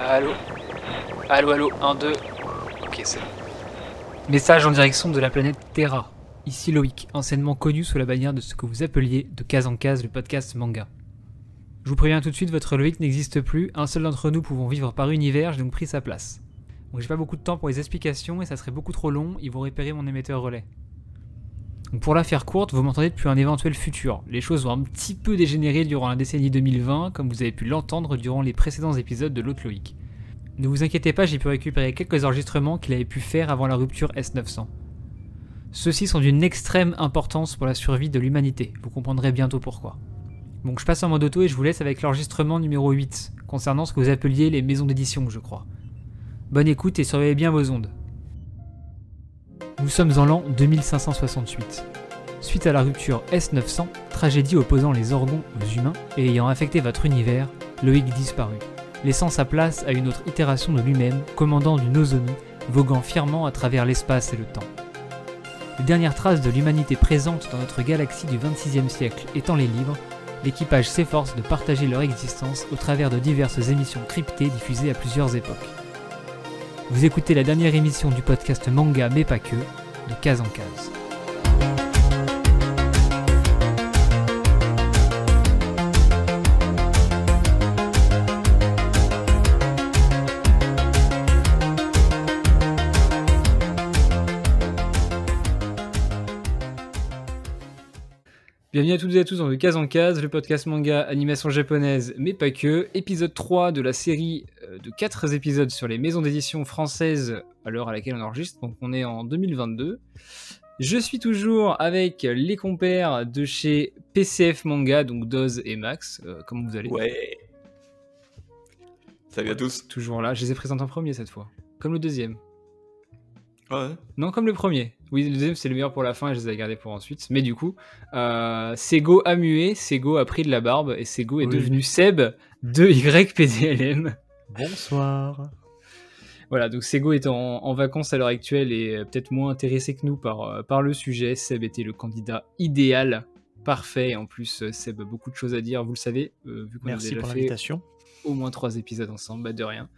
Allô Allô, allô, 1, 2. Ok, c'est bon. Message en direction de la planète Terra. Ici Loïc, anciennement connu sous la bannière de ce que vous appeliez de case en case le podcast manga. Je vous préviens tout de suite, votre Loïc n'existe plus, un seul d'entre nous pouvons vivre par univers, j'ai donc pris sa place. Donc j'ai pas beaucoup de temps pour les explications et ça serait beaucoup trop long, ils vont repérer mon émetteur relais. Pour la faire courte, vous m'entendez depuis un éventuel futur. Les choses ont un petit peu dégénéré durant la décennie 2020, comme vous avez pu l'entendre durant les précédents épisodes de l'autre Loïc. Ne vous inquiétez pas, j'ai pu récupérer quelques enregistrements qu'il avait pu faire avant la rupture S900. Ceux-ci sont d'une extrême importance pour la survie de l'humanité, vous comprendrez bientôt pourquoi. Donc je passe en mode auto et je vous laisse avec l'enregistrement numéro 8, concernant ce que vous appeliez les maisons d'édition, je crois. Bonne écoute et surveillez bien vos ondes. Nous sommes en l'an 2568. Suite à la rupture S900, tragédie opposant les orgons aux humains et ayant affecté votre univers, Loïc disparut, laissant sa place à une autre itération de lui-même, commandant d'une Nozomi, voguant fièrement à travers l'espace et le temps. Les dernières traces de l'humanité présente dans notre galaxie du 26e siècle étant les livres, l'équipage s'efforce de partager leur existence au travers de diverses émissions cryptées diffusées à plusieurs époques. Vous écoutez la dernière émission du podcast Manga mais pas que, de case en case. Bienvenue à toutes et à tous dans le Case en Case, le podcast manga animation japonaise, mais pas que, épisode 3 de la série euh, de 4 épisodes sur les maisons d'édition françaises à l'heure à laquelle on enregistre, donc on est en 2022. Je suis toujours avec les compères de chez PCF Manga, donc Doz et Max, euh, comment vous allez? Ouais. Salut à tous. Toujours là, je les ai présentés en premier cette fois, comme le deuxième. Ouais? Non, comme le premier. Oui, le deuxième c'est le meilleur pour la fin et je les ai gardés pour ensuite. Mais du coup, euh, Sego a mué, Sego a pris de la barbe et Sego est Oui. devenu Seb de YPDLM. Bonsoir. Voilà, donc Sego est en, en vacances à l'heure actuelle et peut-être moins intéressé que nous par, euh, par le sujet. Seb était le candidat idéal, parfait. En plus, Seb a beaucoup de choses à dire, vous le savez, euh, vu qu'on a déjà pour fait au moins trois épisodes ensemble, bah de rien.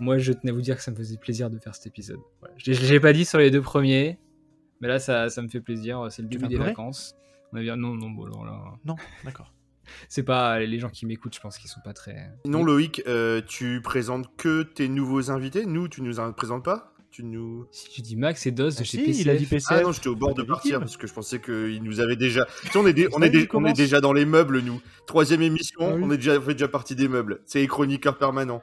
Moi, je tenais à vous dire que ça me faisait plaisir de faire cet épisode. Voilà. Je l'ai pas dit sur les deux premiers, mais là, ça, ça me fait plaisir. C'est le Tu début des vacances. On va dire non, non, bon, alors là, Non, d'accord. c'est pas les gens qui m'écoutent, je pense qu'ils sont pas très. Non, Loïc, euh, tu présentes que tes nouveaux invités. Nous, tu nous en présentes pas? Tu nous. Si je dis Max et Doz de Ah chez si, PCF. il a dit PCF. Ah non, j'étais au bord de partir parce que je pensais qu'il nous avait déjà. Tu sais, on est, dé- on, est dé- on est déjà dans les meubles, nous. Troisième émission, Ah oui. on est déjà on fait déjà partie des meubles. C'est les chroniqueurs permanents.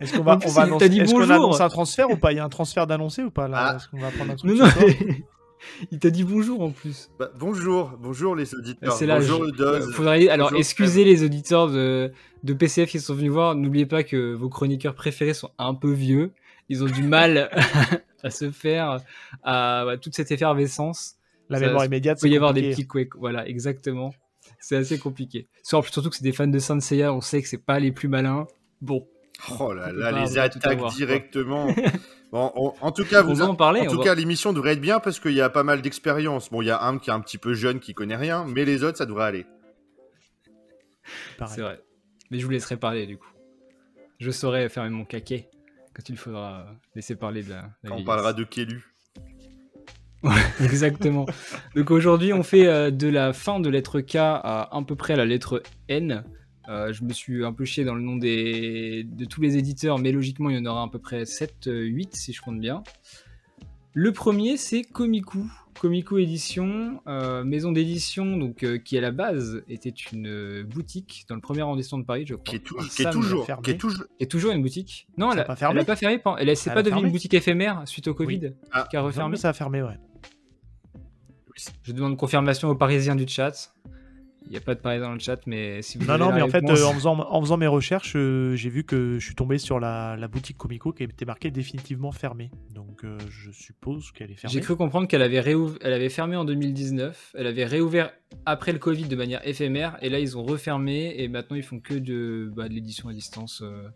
Est-ce qu'on va, plus, on va il t'a annoncer, dit est-ce qu'on bonjour. annonce un transfert ou pas? Il y a un transfert d'annoncé ou pas là? Ah. Est-ce qu'on va prendre un truc Non, non, il t'a dit bonjour en plus. Bah, bonjour, bonjour les auditeurs. C'est là. bonjour je- Doz. Faudrait... Alors, Bonjour, excusez les auditeurs de... de PCF qui sont venus voir. N'oubliez pas que vos chroniqueurs préférés sont un peu vieux. Ils ont du mal à se faire à à toute cette effervescence. La Ça- mémoire immédiate, Il peut y avoir des petits quakes. Voilà, exactement. C'est assez compliqué. Surtout surtout que c'est des fans de Saint Seiya, on sait que c'est pas les plus malins. Bon, Oh là là, pas les attaques avoir, directement. bon, on- en tout cas, vous en parler. En tout va- cas, l'émission devrait être bien parce qu'il y a pas mal d'expérience. Bon, il y a un qui est un petit peu jeune, qui connaît rien, mais les autres, ça devrait aller. C'est vrai. Mais je vous laisserai parler du coup. Je saurai faire mon caquet quand il faudra laisser parler de la, la Quand on parlera de Kélu. Exactement. Donc aujourd'hui, on fait euh, de la fin de lettre K à à peu près la lettre N. Euh, je me suis un peu chié dans le nom des... de tous les éditeurs, mais logiquement, il y en aura à peu près 7, 8 si je compte bien. Le premier, c'est Komiku. Komiku Édition, euh, maison d'édition donc euh, qui à la base était une euh, boutique dans le premier arrondissement de Paris, je crois. Qui est, qui toujours, fermé. qui est toujours, une boutique. Non, Ça elle a a pas elle fermé a pas fermé. Elle, Elle pas a devenu une boutique éphémère suite au Covid Ah, qui a refermé. Ça a fermé, ouais. Je demande confirmation aux Parisiens du chat. Il n'y a pas de Parisiens dans le chat, mais si vous Non, non, mais en fait, euh, en, faisant, en faisant mes recherches, euh, j'ai vu que je suis tombé sur la, la boutique Comico qui était marquée définitivement fermée. Donc, euh, je suppose qu'elle est fermée. j'ai cru comprendre qu'elle avait, réouv- elle avait fermé en 2019. Elle avait réouvert après le Covid de manière éphémère. Et là, ils ont refermé. Et maintenant, ils font que de, bah, de l'édition à distance, euh,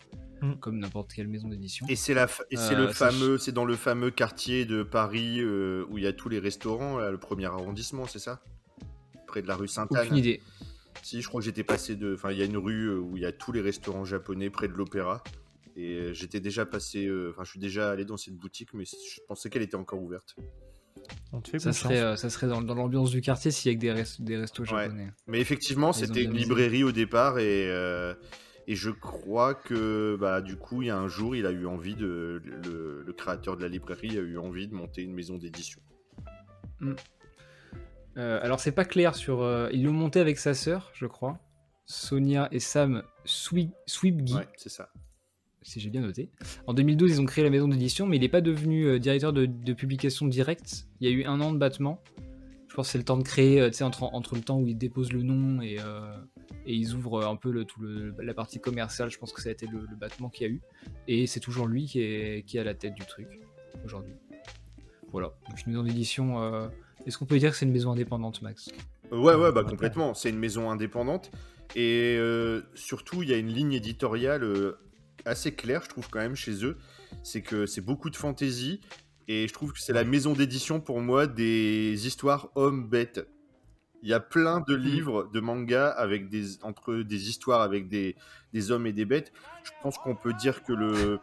Mm. comme n'importe quelle maison d'édition. Et c'est la, fa- et c'est Euh, le fameux, c'est dans le fameux quartier de Paris euh, où il y a tous les restaurants, là, le premier arrondissement, c'est ça? Près de la rue Sainte-Anne. Aucune idée. Si, je crois que j'étais passé de, enfin, il y a une rue euh, où il y a tous les restaurants japonais près de l'opéra. Et euh, j'étais déjà passé, euh, enfin, je suis déjà allé dans cette boutique, mais je pensais qu'elle était encore ouverte. On te fait Ça serait, euh, ça serait dans, dans l'ambiance du quartier s'il y a que des, res- des restos Ouais. japonais. Mais effectivement, c'était une librairie au départ et, euh, et je crois que bah, du coup, il y a un jour, il a eu envie de. Le, le créateur de la librairie a eu envie de monter une maison d'édition. Euh, alors c'est pas clair sur. euh, ils l'ont monté avec sa sœur, je crois. Sonia et Sam Swi- Swibgi, Ouais, c'est ça. si j'ai bien noté. En 2012, ils ont créé la maison d'édition, mais il n'est pas devenu euh, directeur de, de publication directe. Il y a eu un an de battement. Je pense que c'est le temps de créer, euh, tu sais, entre, entre le temps où ils déposent le nom et, euh, et ils ouvrent un peu le, tout le- la partie commerciale. Je pense que ça a été le, le battement qu'il y a eu. Et c'est toujours lui qui est, qui est à la tête du truc aujourd'hui. Voilà. Donc une maison d'édition. euh, Est-ce qu'on peut dire que c'est une maison indépendante, Max Euh, Ouais, ouais, bah complètement. C'est une maison indépendante. Et euh, surtout, il y a une ligne éditoriale euh, assez claire, je trouve, quand même, chez eux. C'est que c'est beaucoup de fantaisie. Et je trouve que c'est la maison d'édition, pour moi, des histoires hommes-bêtes. Il y a plein de livres, de mangas, avec des, entre des histoires avec des, des hommes et des bêtes. Je pense qu'on peut dire que le,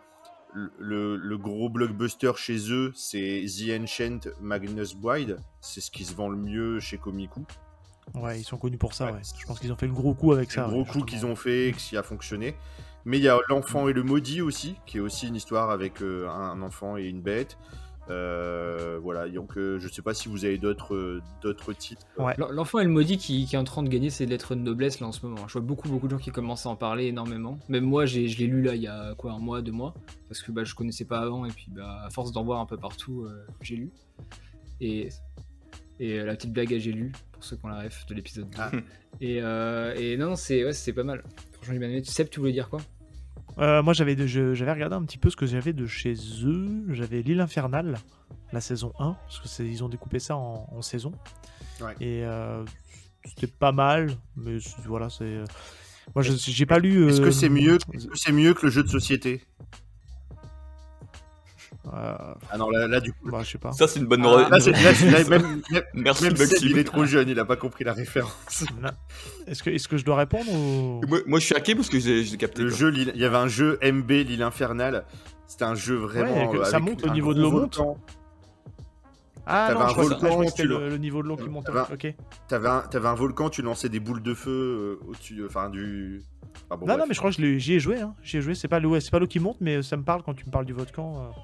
le, le gros blockbuster chez eux, c'est The Ancient Magnus Bride. C'est ce qui se vend le mieux chez Komiku. Ouais, ils sont connus pour ça, Ouais. ouais. Je pense qu'ils ont fait le gros coup avec ça. le gros ouais, coup qu'ils ont fait qui a fonctionné. Mais il y a L'enfant et le maudit aussi, qui est aussi une histoire avec euh, un enfant et une bête. Euh, voilà, donc euh, je sais pas si vous avez d'autres euh, d'autres titres. Ouais. L'enfant et le maudit qui, qui est en train de gagner ses lettres de noblesse là en ce moment. Je vois beaucoup beaucoup de gens qui commencent à en parler énormément. Même moi j'ai- je l'ai lu là il y a quoi un mois, deux mois. Parce que bah, je connaissais pas avant et puis bah, à force d'en voir un peu partout, euh, j'ai lu. Et, et euh, la petite blague à j'ai lu, pour ceux qui ont la ref de l'épisode 2. Ah. Et, euh, et non, non, c'est ouais, c'est pas mal. Franchement, j'ai bien aimé. Tu sais, tu voulais dire quoi? Euh, moi, j'avais j'avais regardé un petit peu ce que j'avais de chez eux. J'avais l'île infernale, la saison 1, parce que ils ont découpé ça en, en saison. Ouais. Et euh, c'était pas mal, mais voilà, c'est. euh, Moi, j'ai pas lu. Est-ce que c'est mieux, c'est mieux que le jeu de société? Ah non, là, là, du coup. bah, je sais pas. Ça, c'est une bonne. Ah, Là, c'est- là, c'est- là, même, même, Merci, même Seb, Maxime. il est trop jeune, il a pas compris la référence. Est-ce que, est que je dois répondre ou... Moi, moi, je suis hacké parce que j'ai capté. Le quoi. jeu, il y avait un jeu MB, l'île infernale. C'était un jeu vraiment. Ouais, que euh, ça monte au niveau de l'eau monte. volcan. Ah non, un je volcan, que tu le, le- niveau de l'eau qui montait. T'avais un- Ok. T'avais un, t'avais un volcan, tu lançais des boules de feu euh, au-dessus, enfin du. Enfin, bon, non, bref. non, mais je crois que j'y ai joué. Hein. J'y ai joué. C'est pas l'eau, c'est pas l'eau qui monte, mais ça me parle quand tu me parles du volcan. euh.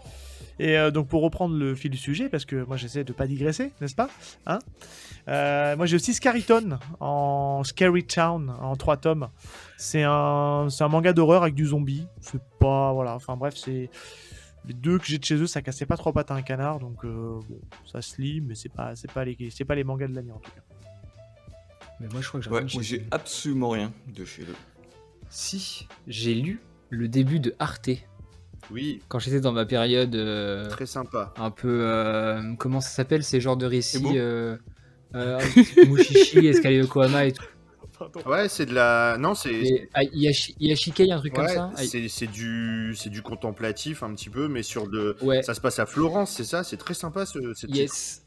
Et euh, donc pour reprendre le fil du sujet, parce que moi j'essaie de pas digresser, n'est-ce pas hein Euh, Moi j'ai aussi Scariton en Scary Town en trois tomes. C'est un, c'est un manga d'horreur avec du zombie. C'est pas voilà. Enfin bref, c'est les deux que j'ai de chez eux, ça cassait pas trois pattes à un canard, donc euh, bon, ça se lit, mais c'est pas, c'est pas les, c'est pas les mangas de l'année en tout cas. Mais moi je crois que j'ai Ouais, absolument rien de chez eux. Si, j'ai lu le début de Arte Oui, quand j'étais dans ma période euh, très sympa. un peu euh, comment ça s'appelle ces genres de récits euh, euh, Mushishi, Escalier Yokohama et tout. Ouais, c'est de la. Non, c'est. Ah, Yashi- Yashikei, un truc comme Ouais, ça Ah, c'est du, c'est du contemplatif un petit peu, mais sur de. Ouais, Ça se passe à Florence, c'est ça C'est très sympa ce. ce titre. yes.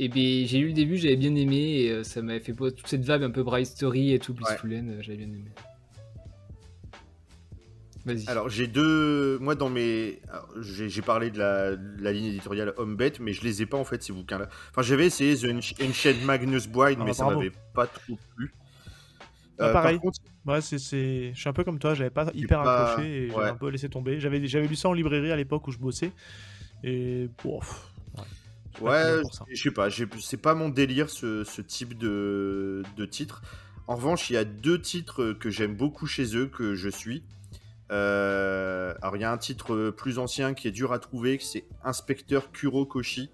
Et ben j'ai lu le début, j'avais bien aimé et ça m'avait fait toute cette vibe un peu Bright Story et tout, Blissful End, euh, j'avais bien aimé. Vas-y. Alors j'ai deux. Moi dans mes. alors, J'ai j'ai parlé de la, de la ligne éditoriale Homme Bête, mais je les ai pas en fait ces bouquins-là. Enfin j'avais essayé The Anci- Ancient Magnus Bride, Ah, mais ça m'avait pas trop plu. Ah, Euh, pareil. Par contre, Ouais, c'est, c'est... je suis un peu comme toi, j'avais pas hyper pas- accroché et ouais. j'avais un peu laissé tomber. J'avais, j'avais lu ça en librairie à l'époque où je bossais. Et bon, pff, ouais. Je Ouais, sais pas, j'ai- c'est pas mon délire ce, ce type de, de titre. En revanche, il y a deux titres que j'aime beaucoup chez eux, que je suis. Euh, alors, il y a un titre plus ancien qui est dur à trouver, c'est Inspecteur Kurokoshi,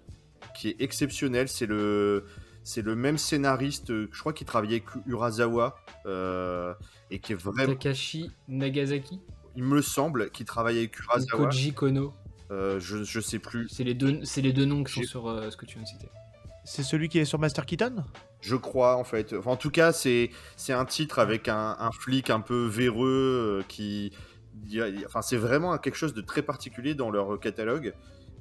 qui est exceptionnel. C'est le, c'est le même scénariste, euh, je crois qu'il travaillait avec Urasawa, euh, et qui est vraiment, Takashi Nagasaki il me semble, qu'il travaillait avec Urasawa. Koji Kono. Euh, je, je sais plus. C'est les deux, c'est les deux noms qui sont sur euh, ce que tu viens de citer. C'est celui qui est sur Master Keaton? Je crois en fait. Enfin, en tout cas, c'est c'est un titre avec un, un flic un peu véreux euh, c'est vraiment quelque chose de très particulier dans leur catalogue.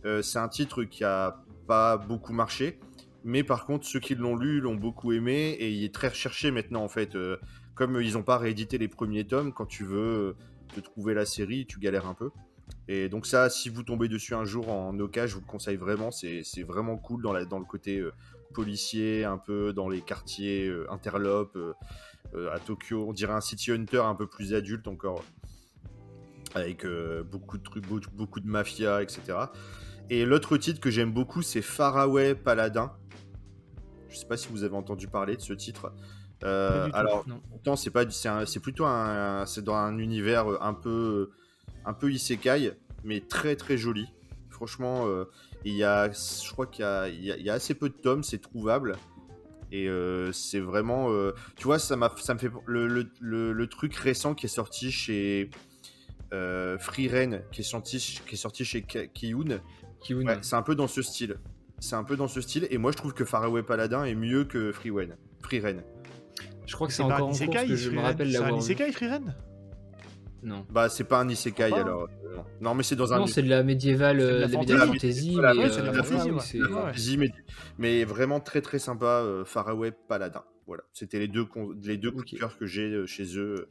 Euh, c'est un titre qui a pas beaucoup marché, mais par contre, ceux qui l'ont lu l'ont beaucoup aimé et il est très recherché maintenant en fait. Euh, comme ils n'ont pas réédité les premiers tomes, quand tu veux de trouver la série, tu galères un peu. Et donc ça, si vous tombez dessus un jour en Oka, je vous le conseille vraiment. C'est vraiment cool dans, la, dans le côté euh, policier, un peu dans les quartiers euh, interlopes. euh, euh, à Tokyo, on dirait un City Hunter un peu plus adulte encore, avec euh, beaucoup de trucs, beaucoup, de mafia, etc. Et l'autre titre que j'aime beaucoup, c'est Faraway Paladin. Je sais pas si vous avez entendu parler de ce titre. Euh, alors, pourtant, c'est pas, c'est plutôt un, c'est dans un univers euh, un peu, un peu isekai, mais très très joli. Franchement, euh, il y a, je crois qu'il y a, il y y a assez peu de tomes, c'est trouvable. Et euh, c'est vraiment, tu vois, ça, m'a, ça me fait le, le, le- le truc récent qui est sorti chez euh, Free Ren, qui est sorti, qui est sorti chez Kiyun. Ouais, c'est un peu dans ce style. C'est un peu dans ce style. Et moi, je trouve que Faraway Paladin est mieux que Free Ren. Free Ren. Je crois que c'est pas un encore en cours isekai, parce que je me rappelle C'est un. Isekai, Freeren Non. Bah, c'est pas un isekai pas. alors. euh, non. mais c'est dans un. Non, c'est de la médiévale, C'est de la de la fantasy. mais ouais, c'est de la fantasy, ouais. mais, mais vraiment très très sympa. euh, Faraway Paladin. Voilà. C'était les deux, con- les deux coups de Ok. cœur que j'ai euh, chez eux.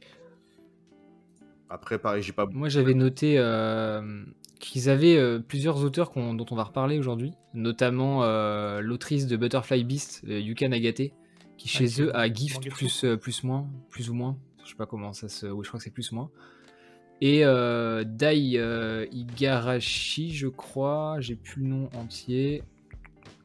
Après, pareil, j'ai pas. Moi, j'avais noté euh, qu'ils avaient euh, plusieurs auteurs dont on va reparler aujourd'hui, notamment euh, l'autrice de Butterfly Beast, euh, Yuka Nagate, qui chez qui est eux a Gift plus, euh, plus moins, plus ou moins. Je sais pas comment ça se. Oui, je crois que c'est plus moins. Et euh, Dai euh, Igarashi, je crois, j'ai plus le nom entier,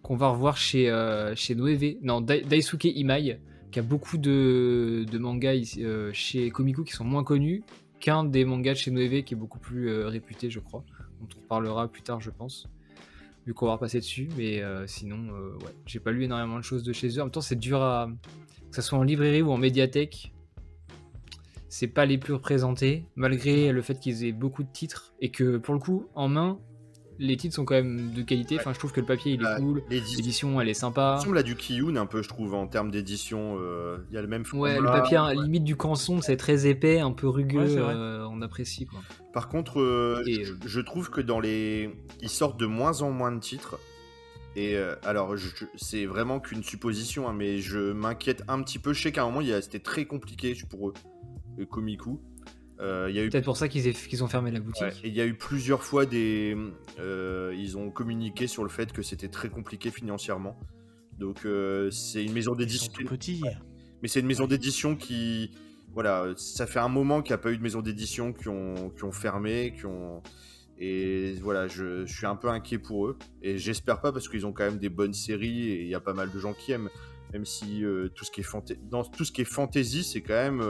qu'on va revoir chez, euh, chez Noeve. Non, Dai- Daisuke Imai, qui a beaucoup de, de mangas euh, chez Komiku qui sont moins connus qu'un des mangas de chez Noeve qui est beaucoup plus euh, réputé, je crois. on parlera plus tard, je pense. Vu qu'on va repasser dessus, mais euh, sinon, euh, ouais, j'ai pas lu énormément de choses de chez eux. En même temps, c'est dur à. Que ce soit en librairie ou en médiathèque, c'est pas les plus représentés, malgré le fait qu'ils aient beaucoup de titres et que pour le coup, en main, les titres sont quand même de qualité. Enfin, je trouve que le papier il est Ah, cool, L'édition elle est sympa. ressemble à du Kiyun un peu, je trouve, en termes d'édition. euh, Il y a le même Ouais, le format. papier hein, limite du canson, c'est très épais, un peu rugueux, Ouais, euh, on apprécie quoi. Par contre, euh, Et, je, je trouve que dans les. Ils sortent de moins en moins de titres. Et euh, alors, je- je- c'est vraiment qu'une supposition, hein, mais je m'inquiète un petit peu. Je sais qu'à un moment, il y a- c'était très compliqué pour eux, le Komiku. Euh, Il y a eu Peut-être pour ça qu'ils aient- qu'ils ont fermé la boutique. Ouais, et il y a eu plusieurs fois des. euh, ils ont communiqué sur le fait que c'était très compliqué financièrement. Donc euh, c'est une maison Ils sont d'édition. tout petits. Mais c'est une maison d'édition qui. Voilà, ça fait un moment qu'il n'y a pas eu de maison d'édition qui ont, qui ont fermé, qui ont. Et voilà, je, je suis un peu inquiet pour eux. Et j'espère pas parce qu'ils ont quand même des bonnes séries et il y a pas mal de gens qui aiment. Même si euh, tout ce qui est fanta- dans tout ce qui est fantasy, c'est quand même.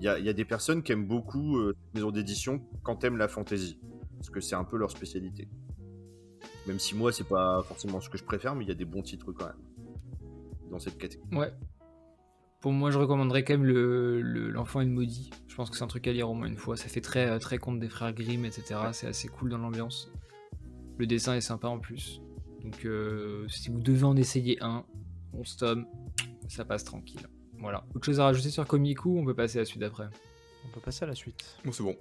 Il y, a, il y a des personnes qui aiment beaucoup euh, les maisons d'édition quand aiment la fantasy. Parce que c'est un peu leur spécialité. Même si moi, c'est pas forcément ce que je préfère, mais il y a des bons titres quand même. Dans cette catégorie. Ouais. Pour moi, je recommanderais quand même le, le- L'Enfant est le maudit. Je pense que c'est un truc à lire au moins une fois. Ça fait très, très conte des frères Grimm, etc. C'est assez cool dans l'ambiance. Le dessin est sympa en plus. Donc, euh, si vous devez en essayer un, 11 tomes, ça passe tranquille. Voilà. Autre chose à rajouter sur Komiku, on peut passer à la suite d'après. On peut passer à la suite. Bon, c'est bon.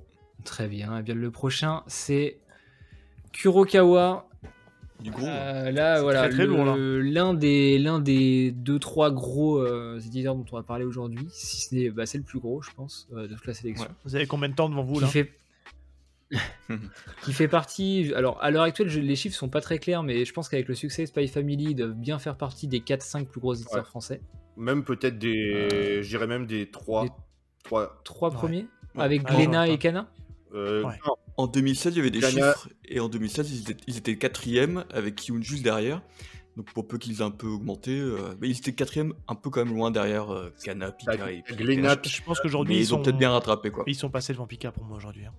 Très bien. Et bien, le prochain, c'est Kurokawa Du gros. Euh, là, C'est voilà, très, très le- lourd, là. l'un des l'un des deux trois gros euh, éditeurs dont on va parler aujourd'hui, si ce n'est, bah, c'est le plus gros, je pense, euh, de toute la sélection, Vous avez combien de temps devant vous qui là? fait qui fait partie. Alors, à l'heure actuelle, je- les chiffres sont pas très clairs, mais je pense qu'avec le succès de Spy Family, ils doivent bien faire partie des 4-5 plus gros éditeurs Ouais. français. Même peut-être des. Je dirais même des trois. des- trois Trois Ouais. premiers, Ouais. avec Ah, Glénat et Cana. euh, Ouais. En 2016, il y avait des chiffres, et en 2016, ils étaient, ils étaient quatrième, avec Kiyun juste derrière. Donc pour peu qu'ils aient un peu augmenté, euh, mais ils étaient quatrième, un peu quand même loin derrière euh, Ghana, Pika Bah, et Glénat, Pika. Je pense qu'aujourd'hui ils, ils ont sont... peut-être bien rattrapé quoi. ils sont passés devant Pika pour moi aujourd'hui. hein.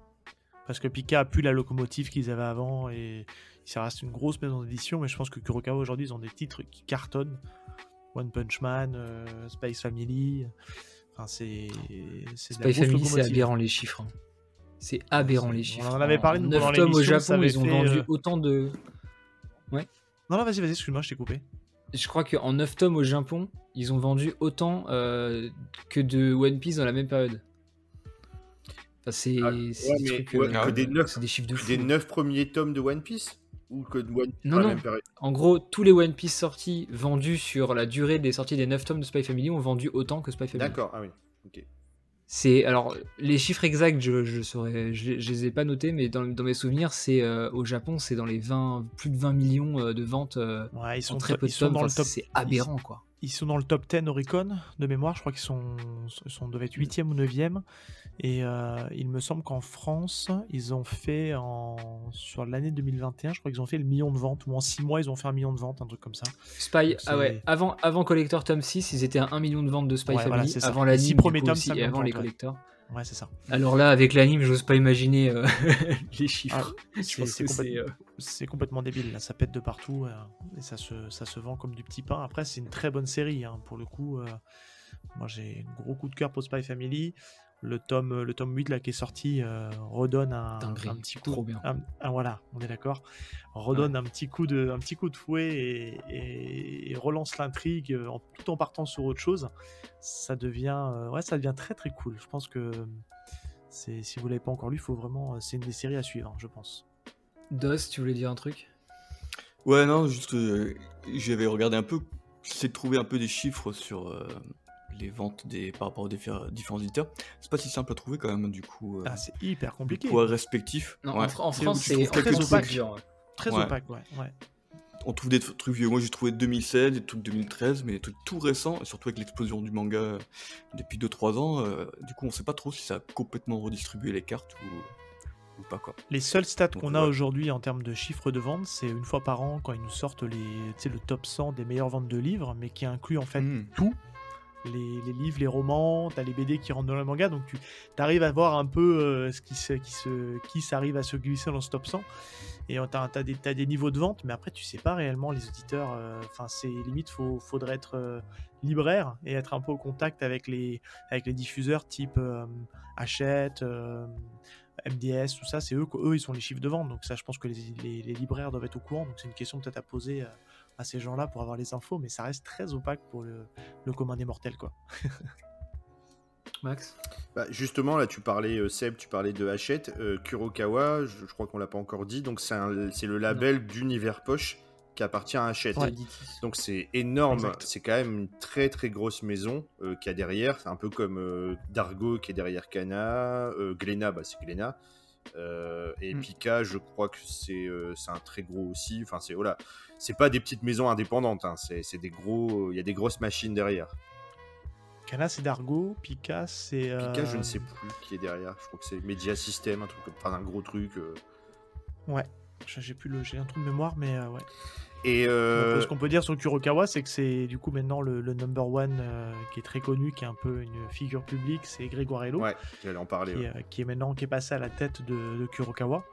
Parce que Pika a plus la locomotive qu'ils avaient avant et ça reste une grosse maison d'édition. Mais je pense que Kurokawa aujourd'hui ils ont des titres qui cartonnent. One Punch Man, euh, Space Family. Enfin c'est grosse Family, c'est aberrant les chiffres. hein. C'est aberrant c'est- les on chiffres. en avait parlé, nous, 9 pendant tomes au Japon, ils ont fait, vendu euh, autant de. Non, non, vas-y, vas-y, excuse-moi, je t'ai coupé. Je crois qu'en 9 tomes au Japon, ils ont vendu autant euh, que de One Piece dans la même période. Enfin, c'est Ah, ouais, des trucs, ouais, euh, chiffres de fou. des neuf premiers tomes de One Piece Ou que de One Piece Non, non. En gros, tous les One Piece sortis vendus sur la durée des sorties des 9 tomes de Spy Family ont vendu autant que Spy Family. D'accord, ah oui. Ok. C'est alors les chiffres exacts, je je saurais, je, je les ai pas notés, mais dans, dans mes souvenirs, c'est euh, au Japon, c'est dans les 20, plus de 20 millions euh, de ventes euh, Ouais, ils en sont, très peu de ils tomes. dans le Enfin, top. c'est aberrant quoi. Ils sont dans le top 10 Oricon de mémoire. Je crois qu'ils sont, sont devaient être 8e ou 9e. Et euh, il me semble qu'en France, ils ont fait en, sur l'année 2021, je crois qu'ils ont fait le million de ventes. Ou en 6 mois, ils ont fait un million de ventes, un truc comme ça. Spy, ah ouais, avant, avant Collector Tome 6, ils étaient à 1 million de ventes de Spy Ouais, Family, avant six du premiers coup, tomes, aussi, 5 et avant les ventes, ouais. c'est ça. Alors là, avec l'anime, j'ose pas imaginer euh, les chiffres. Ah, Je pense que c'est, complètement- euh, c'est complètement débile, là, ça pète de partout euh, et ça se, ça se vend comme du petit pain. Après, c'est une très bonne série, hein, pour le coup. euh, moi, j'ai un gros coup de cœur pour Spy Family. Le tome, le tome 8 là, qui est sorti euh, redonne un, Dinguerie, un petit coup. trop bien. un- un- voilà, on est d'accord. Redonne un, petit coup de, un petit coup de fouet et, et- et relance l'intrigue euh, en, tout en partant sur autre chose. Ça devient, euh, ouais, ça devient très très cool. Je pense que si vous l'avez pas encore lu, faut vraiment, c'est une des séries à suivre, hein, je pense. Dos, tu voulais dire un truc? Ouais, non, juste, euh, j'avais regardé un peu, j'essaie de trouver un peu des chiffres sur euh, les ventes des, par rapport aux diffé- différents éditeurs. C'est pas si simple à trouver quand même, du coup, euh, Ah, c'est hyper compliqué. poids respectifs. Non, Ouais. en, France, c'est dur. ouais. Très Ouais. opaque, ouais. ouais. On trouve des trucs vieux. Moi, j'ai trouvé 2016, des trucs 2013, mais des trucs tout récents, et surtout avec l'explosion du manga euh, depuis 2-3 ans. euh, du coup, on sait pas trop si ça a complètement redistribué les cartes ou, ou pas, quoi. Les seuls stats qu'on a ouais. aujourd'hui en termes de chiffre de vente, c'est une fois par an quand ils nous sortent les, le top 100 des meilleures ventes de livres, mais qui inclut en fait Hmm. tout. Les, les livres, les romans, t'as les BD qui rentrent dans le manga, donc tu arrives à voir un peu euh, ce qui, se, qui, se, qui s'arrive à se glisser dans ce top 100. Et euh, t'as, t'as des, t'as des niveaux de vente, mais après tu sais pas réellement les auditeurs. euh, Enfin, c'est limite, faut, faudrait être euh, libraire et être un peu au contact avec les, avec les diffuseurs type Hachette, MDS, tout ça. C'est eux, eux, ils sont les chiffres de vente. Donc ça, je pense que les, les- les libraires doivent être au courant. Donc c'est une question peut-être à poser euh, à ces gens-là pour avoir les infos, mais ça reste très opaque pour le, le commun des mortels, quoi. Max? Bah, justement, là, tu parlais, euh, Seb, tu parlais de Hachette. Euh, Kurokawa, je, je crois qu'on l'a pas encore dit, donc c'est le label d'Univers Poche qui appartient à Hachette. Ouais. Donc c'est énorme, c'est quand même une très très grosse maison euh, qu'il y a derrière. C'est un peu comme euh, Dargo qui est derrière Kana, euh, Glénat, bah, c'est Glénat. Euh, et Mm. Pika, je crois que c'est un très gros aussi. Enfin, c'est voilà, c'est pas des petites maisons indépendantes, hein, c'est des gros, il y a des grosses machines derrière. Kana, c'est Dargo. Pika, c'est. Pika, je ne sais plus qui est derrière. Je crois que c'est Media System, un truc, enfin un gros truc. Ouais. J'ai plus le, j'ai un trou de mémoire, mais euh, ouais. Et euh, Ce qu'on peut dire sur Kurokawa, c'est que c'est du coup maintenant le, le number one euh, qui est très connu, qui est un peu une figure publique, c'est Grégoire ouais, j'allais en parler. qui, ouais. est, euh, qui est maintenant qui est passé à la tête de, de Kurokawa.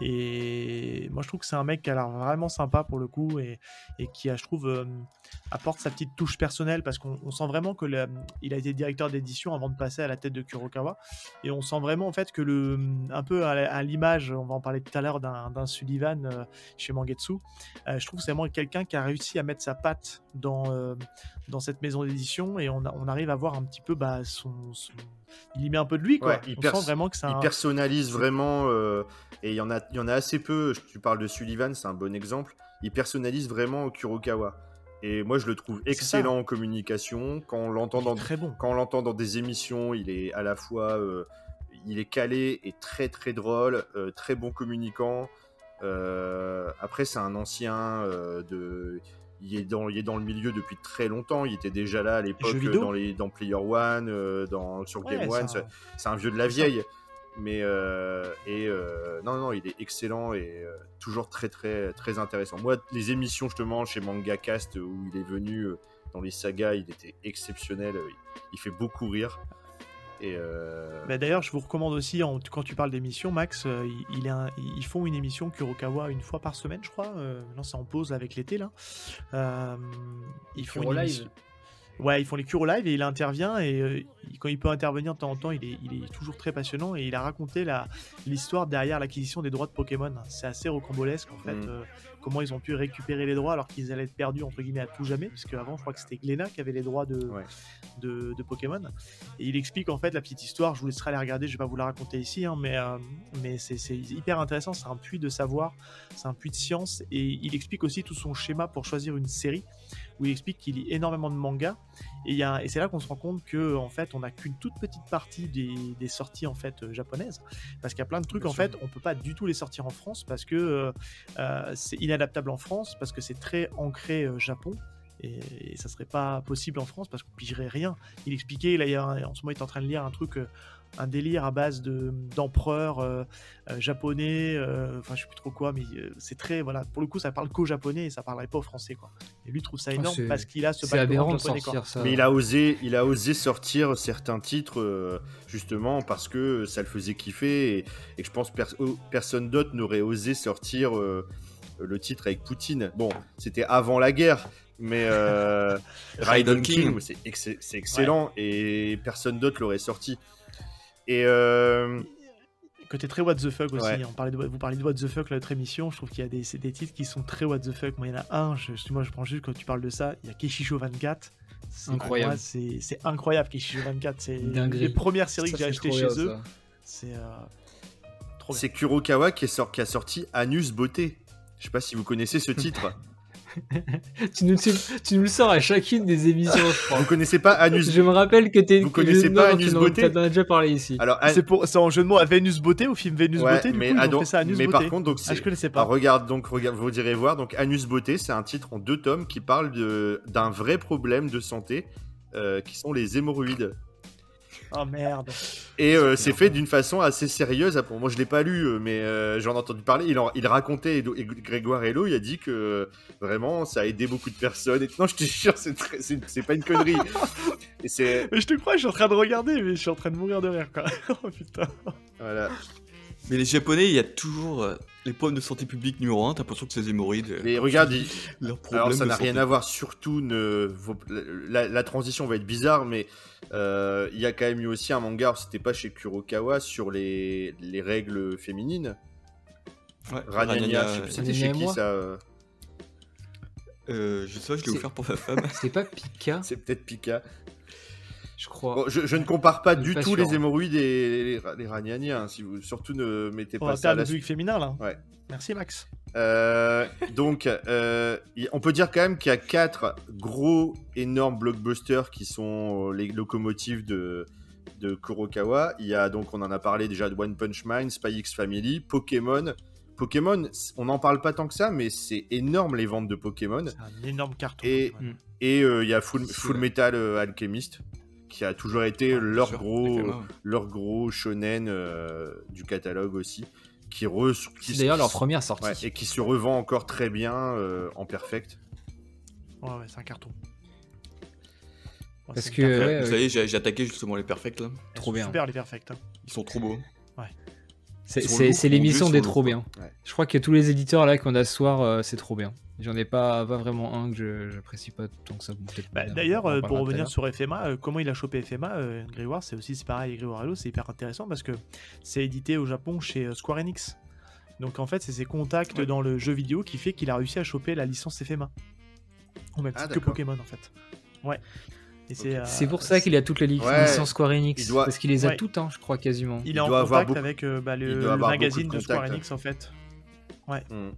Et moi, je trouve que c'est un mec qui a l'air vraiment sympa pour le coup et, et qui, a, je trouve, apporte sa petite touche personnelle parce qu'on on sent vraiment que le- il a été directeur d'édition avant de passer à la tête de Kurokawa. Et on sent vraiment en fait que le, un peu à, l'image, on va en parler tout à l'heure d'un, Sullivan euh, chez Mangetsu, euh, je trouve c'est vraiment quelqu'un qui a réussi à mettre sa patte dans, euh, dans cette maison d'édition et on, a- on arrive à voir un petit peu bah, son, son- Il y met un peu de lui, quoi. Ouais, il on sent vraiment que c'est Il un. personnalise vraiment, et il y, en a, il y en a assez peu. Tu parles de Sullivan, c'est un bon exemple. Il personnalise vraiment Kurokawa. Et moi, je le trouve excellent en communication. Quand on l'entend dans, très bon. quand on l'entend dans des émissions, il est à la fois, euh, il est calé et très très drôle, euh, très bon communicant. Euh, après, c'est un ancien de, il est dans, il est dans le milieu depuis très longtemps. Il était déjà là à l'époque dans les, dans Player One, dans sur Ouais, Game One. un- c'est- un vieux de la ça. Mais euh, et euh, non non il est excellent et euh, toujours très très très intéressant. Moi les émissions justement chez Manga Cast où il est venu euh, dans les sagas il était exceptionnel. Il, il fait beaucoup rire et euh, Bah, D'ailleurs, je vous recommande aussi, en- quand tu parles d'émission, Max, euh, il, il est un- ils font une émission Kurokawa une fois par semaine, je crois. Euh, maintenant, c'est en pause avec l'été, là. Euh, ils font Kuro une Live. émission- Ouais, ils font les Kuro Live et il intervient et euh, quand il peut intervenir de temps en temps, il est, il est toujours très passionnant et il a raconté l'histoire derrière l'acquisition des droits de Pokémon. C'est assez rocambolesque en fait, Mm. euh, comment ils ont pu récupérer les droits alors qu'ils allaient être perdus entre guillemets à tout jamais, parce qu'avant je crois que c'était Glénat qui avait les droits de, Ouais. de, de Pokémon. Et il explique en fait la petite histoire, je vous laisserai aller regarder, je vais pas vous la raconter ici, hein, mais, euh, mais c'est hyper intéressant, c'est un puits de savoir, c'est un puits de science, et il explique aussi tout son schéma pour choisir une série. Où il explique qu'il lit énormément de mangas. Et, c'est là qu'on se rend compte que en fait, on n'a qu'une toute petite partie des, des sorties en fait euh, japonaises, parce qu'il y a plein de trucs Bien en sûr. fait, on peut pas du tout les sortir en France parce que euh, euh, c'est inadaptable en France, parce que c'est très ancré euh, Japon. Et, ça serait pas possible en France parce qu'on pigerait rien. Il expliquait, là, il y a en ce moment, il est en train de lire un truc, un délire à base de d'empereurs euh, euh, japonais, euh, enfin je sais plus trop quoi, mais euh, c'est très, voilà, pour le coup, ça parle qu'au japonais et ça parlerait pas au français, quoi. Et lui trouve ça Ah, énorme parce qu'il a ce background de japonais, quoi. sortir ça. Mais il a osé, il a osé sortir certains titres euh, justement parce que ça le faisait kiffer et, et que je pense pers- personne d'autre n'aurait osé sortir euh, le titre avec Poutine. Bon, c'était avant la guerre, mais euh, Raiden King, c'est ex- c'est excellent et personne d'autre l'aurait sorti. Et euh, Côté très what the fuck aussi. Ouais. On parlait de, vous parlez de what the fuck là, notre émission. Je trouve qu'il y a des, titres qui sont très what the fuck. Moi, il y en a un. Je, moi, je prends juste quand tu parles de ça. Il y a Keshisho 24. C'est- pour Incroyable. C'est incroyable Keshisho 24. C'est des premières séries Ça, que j'ai achetées chez bien, eux. C'est euh, trop bien. c'est Kurokawa qui, est sort- qui a sorti Anus Beauté. Je sais pas si vous connaissez ce titre. Tu, nous, tu, tu nous le sors à chacune des émissions, je crois. vous connaissez pas Anus Je me rappelle que t'es. Vous connaissez pas Anus en- Beauté T'en as déjà parlé ici. Alors, An- C'est pour, c'est en jeu de mots à Vénus Beauté, au film Vénus Ouais, Beauté. Du mais, coup, ils ah, ont donc- fait ça à Anus mais Beauté. par contre, donc ah, je connaissais Ah, pas. regarde, donc regarde, vous direz voir. Donc Anus Beauté, c'est un titre en deux tomes qui parle de- d'un vrai problème de santé, euh, qui sont les hémorroïdes. Oh merde. Et euh, c'est fait d'une façon assez sérieuse. Moi, je l'ai pas lu, euh, mais euh, j'en ai entendu parler. Il, en- il racontait, et Grégoire Hello, il a dit que euh, vraiment, ça a aidé beaucoup de personnes. Et non, je te jure, c'est très- c'est c'est pas une connerie. et c'est Mais je te crois, je suis en train de regarder, mais je suis en train de mourir de rire, quoi. oh putain. voilà. Mais les Japonais, il y a toujours euh, les problèmes de santé publique numéro 1. T'as l'impression que ces hémorroïdes. euh, Mais regarde, il- Alors ça n'a rien à voir, surtout ne... la, la transition va être bizarre, mais euh, il y a quand même eu aussi un manga, c'était pas chez Kurokawa, sur les, les règles féminines. Ouais, plus c'était chez qui ça euh, je sais pas, je l'ai offert pour ma femme. C'est pas Pika, C'est peut-être Pika. Je crois. Bon, je, je ne compare pas du pas tout sûr. les hémorroïdes et les, les hein, si vous, surtout ne mettez pas ça à le la public féminin, là. Ouais. Merci, Max. Euh, donc, euh, y- on peut dire quand même qu'il y a quatre gros, énormes blockbusters qui sont euh, les locomotives de, de Kurokawa. Il y a donc, on en a parlé déjà de One Punch Man, Spy X Family, Pokémon. Pokémon, on n'en parle pas tant que ça, mais c'est énorme les ventes de Pokémon. C'est un énorme carton. Et- euh, il y a Full. Metal euh, Alchemist, qui a toujours été leur sûr, gros, FMA, ouais. leur gros shonen euh, du catalogue aussi, qui, re, qui C'est d'ailleurs leur première sortie. Ouais, et qui se revend encore très bien euh, en perfect. Ouais, ouais, c'est un carton. Ouais, Parce que, carton. ouais, Vous ouais. savez, j'ai j'ai attaqué justement les perfects là. Elles trop sont bien. Super, les perfects. hein. Ils sont trop beaux. C'est Sur c'est- l'émission des trop bien. Ouais. Je crois que tous les éditeurs là qu'on a ce soir, euh, c'est trop bien. J'en ai pas, pas vraiment un que je- j'apprécie pas tant que ça. Bon, peut-être Bah, D'ailleurs, euh, pour revenir sur FMA, euh, comment il a chopé FMA, euh, Grégoire, c'est aussi c'est pareil, Grégoire Hello, c'est hyper intéressant parce que c'est édité au Japon chez euh, Square Enix. Donc en fait, c'est ses contacts Ouais. dans le jeu vidéo qui fait qu'il a réussi à choper la licence FMA. Au même Ah, titre que. Pokémon en fait. Ouais. Et c'est, euh, pour ça qu'il a toutes les licences Ouais, Square Enix. doit- Parce qu'il les a Ouais. toutes, hein, je crois quasiment. Il est Il en doit avoir contact beaucoup- avec euh, bah, le, magazine de de Square. Enix en fait. Mm.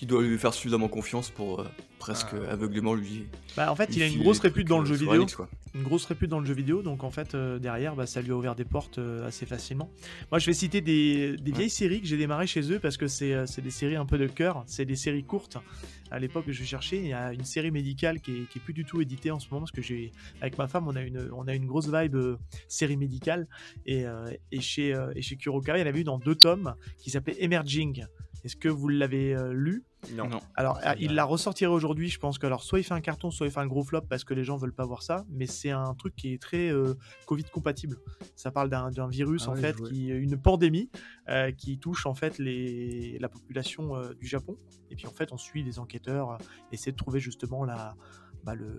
Qui doit lui faire suffisamment confiance pour euh, presque Ah. aveuglement lui. Bah, en fait, il a une grosse répute dans le euh, jeu vidéo. Une grosse répute dans le jeu vidéo, donc en fait euh, derrière bah, ça lui a ouvert des portes euh, assez facilement. Moi je vais citer des, des vieilles séries que j'ai démarré chez eux parce que c'est euh, des séries un peu de cœur, c'est des séries courtes. À l'époque je cherchais, il y a une série médicale qui est, qui est plus du tout éditée en ce moment parce que j'ai avec ma femme on a une on a une grosse vibe euh, série médicale et, euh, et chez euh, et chez Kurokawa il y en avait une en deux tomes qui s'appelait Emerging. Est-ce que vous l'avez euh, lu? Non. Non. alors, Ça ah, il la ressortirait aujourd'hui, je pense que alors soit il fait un carton, soit il fait un gros flop parce que les gens veulent pas voir ça, mais c'est un truc qui est très euh, Covid compatible. Ça parle d'un virus Ah en fait, qui une pandémie euh, qui touche en fait les, la population euh, du Japon. Et puis en fait, on suit des enquêteurs, euh, essayer de trouver justement la, bah, le,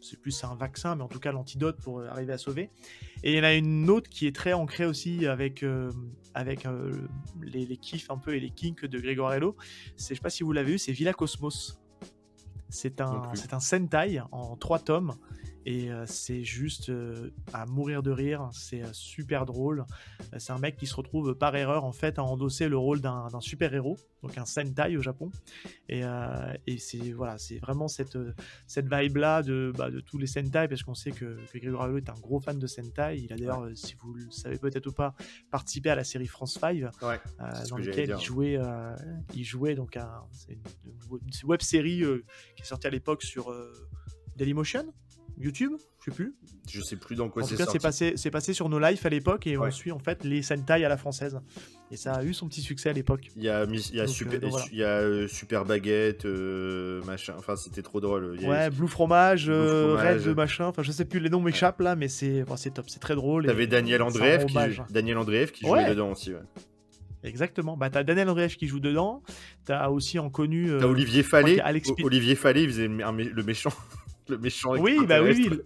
c'est plus un vaccin, mais en tout cas l'antidote pour arriver à sauver. Et il y en a une autre qui est très ancrée aussi avec, euh, avec euh, les, les kiffs un peu et les kinks de Grégoire Hello. C'est, je sais pas si vous l'avez vu, c'est Villa Cosmos. C'est un, c'est un Sentai en trois tomes. Et euh, c'est juste euh, à mourir de rire, c'est euh, super drôle. C'est un mec qui se retrouve par erreur en fait à endosser le rôle d'un super-héros, donc un Sentai au Japon. Et, et c'est voilà, c'est vraiment cette, cette vibe-là de, bah, de tous les Sentai, parce qu'on sait que, que est un gros fan de Sentai. Il a d'ailleurs, si vous le savez peut-être ou pas, participé à la série France 5, Ouais. euh, c'est ce dans dire. il jouait, euh, il jouait donc un, une, une web série euh, qui est sortie à l'époque sur Dailymotion, YouTube, je sais plus. Je sais plus dans quoi c'est sorti. c'est passé, c'est passé sur No Life à l'époque et Ouais. on suit en fait les Sentai à la française. Et ça a eu son petit succès à l'époque. Il y a, Miss- il y a, Donc, super, euh, donc voilà. il y a, euh, Super Baguette, euh, machin. Enfin, c'était trop drôle. Il y a- Ouais, Blue Fromage, euh. Red machin, enfin je sais plus, les noms m'échappent là, mais c'est top, c'est très drôle. T'avais Daniel Andreev qui. Daniel Andreev qui jouait dedans aussi. ouais. Exactement. Bah t'as Daniel Andreev qui joue dedans. T'as aussi en connu. euh, T'as Olivier Fallet. Olivier Fallet, il faisait le méchant. Le méchant Oui, bah oui. Le,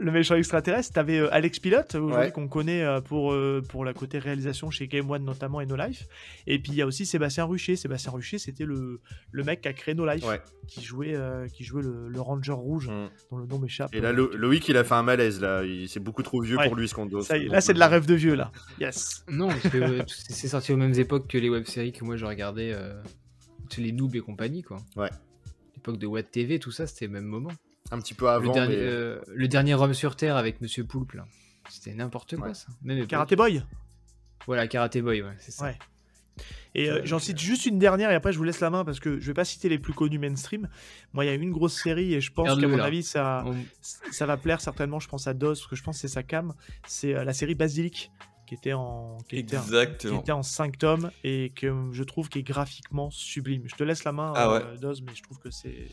le méchant extraterrestre. T'avais euh, Alex Pilote, aujourd'hui Ouais. qu'on connaît euh, pour, euh, pour la côté réalisation chez Game One notamment et No Life. Et puis il y a aussi Sébastien Rucher. Sébastien Rucher, c'était le, le mec qui a créé No Life, Ouais. qui jouait, euh, qui jouait le, le Ranger Rouge, Mm. dont le nom m'échappe. Et là, Lo- Loïc, il a fait un malaise là. C'est beaucoup trop vieux Ouais. pour lui ce qu'on doit. Ça là, c'est de la rêve de vieux, là. Yes. Non, parce que c'est sorti aux mêmes époques que les web-séries que moi je regardais, euh, tous les noobs et compagnie, quoi. Ouais. L'époque de Watt TV, tout ça, c'était le même moment. Un petit peu avant. le, dernier, mais- euh, le dernier homme sur Terre avec Monsieur Poulpe, là. C'était n'importe quoi, Ouais. ça. Même. Karate Boy. Voilà, Karate Boy, ouais, c'est ça. Ouais. Et euh, Ouais, j'en cite juste une dernière et après je vous laisse la main parce que je vais pas citer les plus connus mainstream. Moi, il y a une grosse série et je pense qu'à mon là. avis ça, On- ça va plaire certainement. Je pense à Doz parce que je pense que c'est sa cam. C'est euh, la série Basilic qui était en qui était, en- qui était en 5 tomes et que je trouve qui est graphiquement sublime. Je te laisse la main, Ah euh, Doz, mais je trouve que c'est.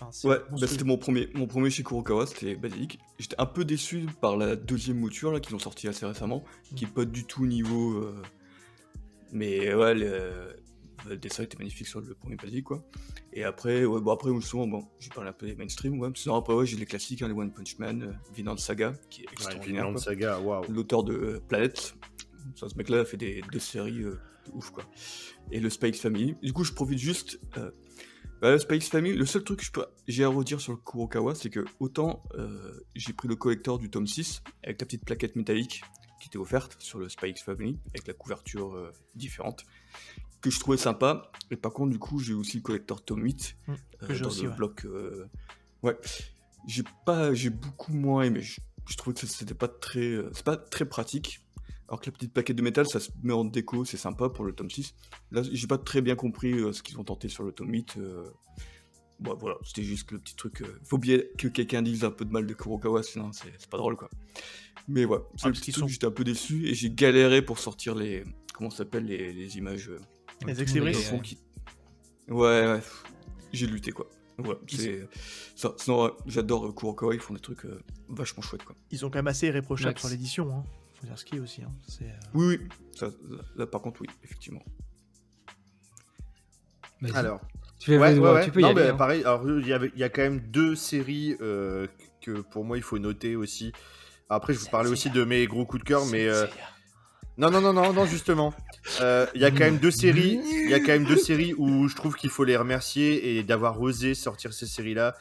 Enfin, Ouais, bah, c'était mon premier, mon premier chez Kurokawa, c'était Basilic. J'étais un peu déçu par la deuxième mouture là qu'ils ont sorti assez récemment, qui est pas du tout niveau. euh, Mais ouais, le... le dessin était magnifique sur le premier Basilic quoi. Et après, ouais, bon après souvent bon, j'ai parlé un peu des mainstream, ouais. Sinon après ouais, j'ai les classiques, hein, les One Punch Man, euh, Vinland Saga, qui est Ouais, extraordinaire. Vinland quoi. Saga, waouh. l'auteur de euh, Planète. Ça, ce mec-là a fait des, deux séries euh, de ouf, quoi. Et le Spikes Family. Du coup, je profite juste. Bah, le Spikes Family, le seul truc que je peux- j'ai à redire sur le Kurokawa, c'est que autant euh, j'ai pris le collector du tome 6 avec la petite plaquette métallique qui était offerte sur le Spikes Family, avec la couverture euh, différente, que je trouvais sympa. Et par contre, du coup, j'ai aussi le collector tome 8 Mm, euh, dans aussi, le ouais. bloc. Ouais, j'ai pas, j'ai beaucoup moins aimé. Je, je trouvais que c'était pas très, c'est pas très pratique. Alors que la petite plaquette de métal, ça se met en déco, c'est sympa pour le tome 6. Là, j'ai pas très bien compris euh, ce qu'ils ont tenté sur le tome 8. euh. Bon, voilà, c'était juste le petit truc. euh, Faut bien que quelqu'un dise un peu de mal de Kurokawa, sinon c'est pas drôle, quoi. Mais voilà, c'est Ah, le parce petit qu'ils truc, sont- j'étais un peu déçu et j'ai galéré pour sortir les. Comment ça s'appelle les, les images euh, Les fond qui- Ouais, ouais, j'ai lutté, quoi. Voilà, c'est. ça. Sinon, ouais, j'adore Kurokawa, ils font des trucs euh, vachement chouettes, quoi. Ils sont quand même assez irréprochables Max. sur l'édition. Hein. Faut dire est aussi. Hein. C'est, euh, Oui, oui, ça, là, par contre, oui, effectivement. Alors, tu, fais- ouais, ouais, ouais, tu peux y Non, aller. mais hein. pareil. Alors, il y, y a quand même deux séries euh, que pour moi il faut noter aussi. Après, je vous parlais aussi de mes gros coups de cœur, mais euh, non, non, non, non, non, justement. Euh, Il y a quand même deux séries. Il y a quand même deux séries où je trouve qu'il faut les remercier et d'avoir osé sortir ces séries-là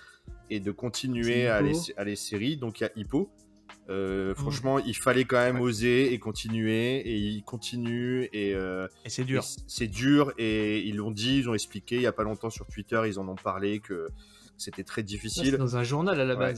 et de continuer à les, à les séries. Donc il y a Hippo. Euh, Franchement, il fallait quand même oser et continuer et il continue et euh, Et c'est dur. C'est dur et ils l'ont dit, ils ont expliqué il y a pas longtemps sur Twitter, ils en ont parlé que c'était très c'est difficile. dans un journal à la Ouais.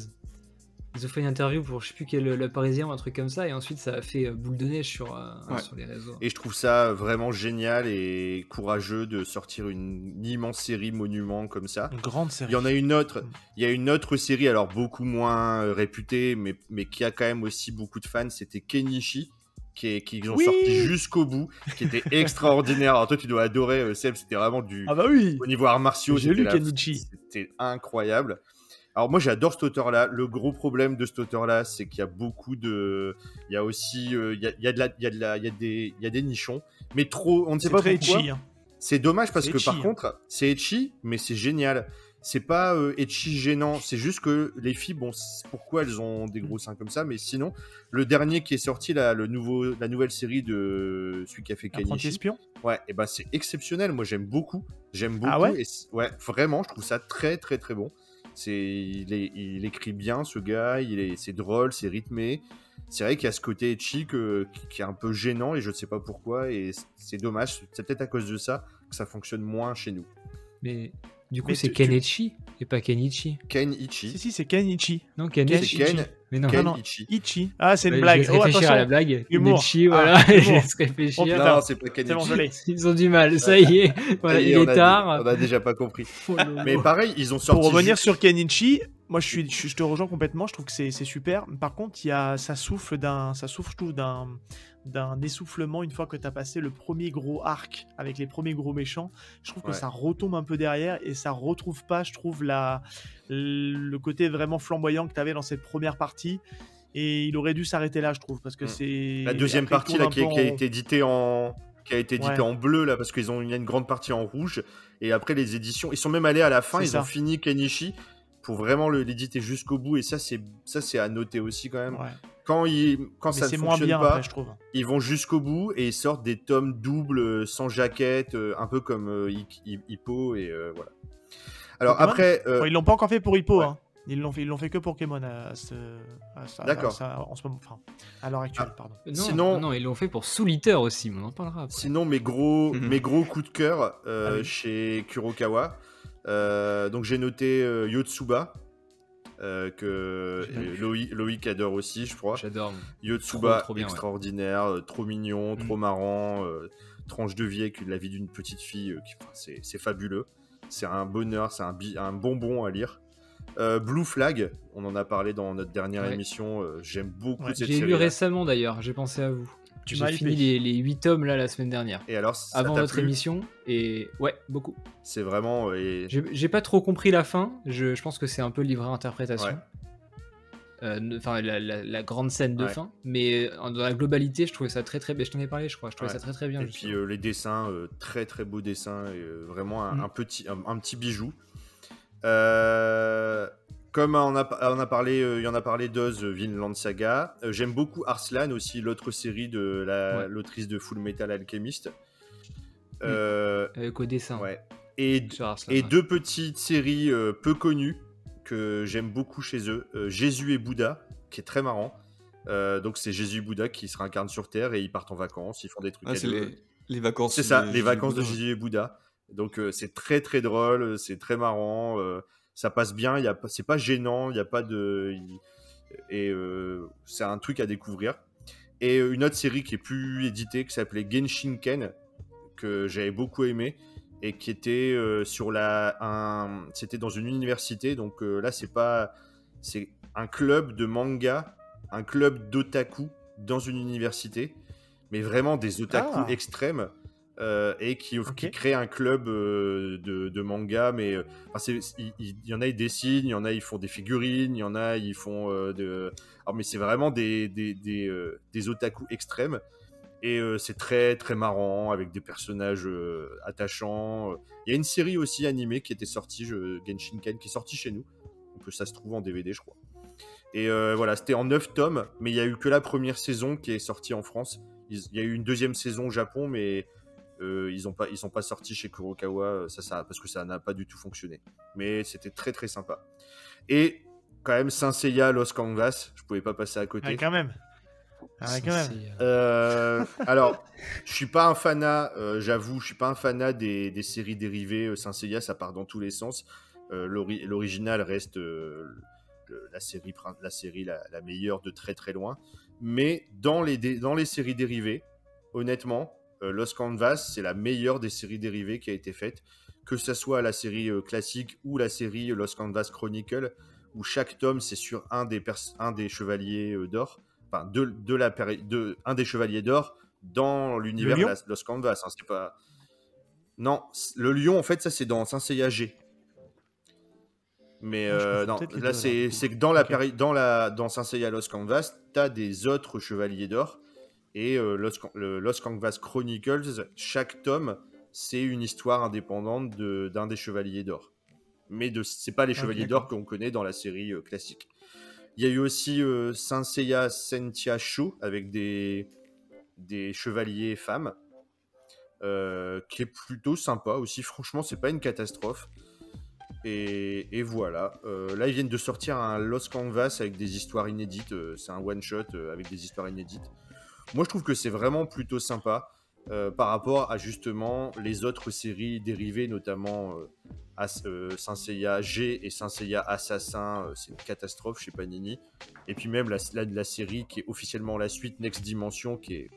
Ils ont fait une interview pour je sais plus quel Le Parisien ou un truc comme ça, et ensuite ça a fait euh, boule de neige sur, euh, Ouais. sur les réseaux. Et je trouve ça vraiment génial et courageux de sortir une, immense série monument comme ça. Une grande série. Il y en a une autre, il y a une autre série, alors beaucoup moins euh, réputée, mais, mais qui a quand même aussi beaucoup de fans, c'était Kenichi, qui, est, qui ont Oui sorti jusqu'au bout, qui était extraordinaire. Alors toi, tu dois adorer, Seb, c'était vraiment du, Ah bah oui Au niveau arts martiaux, J'ai lu Kenichi. C'était incroyable. Alors moi j'adore cet auteur-là. Le gros problème de cet auteur-là, c'est qu'il y a beaucoup de, il y a aussi, euh, il y, a, il y a de la, il y a de la, il y a des, il y a des nichons, mais trop. On ne sait pas très pourquoi. hein. C'est dommage parce que etchi, par hein. contre, c'est etchi, mais c'est génial. C'est pas euh, etchi gênant. C'est juste que les filles, bon, pourquoi elles ont des gros seins comme ça, mais sinon, le dernier qui est sorti là, le nouveau, la nouvelle série de celui qui a fait Kenichi. espion? Ouais, et ben c'est exceptionnel. Moi, j'aime beaucoup. J'aime beaucoup. Ah ouais? et ouais, vraiment, je trouve ça très, très, très bon. C'est, il, écrit bien, ce gars. Il est, c'est drôle, c'est rythmé. C'est vrai qu'il y a ce côté etchi que- qui, qui est un peu gênant et je ne sais pas pourquoi. Et c'est dommage. C'est peut-être à cause de ça que ça fonctionne moins chez nous. Mais du coup, c'est Kenichi et pas Kenichi. Ken Si, si, c'est Kenichi. Non, Kenichi. Ken, Mais non, Ken non. Ichi. Ichi. Ah, c'est une blague. Je laisse Oh, attention. à la blague. Humour. Kenichi, Ah, voilà. je humour. laisse réfléchir. Oh. Non, c'est pas Ken C'est bon, Ichi. je l'ai. Ils ont du mal, ça y est. Voilà, Ça y est, il est tard. On a déjà pas compris. Oh. Mais pareil, ils ont sorti. Pour revenir sur Kenichi, moi je, suis, je, je te rejoins complètement, je trouve que c'est super. Par contre, il y a, ça souffle d'un ça souffle, je trouve, d'un d'un essoufflement une fois que tu as passé le premier gros arc avec les premiers gros méchants. Je trouve que ça retombe un peu derrière et ça retrouve pas, je trouve, la, le côté vraiment flamboyant que tu avais dans cette première partie. Et il aurait dû s'arrêter là, je trouve, parce que Mm. c'est. La deuxième partie là, qui, a été éditée en qui a été Ouais. en bleu là parce qu'ils ont il y a une grande partie en rouge et après les éditions ils sont même allés à la fin ils ça. ont fini Kenichi pour vraiment l'éditer jusqu'au bout et ça c'est ça c'est à noter aussi quand même Ouais. quand ils quand Mais ça c'est ne moins fonctionne bien pas après, je trouve. ils vont jusqu'au bout et ils sortent des tomes doubles euh, sans jaquette euh, un peu comme euh, Hi- Hi- Hippo et euh, voilà alors Pokémon après euh, Bon, ils l'ont pas encore fait pour Hippo, ouais. hein. Ils l'ont fait, ils l'ont fait que pour Pokémon à ce, à ce- à D'accord. ce- en ce moment, enfin, à l'heure actuelle, Ah. pardon. Non, Sinon- non, ils l'ont fait pour Souliter aussi, mais on en parlera après. Sinon, mes gros, Mhm. mes gros coups de cœur euh, Ah oui. chez Kurokawa. Euh, donc, j'ai noté euh, Yotsuba, euh, que J'ai. Loïc, Loïc adore aussi, je crois. J'adore. Yotsuba, Trop, trop bien, extraordinaire, trop mignon, Mhm. trop marrant, euh, tranche de vie avec la vie d'une petite fille, euh, qui- enfin, c'est fabuleux. C'est un bonheur, c'est un, bonbon à lire. Blue Flag, on en a parlé dans notre dernière Ouais. émission. J'aime beaucoup Ouais, cette J'ai série. lu récemment d'ailleurs, j'ai pensé à vous. Tu m'as fini les, les 8 tomes là la semaine dernière. Et alors, ça Avant plu émission. Et ouais, beaucoup. C'est vraiment. et- J'ai pas trop compris la fin. Je, je pense que c'est un peu livré à interprétation. Ouais. Euh, Enfin, la, la- la grande scène de Ouais. fin. Mais euh, dans la globalité, je trouvais ça très très bien. Je t'en ai parlé, je crois. Je trouvais Ouais. ça très très bien. Et justement. puis euh, les dessins, euh, très très beaux dessins, et, euh, vraiment un, Mm. un petit, un, un petit bijou. Euh, comme on a, on a parlé, euh, il y en a parlé d'Oz, euh, Vinland Saga. Euh, J'aime beaucoup Arslan aussi, l'autre série de la- Ouais. l'autrice de Full Metal Alchemist. Euh, Avec au dessin. ouais. Et, Arslan, et ouais. deux petites séries euh, peu connues que j'aime beaucoup chez eux. Euh, Jésus et Bouddha, qui est très marrant. Euh, donc c'est Jésus et Bouddha qui se réincarnent sur Terre et ils partent en vacances, ils font des trucs. Ah, c'est les, les vacances. C'est ça, les vacances de. Jésus et Bouddha. Donc euh, c'est très très drôle, c'est très marrant, euh, ça passe bien, y a pas- c'est pas gênant, il n'y a pas de... Et euh, c'est un truc à découvrir. Et euh, une autre série qui est plus éditée, qui s'appelait Genshinken, que j'avais beaucoup aimé, et qui était euh, sur la... Un... C'était dans une université, donc euh, là c'est pas... C'est un club de manga, un club d'otaku dans une université, mais vraiment des otaku Ah. extrêmes. Euh, et qui, qui Ok. crée un club euh, de, de manga, mais euh, enfin, c'est- il, il- y en a, ils dessinent, il y en a, ils font des figurines, il y en a, ils font de. Alors, mais c'est vraiment des, des, des, des otaku extrêmes. Et c'est très très marrant avec des personnages attachants. Il y a une série aussi animée qui était sortie, je, Genshinken, qui est sortie chez nous. On peut, ça se trouve en DVD, je crois. Et voilà, c'était en 9 tomes, mais il y a eu que la première saison qui est sortie en France. Il y a eu une deuxième saison au Japon, mais euh, ils ont pas, ils sont pas sortis chez Kurokawa, euh, ça, ça, parce que ça n'a pas du tout fonctionné. Mais c'était très très sympa. Et quand même, Saint Seiya Lost Canvas, je pouvais pas passer à côté. Ah, quand même. Ah, quand même. euh, alors, je suis pas un fanat, euh, j'avoue, je suis pas un fanat des, des séries dérivées. Saint Seiya, ça part dans tous les sens. Euh, l'ori- L'original reste euh, le- la série, la, série la, la meilleure de très très loin. Mais dans les, dans les séries dérivées, honnêtement, euh, Lost Canvas, c'est la meilleure des séries dérivées qui a été faite. Que ce soit la série euh, classique ou la série Lost Canvas Chronicle, où chaque tome c'est sur un des, un des chevaliers euh, d'or enfin de, de la de un des chevaliers d'or dans l'univers Lost Canvas. hein, c'est pas non, le lion en fait ça c'est dans Saint Seiya G. Mais Ah, euh, non, là c'est que dans la Ok. péri- dans la dans Saint Seiya Lost Canvas, t'as des autres chevaliers d'or et euh, Lost, le Lost Canvas Chronicles, chaque tome c'est une histoire indépendante de- d'un des chevaliers d'or. Mais de c'est pas les chevaliers d'or qu'on connaît dans la série euh, classique. Il y a eu aussi euh, Saint Seiya Sentia Show avec des, des chevaliers femmes, euh, qui est plutôt sympa aussi. Franchement, c'est pas une catastrophe. Et, et voilà. Euh, là, ils viennent de sortir un Lost Canvas avec des histoires inédites. c'est un one-shot avec des histoires inédites. Moi, je trouve que c'est vraiment plutôt sympa euh, par rapport à justement les autres séries dérivées, notamment euh, euh, Saint Seiya G et Saint Seiya Assassin. euh, c'est une catastrophe chez Panini. Et puis même la, la, la série qui est officiellement la suite Next Dimension, qui est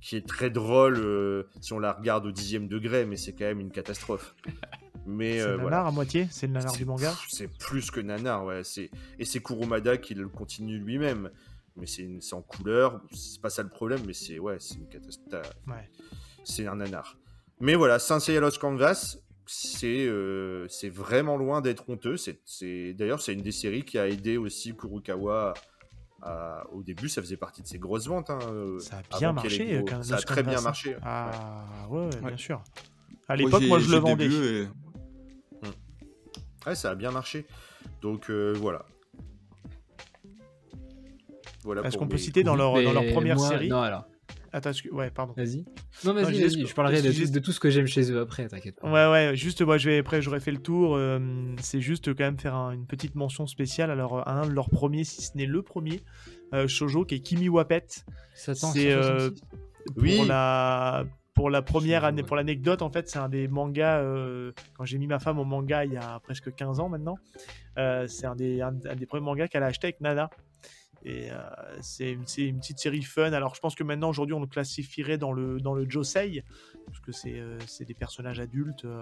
qui est très drôle euh, si on la regarde au dixième degré, mais c'est quand même une catastrophe. Mais C'est euh, le voilà. nanar à moitié, c'est le nanar du manga. C'est plus que nanar, ouais. C'est et c'est Kurumada qui le continue lui-même. Mais c'est en couleur, c'est pas ça le problème, mais c'est ouais, c'est une catastrophe. Ouais. C'est un nanar. Mais voilà, Saint Seiya Lost Canvas, c'est euh, c'est vraiment loin d'être honteux. D'ailleurs c'est une des séries qui a aidé aussi Kurokawa. à- au début, ça faisait partie de ses grosses ventes. hein, euh, Ça a bien marché, gros- quand- Ça a très bien Canvas, hein. marché. ouais. Ah ouais, ouais, bien sûr. À l'époque, moi, je le vendais. et- Ouais, ça a bien marché. Donc euh, voilà. Voilà Est-ce pour qu'on peut citer dans leur, dans leur première moi- série Non, alors, Attends, excuse- ouais, pardon. vas-y. Non, vas-y, je vas-y, ce- je parlerai de, je tout- de tout ce que j'aime chez eux après, t'inquiète pas. Ouais, ouais, juste, moi, je vais, après, j'aurais fait le tour. euh, c'est juste quand même faire un- une petite mention spéciale. Alors, un de leurs premiers, si ce n'est le premier, euh, shoujo, qui est Kimi Wapet. Satan, C'est, euh, 166. Oui. Pour la, pour la première année, pour l'anecdote, en fait, c'est un des mangas. euh, quand j'ai mis ma femme au manga il y a presque 15 ans maintenant, euh, c'est un des, un, un des premiers mangas qu'elle a acheté avec Nana. Et euh, c'est une, petite série fun. Alors, je pense que maintenant, aujourd'hui, on le classifierait dans le, dans le Josei, parce que c'est euh, des personnages adultes. euh.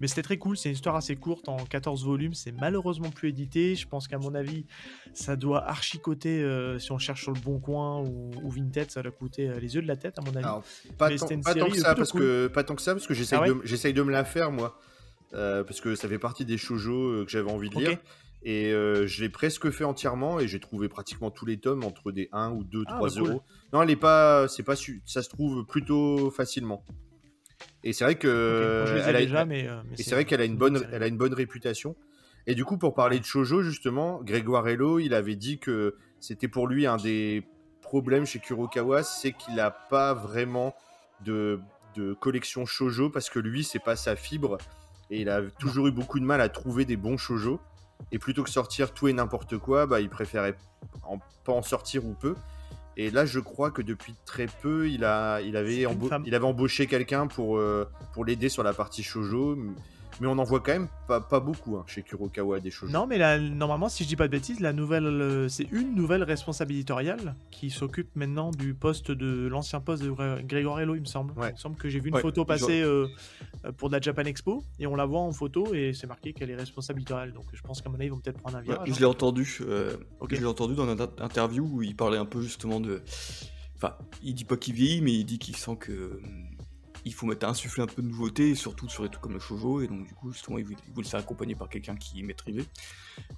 Mais c'était très cool. C'est une histoire assez courte, en 14 volumes. C'est malheureusement plus édité. Je pense qu'à mon avis, ça doit archicoter, euh, si on cherche sur le bon coin ou, ou Vinted, ça doit coûter les yeux de la tête, à mon avis. Alors, pas, Mais tant, c'était une pas tant série que ça, parce que, pas tant que ça, parce que j'essaye Ah ouais de, me la faire, moi. Euh, parce que ça fait partie des shoujo euh, que j'avais envie de lire. Et euh, je l'ai presque fait entièrement et j'ai trouvé pratiquement tous les tomes entre des 1 ou 2, Ah, 3 bah, cool. euros. Non, elle est pas, c'est pas, su- ça se trouve plutôt facilement. Et c'est vrai que Euh, elle a- déjà, mais, mais et c'est vrai qu'elle a une bonne, elle a une bonne réputation. Et du coup, pour parler de shoujo justement, Grégoire Hello, il avait dit que c'était pour lui un des problèmes chez Kurokawa, c'est qu'il n'a pas vraiment de, de collection shoujo parce que lui, c'est pas sa fibre et il a toujours eu beaucoup de mal à trouver des bons shoujo. Et plutôt que sortir tout et n'importe quoi, bah, il préférait en- pas en sortir ou peu. Et là, je crois que depuis très peu, il, a, il, il avait embauché quelqu'un pour, euh, pour l'aider sur la partie shoujo. Mais on en voit quand même pas, pas beaucoup hein, chez Kurokawa des shoujo. Non, mais là, normalement, si je dis pas de bêtises, la nouvelle, euh, c'est une nouvelle responsable éditoriale qui s'occupe maintenant du poste de l'ancien poste de Gré- Grégoire Hello, il me semble. Ouais. Il me semble que j'ai vu une Ouais, photo passer euh, euh, pour de la Japan Expo et on la voit en photo et c'est marqué qu'elle est responsable éditoriale. Donc je pense qu'à mon avis, ils vont peut-être prendre un Ouais, virage. je hein. l'ai entendu. euh. Je l'ai entendu dans une inter- interview où il parlait un peu justement de. Enfin, il dit pas qu'il vieillit, mais il dit qu'il sent que hum, il faut mettre insuffler un peu de nouveauté, surtout sur des trucs comme le shoujo, et donc du coup justement il voulait, il se faire accompagner par quelqu'un qui maîtrisait.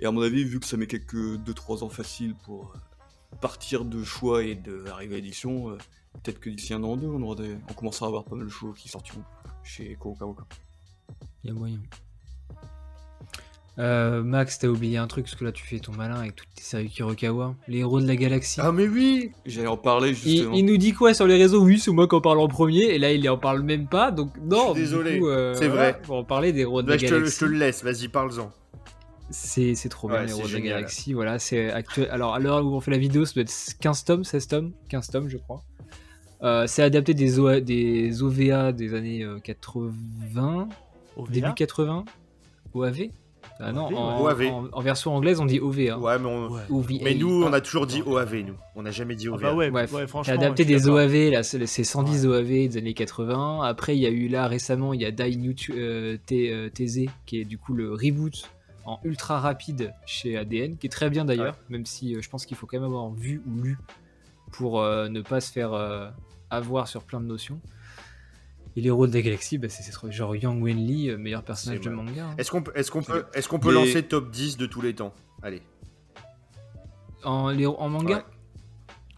Et à mon avis, vu que ça met quelques 2-3 ans faciles pour euh, partir de choix et d'arriver à l'édition, euh, peut-être que d'ici un an ou deux, on, aura des- commencera à avoir pas mal de shoujo qui sortiront chez Kurokawa. Il y a moyen. Euh, Max, t'as oublié un truc, parce que là tu fais ton malin avec toutes tes séries Kurokawa. Les héros de la galaxie. Ah, mais oui J'allais en parler il, justement. il nous dit quoi sur les réseaux? Oui, c'est moi qui en parle en premier, et là il en parle même pas, donc non. Je suis du désolé, euh, c'est voilà, vrai. On va en parler des héros de Bah, la je, te, le- galaxie. je te le laisse, vas-y, parle-en. C'est c'est trop bien, Ouais, les c'est héros de la galaxie. Voilà, c'est actuel. Alors, à l'heure où on fait la vidéo, ça doit être 15 tomes, 16 tomes, 15 tomes, je crois. Euh, c'est adapté des, des OVA des années euh, 80, OVA. début 80, OAV Ah non, OAV, en, ouais. OAV. en- en version anglaise, on dit OVA. Ouais, mais, on- Ouais. OVA. mais nous, on a Ah, toujours dit. OAV, nous. On n'a jamais dit Ah OVA. bah ouais, Bref, ouais, C'est franchement. adapté des. OAV, là, c'est c'est 110 OAV des années 80. Après, il y a eu là récemment, il y a Dai New euh, T- euh, TZ, qui est du coup le reboot en ultra rapide chez ADN, qui est très bien d'ailleurs, même si euh, je pense qu'il faut quand même avoir vu ou lu pour euh, ne pas se faire euh, avoir sur plein de notions. Et les héros de la galaxie, bah, c'est genre Yang Wenli, euh, meilleur personnage de manga. hein. Est-ce qu'on peut, est-ce qu'on peut, est-ce qu'on peut Mais- lancer top 10 de tous les temps? Allez. En, les- en manga, Ouais.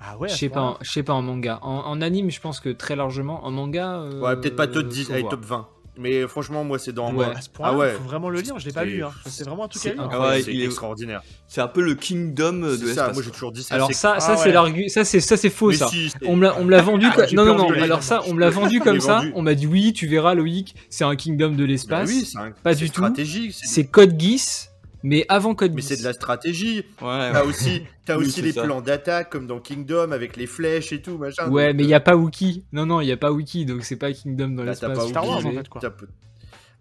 Ah ouais, je sais pas, en- moment-là. je sais pas en manga. En, en anime, je pense que très largement. En manga, euh, Ouais, peut-être pas top 10, faut allez, top 20. Mais franchement, moi, c'est dans. Ouais. À ce point-là, Ah ouais. faut vraiment le lire. Je l'ai pas C'est- lu. Hein. C'est vraiment un truc c'est à lire. Ah ouais, Ouais, il il est est- extraordinaire. C'est un peu le kingdom de C'est ça, l'espace. moi j'ai toujours dit ça. Alors c'est- ça, Ah ça c'est ouais. l'argument. Ça c'est ça c'est faux Mais ça. si, c'est- On me l'a on me l'a vendu. Ah, Non non non. Alors ça, on me l'a vendu comme ça. vendu. On m'a dit oui, tu verras Loïc, c'est un kingdom de Bah l'espace. oui, c'est un- Pas c'est du tout. stratégique. c'est- C'est Code Geass, mais avant Code Mais c'est de la stratégie. Ouais, T'as aussi, t'as Oui, aussi les ça. plans d'attaque comme dans Kingdom avec les flèches et tout machin. Ouais, donc, mais il euh, y a pas Wookie. Non non, il y a pas Wookie, donc c'est pas Kingdom dans bah, t'as l'espace. pas Star Wars, en fait, quoi. t'as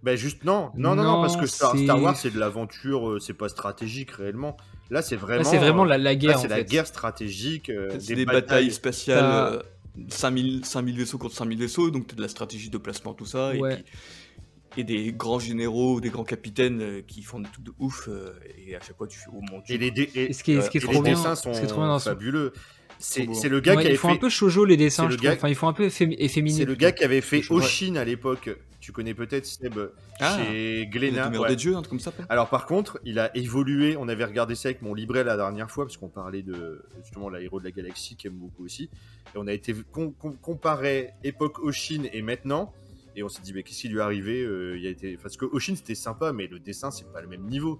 Bah juste non, non, non, non, Non, parce que Star, Wars c'est de l'aventure, euh, c'est pas stratégique réellement. Là c'est vraiment. Là c'est vraiment la, la là, guerre c'est en la fait. guerre stratégique. euh, C'est des batailles batailles. spatiales, T'as- euh, 5000, 5000 vaisseaux contre 5000 vaisseaux, donc t'as de la stratégie de placement, tout ça, et, Ouais. puis- et des grands généraux, des grands capitaines euh, qui font des trucs de ouf, euh, et à chaque fois tu fais oh mon dieu. Et les, dé- et- Et ce qui est, ce qui est Et et trop les bien, dessins ce sont qui est trop bien dans ce- fabuleux. C'est le gars Ouais, qui avait ils font fait. un peu shoujo les dessins, je le trouve. gars- Enfin, ils font un peu effémi- efféminé. C'est le gars qui avait fait Je. Oshin à l'époque. Tu connais peut-être Seb Ah, chez Glénat. ouais. des dieux, un truc comme ça. Alors par contre, il a évolué. On avait regardé ça avec mon livret la dernière fois parce qu'on parlait de justement la héros de la galaxie qui aime beaucoup aussi. Et on a été com- com- comparé époque Oshin et maintenant. Et on s'est dit mais qu'est-ce qui lui est arrivé Euh, Il a été parce que Oshin c'était sympa, mais le dessin c'est pas le même niveau.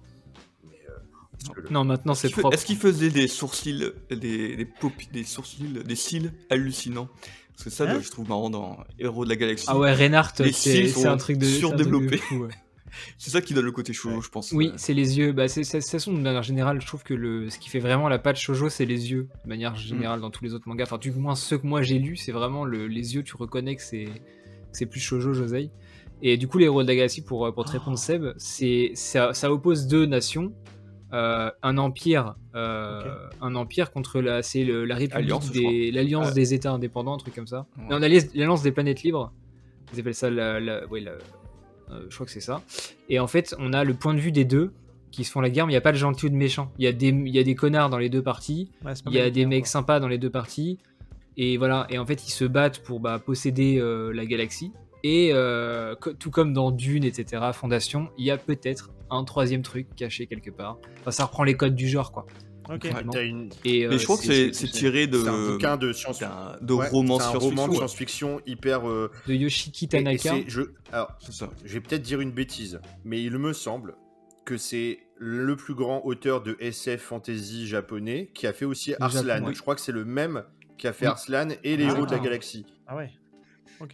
Mais, euh, le- Non, maintenant c'est Est-ce qu'il propre. est-ce qu'il faisait des sourcils, des, des, paupi- des sourcils, des cils hallucinants? Parce que ça, Hein je trouve marrant dans Héros de la Galaxie. Ah ouais, Reinhardt, Les c'est cils c'est sont un truc de c'est un truc de surdéveloppés. fou, ouais. C'est ça qui donne le côté shoujo, je pense. Oui, c'est les yeux. Bah, c'est, toute façon, de manière générale, je trouve que le, ce qui fait vraiment la patte shoujo, c'est les yeux. De manière générale, dans tous les autres mangas. Enfin, du moins, ceux que moi j'ai lus, c'est vraiment le, les yeux, tu reconnais que c'est, c'est plus shoujo, Josei. Et du coup, les la galaxie, pour, euh, pour te répondre, Seb, c'est, ça, ça oppose deux nations. Euh, un empire, euh, un empire contre la, c'est le- la République des, l'alliance des États indépendants, un truc comme ça. Ouais. Non, l'alliance, l'alliance des planètes libres. Ils appellent ça la, la- ouais, la- euh, je crois que c'est ça. Et en fait, on a le point de vue des deux qui se font la guerre, mais il n'y a pas de gentil ou de méchant. Il y, a des- il y a des connards dans les deux parties, Ouais, il y a des mecs quoi. sympas dans les deux parties, et voilà. Et en fait, ils se battent pour bah, posséder euh, la galaxie. Et euh, co- tout comme dans Dune, etc., Fondation, il y a peut-être un troisième truc caché quelque part. Enfin, ça reprend les codes du genre, quoi. Ok. Ouais. T'as une- Et, euh, Mais je crois que c'est tiré de, c'est un bouquin de science. d'un- de ouais, roman c'est un roman de science-fiction. science-fiction hyper. euh, de Yoshiki et- et Tanaka. c'est- je, alors, C'est ça. je vais peut-être dire une bêtise, mais il me semble que c'est le plus grand auteur de SF fantasy japonais qui a fait aussi Arslan. Oui. Je crois que c'est le même qui a fait Oui. Arslan et les Ah, héros de la galaxie. Ah ouais.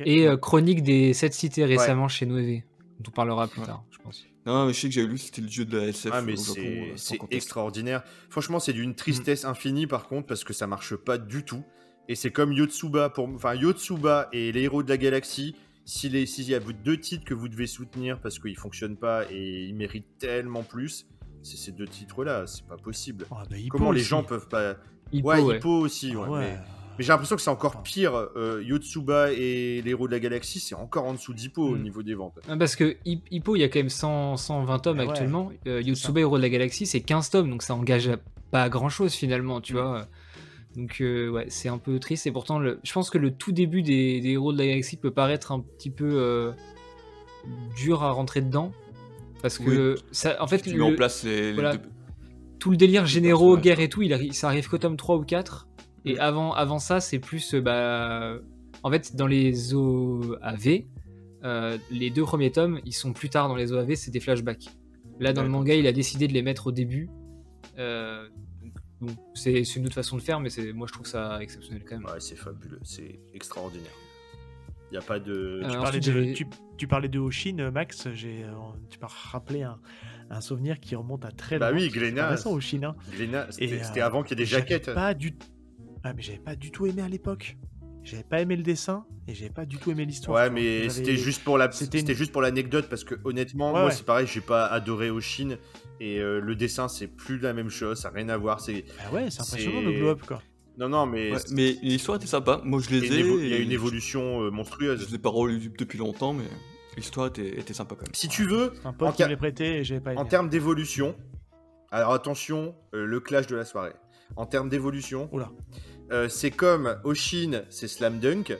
Et euh, Chronique des sept cités récemment chez Noévé. dont on parlera plus Ouais. tard, je pense. Non, mais je sais que j'avais lu, c'était le dieu de la SF Ah mais c'est euh, extraordinaire. Franchement, c'est Mm. d'une tristesse infinie par contre parce que ça marche pas du tout. Et c'est comme Yotsuba pour enfin Yotsuba et les héros de la galaxie. S'il les- y a deux titres que vous devez soutenir parce qu'ils fonctionnent pas et ils méritent tellement plus, c'est ces deux titres-là. C'est pas possible. Ah, bah, Comment les aussi. gens peuvent pas Hippo, Ouais, ouais. Hippo aussi. ouais, Ah ouais. Mais, mais j'ai l'impression que c'est encore pire. euh, Yotsuba et les héros de la galaxie, c'est encore en dessous d'Hippo au Mm. niveau des ventes. Ah, Parce que Hip- Hippo, il y a quand même 100, 120 tomes Ah ouais. actuellement. Euh, Yotsuba Héros de la Galaxie, c'est 15 tomes, donc ça engage à pas grand chose finalement, tu Mm. vois. Donc euh, ouais, c'est un peu triste. Et pourtant, le... je pense que le tout début des, des Héros de la Galaxie peut paraître un petit peu euh, dur à rentrer dedans. Parce que ça, en fait, Tu mets en le- place les, les voilà. deux- tout le délire généraux, guerre et tout, il arri- ça arrive qu'au tome 3 ou 4. Et Mm. avant, avant ça, c'est plus. euh, Bah, en fait, dans les OAV, euh, les deux premiers tomes, ils sont plus tard dans les OAV, c'est des flashbacks. Là, dans le manga, il a décidé de les mettre au début. Euh, c'est une autre façon de faire, mais c'est- moi, je trouve ça exceptionnel quand même. Ouais, c'est fabuleux, c'est extraordinaire. Il y a pas de. Euh, Tu parlais, ensuite, de, tu, tu parlais de Oshin, Max. J'ai, euh, tu m'as rappelé un, un souvenir qui remonte à très Bah longtemps. oui, que c'est Glénat. hein. C'était euh, avant qu'il y ait des jaquettes. Pas du... ah, mais j'avais pas du tout aimé à l'époque. J'avais pas aimé le dessin et j'avais pas du tout aimé l'histoire. Ouais, mais c'était juste pour la, c'était une- juste pour l'anecdote parce que honnêtement, Ouais, moi ouais. c'est pareil, j'ai pas adoré Oshin et euh, le dessin c'est plus la même chose, ça n'a rien à voir. C'est Ah ouais, c'est impressionnant le globe quoi. non non mais Ouais, mais l'histoire était sympa. Moi, je les ai. il y a une évolution euh, Je monstrueuse. les ai pas depuis longtemps, mais l'histoire était, était sympa quand même. Si tu veux, un pote En qui me prêté et j'avais pas aimé. en termes d'évolution, alors attention, euh, le clash de la soirée. En termes d'évolution, Oula. Euh, c'est comme Oshin, c'est Slam Dunk.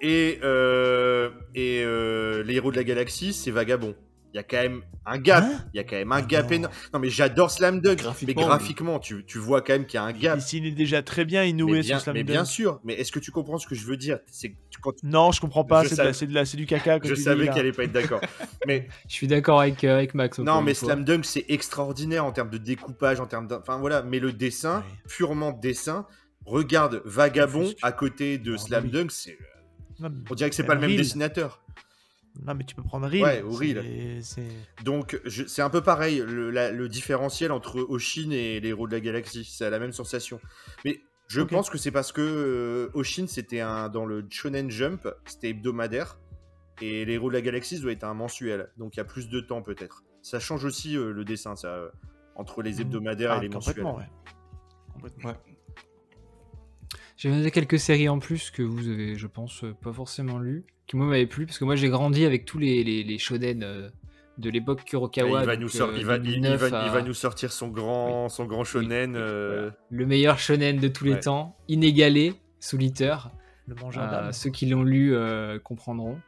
Et, euh, euh, les héros de la galaxie, c'est Vagabond. Il y a quand même un gap. Hein Il y a quand même un Ah gap non. énorme. Non, mais j'adore Slam Dunk. Graphiquement, mais graphiquement, tu, tu vois quand même qu'il y a un Il gap. dessine déjà très bien Mais bien, sur Slam mais Dunk. bien sûr. Mais est-ce que tu comprends ce que je veux dire? C'est quand tu- Non, je comprends pas. C'est de la- savais- c'est de la- c'est du caca. comme Je tu savais qu'elle allait pas être d'accord. mais Je suis d'accord avec, euh, avec Max. non, mais. Slam Dunk, c'est extraordinaire en termes de découpage, en termes. de- Enfin voilà. Mais le dessin, Ouais. purement dessin. Regarde Vagabond à côté de Ah, Slam oui. Dunk, c'est. Non, mais- On dirait que c'est mais pas le même dessinateur. Non, mais tu peux prendre Reel. Ouais, ou Reel. Donc c'est un peu pareil, le, la- le différentiel entre Oshin et les héros de la galaxie, c'est la même sensation. Mais je pense que c'est parce que euh, Oshin c'était un dans le Shonen Jump, c'était hebdomadaire, et les héros de la galaxie ça doit être un mensuel, donc il y a plus de temps peut-être. Ça change aussi euh, le dessin, ça euh, entre les hebdomadaires Ah, et les mensuels. complètement, ouais. Complètement. Ouais. J'ai noté quelques séries en plus que vous avez, je pense, euh, pas forcément lues, qui moi m'avaient plu, parce que moi j'ai grandi avec tous les, les, les shonen euh, de l'époque Kurokawa. il va nous euh, il va, il- il 2009 va- il à- va nous sortir son grand, son grand shonen. Oui, euh. Le meilleur shonen de tous les Ouais. temps, inégalé, sous Litter. Le mangeur Euh, d'âme. ceux qui l'ont lu euh, comprendront.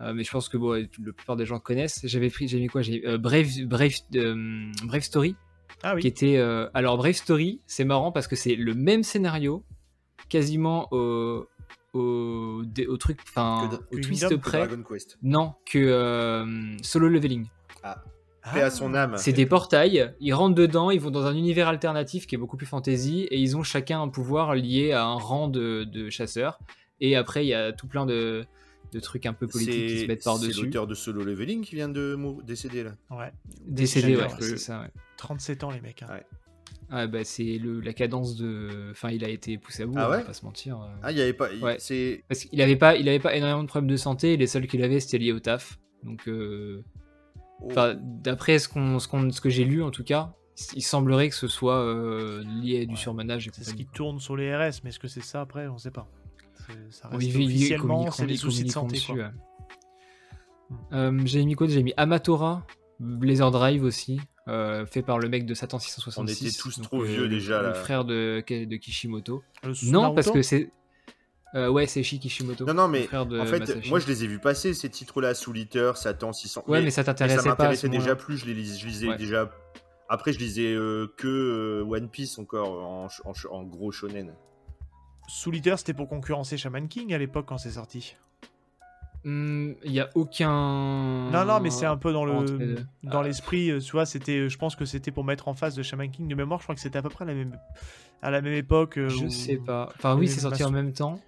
Euh, mais je pense que bon, la plupart des gens connaissent. J'avais pris, j'ai mis quoi J'ai euh, Brave, Brave, euh, Brave Story, Ah oui. qui était. euh, alors Brave Story, c'est marrant parce que c'est le même scénario, quasiment au, au, truc, enfin, au twist Kingdom, près. Quest. Non, que euh, Solo Leveling. Paix à son âme. C'est des portails, ils rentrent dedans, ils vont dans un univers alternatif qui est beaucoup plus fantasy, et ils ont chacun un pouvoir lié à un rang de, de chasseurs. Et après, il y a tout plein de, de trucs un peu politiques qui se mettent C'est par-dessus. l'auteur de Solo Leveling qui vient de décéder là. Ouais. Décédé, ouais, J'adore. c'est ça, ouais. 37 ans, les mecs. hein. Ouais. Ah, bah, c'est le- la cadence de. Enfin, il a été poussé à bout, Ah on va pas se mentir. euh. Ah, il y avait pas. il- Ouais. C'est Parce qu'il avait pas, il avait pas énormément de problèmes de santé, les seuls qu'il avait, c'était lié au taf. Donc, euh, Oh. enfin, d'après ce, qu'on, ce, qu'on- ce que j'ai lu, en tout cas, il semblerait que ce soit euh, lié à du Ouais. surmenage. et C'est ce qui tourne sur les RS, mais est-ce que c'est ça après? On sait pas. C'est- Ça reste ils officiellement, c'est des soucis de santé. dessus, quoi. ouais. Euh, j'ai mis quoi? J'ai mis Amatora, Blazer Drive aussi, euh, fait par le mec de Satan 666. On était tous donc, trop vieux le- déjà, Le là. frère de, de Kishimoto. Le Non, parce que c'est. euh, ouais, c'est Shi Kishimoto. Non, non, mais frère de en fait, Masashi. moi je les ai vus passer ces titres-là, Soul Eater, Satan 600. Ouais, mais, ça mais ça t'intéressait ce m'intéressait déjà plus. Je les je lisais Ouais. déjà. Après, je lisais euh, que euh, One Piece encore en, en gros shonen. Soul Eater, c'était pour concurrencer Shaman King à l'époque quand c'est sorti. Hmm, Il y a aucun. Non, non, mais c'est un peu dans le dans Ah. l'esprit, euh, tu vois, c'était, euh, je pense que c'était pour mettre en face de Shaman King de mémoire. Je crois que c'était à peu près à la même, à la même époque. euh, Je sais pas. Enfin, oui, c'est sorti en même temps.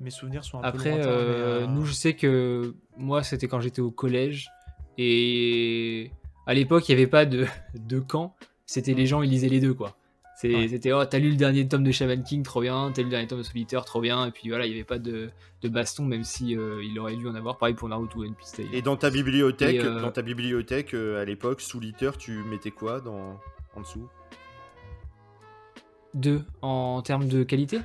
Mes souvenirs sont un peu Après, lointains, euh, euh, nous, je sais que moi, c'était quand j'étais au collège. Et à l'époque, il n'y avait pas de, de camp. C'était les gens, ils lisaient les deux, quoi. Ouais. C'était, oh, t'as lu le dernier tome de Shaman King, trop bien. T'as lu le dernier tome de Solitaire, trop bien. Et puis voilà, il n'y avait pas de, de baston, même si euh, il aurait dû en avoir. Pareil pour Naruto One Piece. Et dans ta bibliothèque, Et, euh, dans ta bibliothèque euh, à l'époque, Eater, tu mettais quoi dans... en dessous? Deux, en termes de qualité?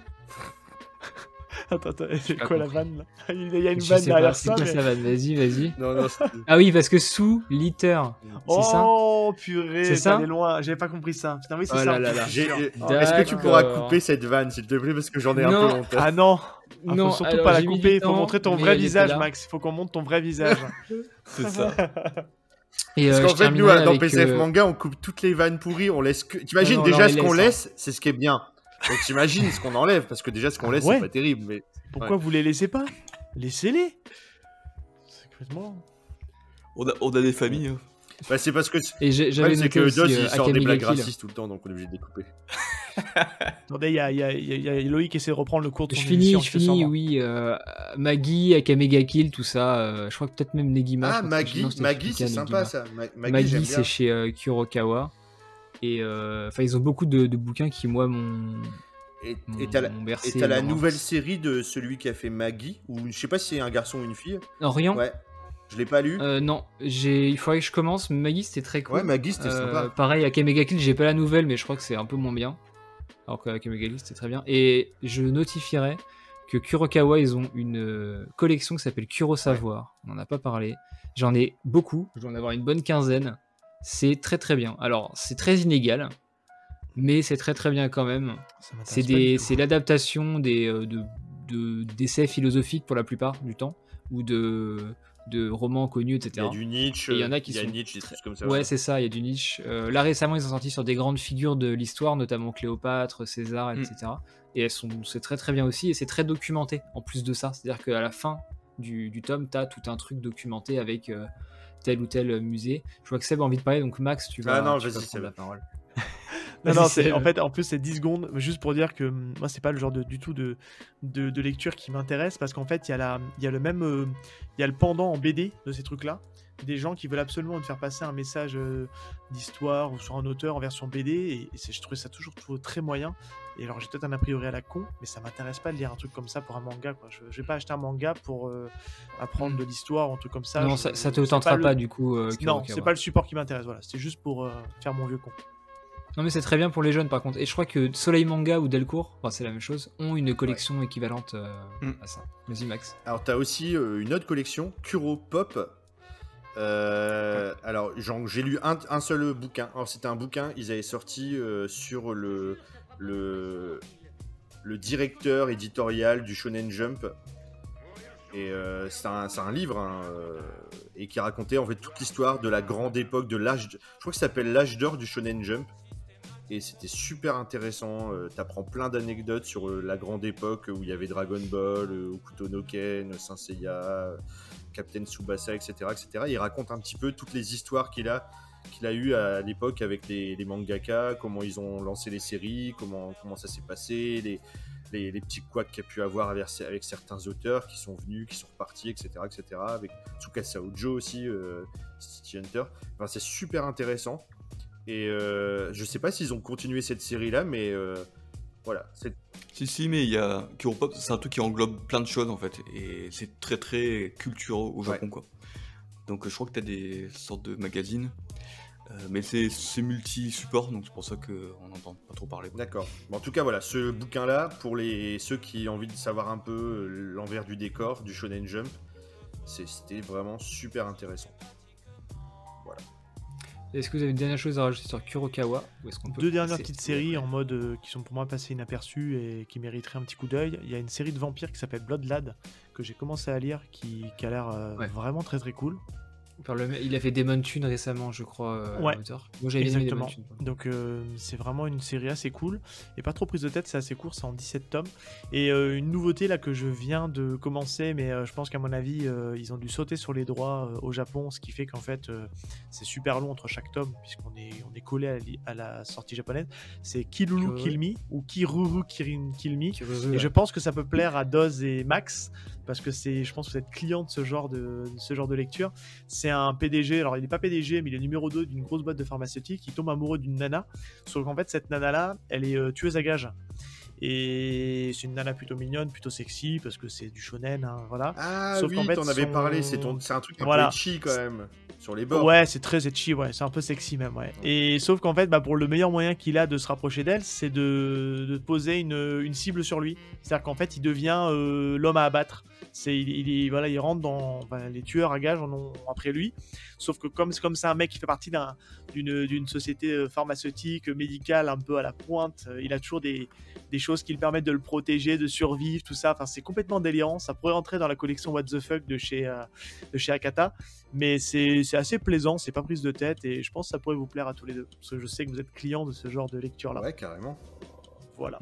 Attends, attends, c'est pas quoi la vanne là? Il y a une Je vanne pas, derrière c'est ça. quoi mais- ça va Vas-y, vas-y. Non, non, Ah oui, parce que sous litter, c'est ça? Oh purée, C'est ça? loin, j'avais pas compris ça. Putain, oui, c'est Oh ça. là là là. J'ai- sûr. euh, Est-ce que tu pourras couper cette vanne, s'il te plaît, parce que j'en ai un peu honte. Ah non, Ah, Non, faut surtout alors, pas la couper, il faut montrer ton vrai visage. Max. Il faut qu'on montre ton vrai visage. C'est ça. Et, Parce euh, qu'en fait, nous, dans PCF euh, Manga, on coupe toutes les vannes pourries, on laisse que. T'imagines Non, non, déjà ce qu'on laisse, laisse, c'est ce qui est bien. Donc t'imagines ce qu'on enlève, parce que déjà ce qu'on laisse, ouais. c'est pas terrible. Mais Pourquoi vous les laissez pas? Laissez-les. C'est complètement. On a, on a des familles. hein. bah, c'est parce que Et Ouais, j'avais c'est que aussi Doz euh, il sort des blagues racistes tout le temps, donc on est obligé de les couper. Attendez, il y a, il y a- il y a- il y a Loïc qui essaie de reprendre le cours de Je finis, je finis, oui. euh, Maggie, Akame ga Kill, tout ça. euh, je crois que peut-être même Negima. Ah, Maggie, Maggie, c'est sympa ça. Ma- Maggie, c'est chez euh, Kurokawa. Et euh, enfin, ils ont beaucoup de, de bouquins qui, moi, m'ont Et t'as la, et la nouvelle série de celui qui a fait Maggie, ou je sais pas si c'est un garçon ou une fille. Orient Ouais, je l'ai pas lu. Euh, Non, j'ai- il faudrait que je commence. Maggie, c'était très cool. Ouais, Maggie, c'était Euh, sympa. Pareil, Akame ga Kill, j'ai pas la nouvelle, mais je crois que c'est un peu moins bien. Alors que Akame ga Kill, c'était très bien. Et je notifierai que Kurokawa, ils ont une euh, collection qui s'appelle Kuro Savoir. On n'en a pas parlé. J'en ai beaucoup. Je dois en avoir une bonne quinzaine. C'est très très bien. Alors, c'est très inégal, mais c'est très très bien quand même. C'est des, l'adaptation des euh, de, de- d'essais philosophiques pour la plupart du temps, ou de de romans connus, Il y etc. a du Nietzsche, Et il y en a qui il y a sont Nietzsche, des très- trucs comme ça. Ouais, c'est ça, il y a du niche. Euh, là récemment, ils sont sortis sur des grandes figures de l'histoire, notamment Cléopâtre, César, Mm. etc. Et elles sont, c'est très très bien aussi, et c'est très documenté en plus de ça. C'est-à-dire qu'à la fin du, du tome, t'as tout un truc documenté avec euh, tel ou tel musée. Je vois que Seb a envie de parler, donc Max, tu vas, Ah non, tu vas vas-y, prendre Seb. la parole. Non, c'est, en fait, en plus, c'est 10 secondes, juste pour dire que hum, moi, c'est pas le genre de, du tout de, de, de lecture qui m'intéresse, parce qu'en fait, il y, a la- il y a le même, euh, il y a le pendant en BD de ces trucs-là, des gens qui veulent absolument te faire passer un message euh, d'histoire ou sur un auteur en version BD, et, je trouvais ça toujours, très moyen. Et alors, j'ai peut-être un a priori à la con, mais ça m'intéresse pas de lire un truc comme ça pour un manga, quoi. Je, je vais pas acheter un manga pour euh, apprendre de l'histoire ou un truc comme ça. non, Je- ça, ça te tentera le- pas, du coup. euh, Non, c'est pas le support qui m'intéresse, voilà. C'est juste pour euh, faire mon vieux con. Non mais c'est très bien pour les jeunes par contre. Et je crois que Soleil Manga ou Delcourt, enfin, c'est la même chose, ont une collection équivalente euh, Mm. à ça. Vas-y Max. Alors, tu as aussi euh, une autre collection, Kuro Pop. Euh, Alors, j'ai lu un, seul bouquin. C'était un bouquin, ils avaient sorti euh, sur le, le, directeur éditorial du Shonen Jump. Et euh, c'est un, un livre, hein, et qui racontait en fait toute l'histoire de la grande époque de l'âge. Je crois que ça s'appelle l'âge d'or du Shonen Jump. Et c'était super intéressant. T'apprends plein d'anecdotes sur la grande époque où il y avait Dragon Ball, Okuto no Ken, Saint Captain Tsubasa, etc., etc. Il raconte un petit peu toutes les histoires qu'il a, qu'il a eues à l'époque avec les, mangaka, comment ils ont lancé les séries, comment, comment ça s'est passé, les, les, petits couacs qu'il a pu avoir avec, avec certains auteurs qui sont venus, qui sont repartis, etc., etc. Avec Tsukasa Ojo aussi, euh, City Hunter. Enfin, c'est super intéressant. Et euh, je sais pas s'ils ont continué cette série-là, mais euh, voilà. C'est Si, si, mais il y a. C'est un truc qui englobe plein de choses en fait. Et c'est très très culturel au Japon quoi. Donc je crois que tu as des sortes de magazines. Euh, mais c'est c'est multi-support, donc c'est pour ça qu'on n'entend pas trop parler. quoi. d'accord. Bon, en tout cas, voilà, ce bouquin-là, pour les ceux qui ont envie de savoir un peu euh, l'envers du décor du Shonen Jump, c'est- c'était vraiment super intéressant. Est-ce que vous avez une dernière chose à rajouter sur Kurokawa ou est-ce qu'on peut Deux dernières petites séries en mode euh, qui sont pour moi passées inaperçues et qui mériteraient un petit coup d'œil. Il y a une série de vampires qui s'appelle Blood Lad que j'ai commencé à lire qui, qui a l'air euh, Ouais. vraiment très très cool. Il a fait Demon Tune récemment, je crois, euh, Ouais. Moi aimé. Tune. Donc euh, c'est vraiment une série assez cool et pas trop prise de tête, c'est assez court, c'est en 17 tomes. Et euh, une nouveauté là que je viens de commencer, mais euh, je pense qu'à mon avis ils ont dû sauter sur les droits au Japon, ce qui fait qu'en fait c'est super long entre chaque tome puisqu'on est, on est collé à la, li- à la sortie japonaise. C'est Kilulu. Kill Me ou Kiruru Kirin Kill Me. Kiruru, Et je pense que ça peut plaire à Doz et Max parce que c'est, je pense que vous êtes client de ce genre de, de ce genre de lecture. C'est un PDG, alors il n'est pas PDG, mais il est numéro 2 d'une grosse boîte de pharmaceutique. Il tombe amoureux d'une nana, sauf qu'en fait cette nana là, elle est euh, tueuse à gages. Et c'est une nana plutôt mignonne, plutôt sexy parce que c'est du shonen, hein, voilà. Ah Sauf oui, qu'en fait, t'en avais son- parlé, c'est ton- c'est un truc un Voilà. peu itchy quand même, sur les bords. Ouais, c'est très etchi, ouais, c'est un peu sexy même, ouais. Et sauf qu'en fait, bah, pour le meilleur moyen qu'il a de se rapprocher d'elle, c'est de, de poser une, une cible sur lui. C'est-à-dire qu'en fait, il devient euh, l'homme à abattre. C'est, il, il est- voilà, il rentre dans, enfin, les tueurs à gages en ont après lui. Sauf que comme, comme c'est un mec qui fait partie d'un- d'une, société euh, pharmaceutique, médicale, un peu à la pointe, euh, il a toujours des, des choses qui le permettent de le protéger, de survivre, tout ça. Enfin, c'est complètement délirant. Ça pourrait rentrer dans la collection What the Fuck de chez, euh, de chez Akata mais c'est c'est assez plaisant, c'est pas prise de tête et je pense que ça pourrait vous plaire à tous les deux parce que je sais que vous êtes client de ce genre de lecture là. Ouais, carrément. Voilà,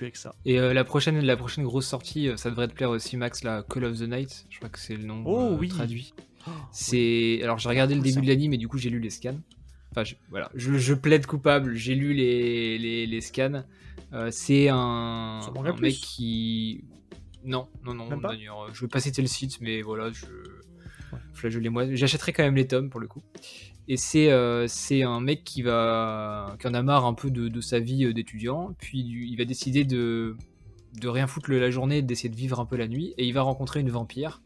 avec ça. Et euh, la, prochaine, la prochaine grosse sortie, euh, ça devrait te plaire aussi, Max, la Call of the Night. Je crois que c'est le nom Oh, euh, oui. traduit. C'est alors j'ai regardé le cool, début ça. de l'anime, mais du coup j'ai lu les scans. Enfin je, voilà, je, je plaide coupable. J'ai lu les, les, les scans. Euh, c'est un, mec qui non non non je vais pas citer le site, mais voilà je flageolez moi. J'achèterai quand même les tomes pour le coup. Et c'est euh, c'est un mec qui va qui en a marre un peu de, de sa vie euh, d'étudiant, puis il va décider de de rien foutre la journée, d'essayer de vivre un peu la nuit, et il va rencontrer une vampire,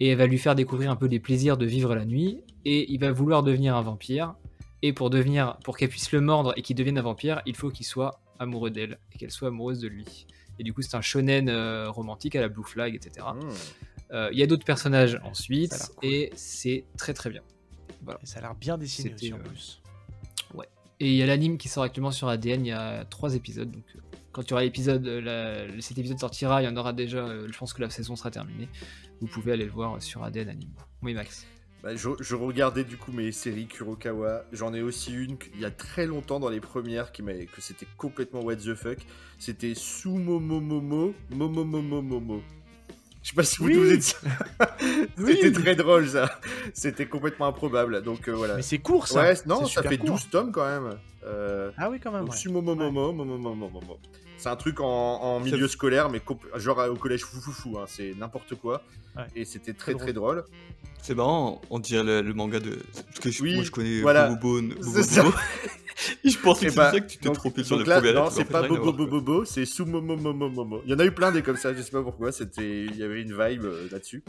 et elle va lui faire découvrir un peu les plaisirs de vivre la nuit, et il va vouloir devenir un vampire, et pour devenir, pour qu'elle puisse le mordre et qu'il devienne un vampire, il faut qu'il soit amoureux d'elle, et qu'elle soit amoureuse de lui. Et du coup, c'est un shonen euh, romantique à la Blue Flag, etc. Euh, Il y a d'autres personnages ensuite, cool. et c'est très très bien. Et ça a l'air bien dessiné aussi en euh, plus. Et il y a l'anime qui sort actuellement sur ADN, il y a trois épisodes, donc euh, quand tu auras l'épisode, euh, la- cet épisode sortira, il y en aura déjà. euh, je pense que la saison sera terminée. Vous pouvez aller le voir sur ADN Anime. Oui, Max. Bah, je, je regardais du coup mes séries Kurokawa. J'en ai aussi une il y a très longtemps dans les premières qui que c'était complètement what the fuck. C'était Sumomomomo Momomomomomo. Je sais pas si vous Oui. vous êtes. Oui. C'était très drôle ça. C'était complètement improbable. Donc euh, voilà. Mais c'est court ça. Ouais, non, ça fait court. 12 tomes quand même. Euh, Ah oui, quand même. donc ouais. Sumomomomo Momomomomomo. C'est un truc en, en milieu scolaire, mais genre euh, au collège foufoufou, hein, c'est n'importe quoi. Ouais. Et c'était très Très très drôle. C'est marrant, on dirait le, le manga de. Parce que je- Oui, moi je connais voilà. Bobo Bobo. Bobo ça. Je pensais Et que bah, c'est ça que tu t'es trompé sur donc le là, premier Non, c'est pas Bobo. Bobo Bobo, c'est Sumomomomomo. Il y en a eu plein des comme ça, je sais pas pourquoi, c'était il y avait une vibe euh, là-dessus.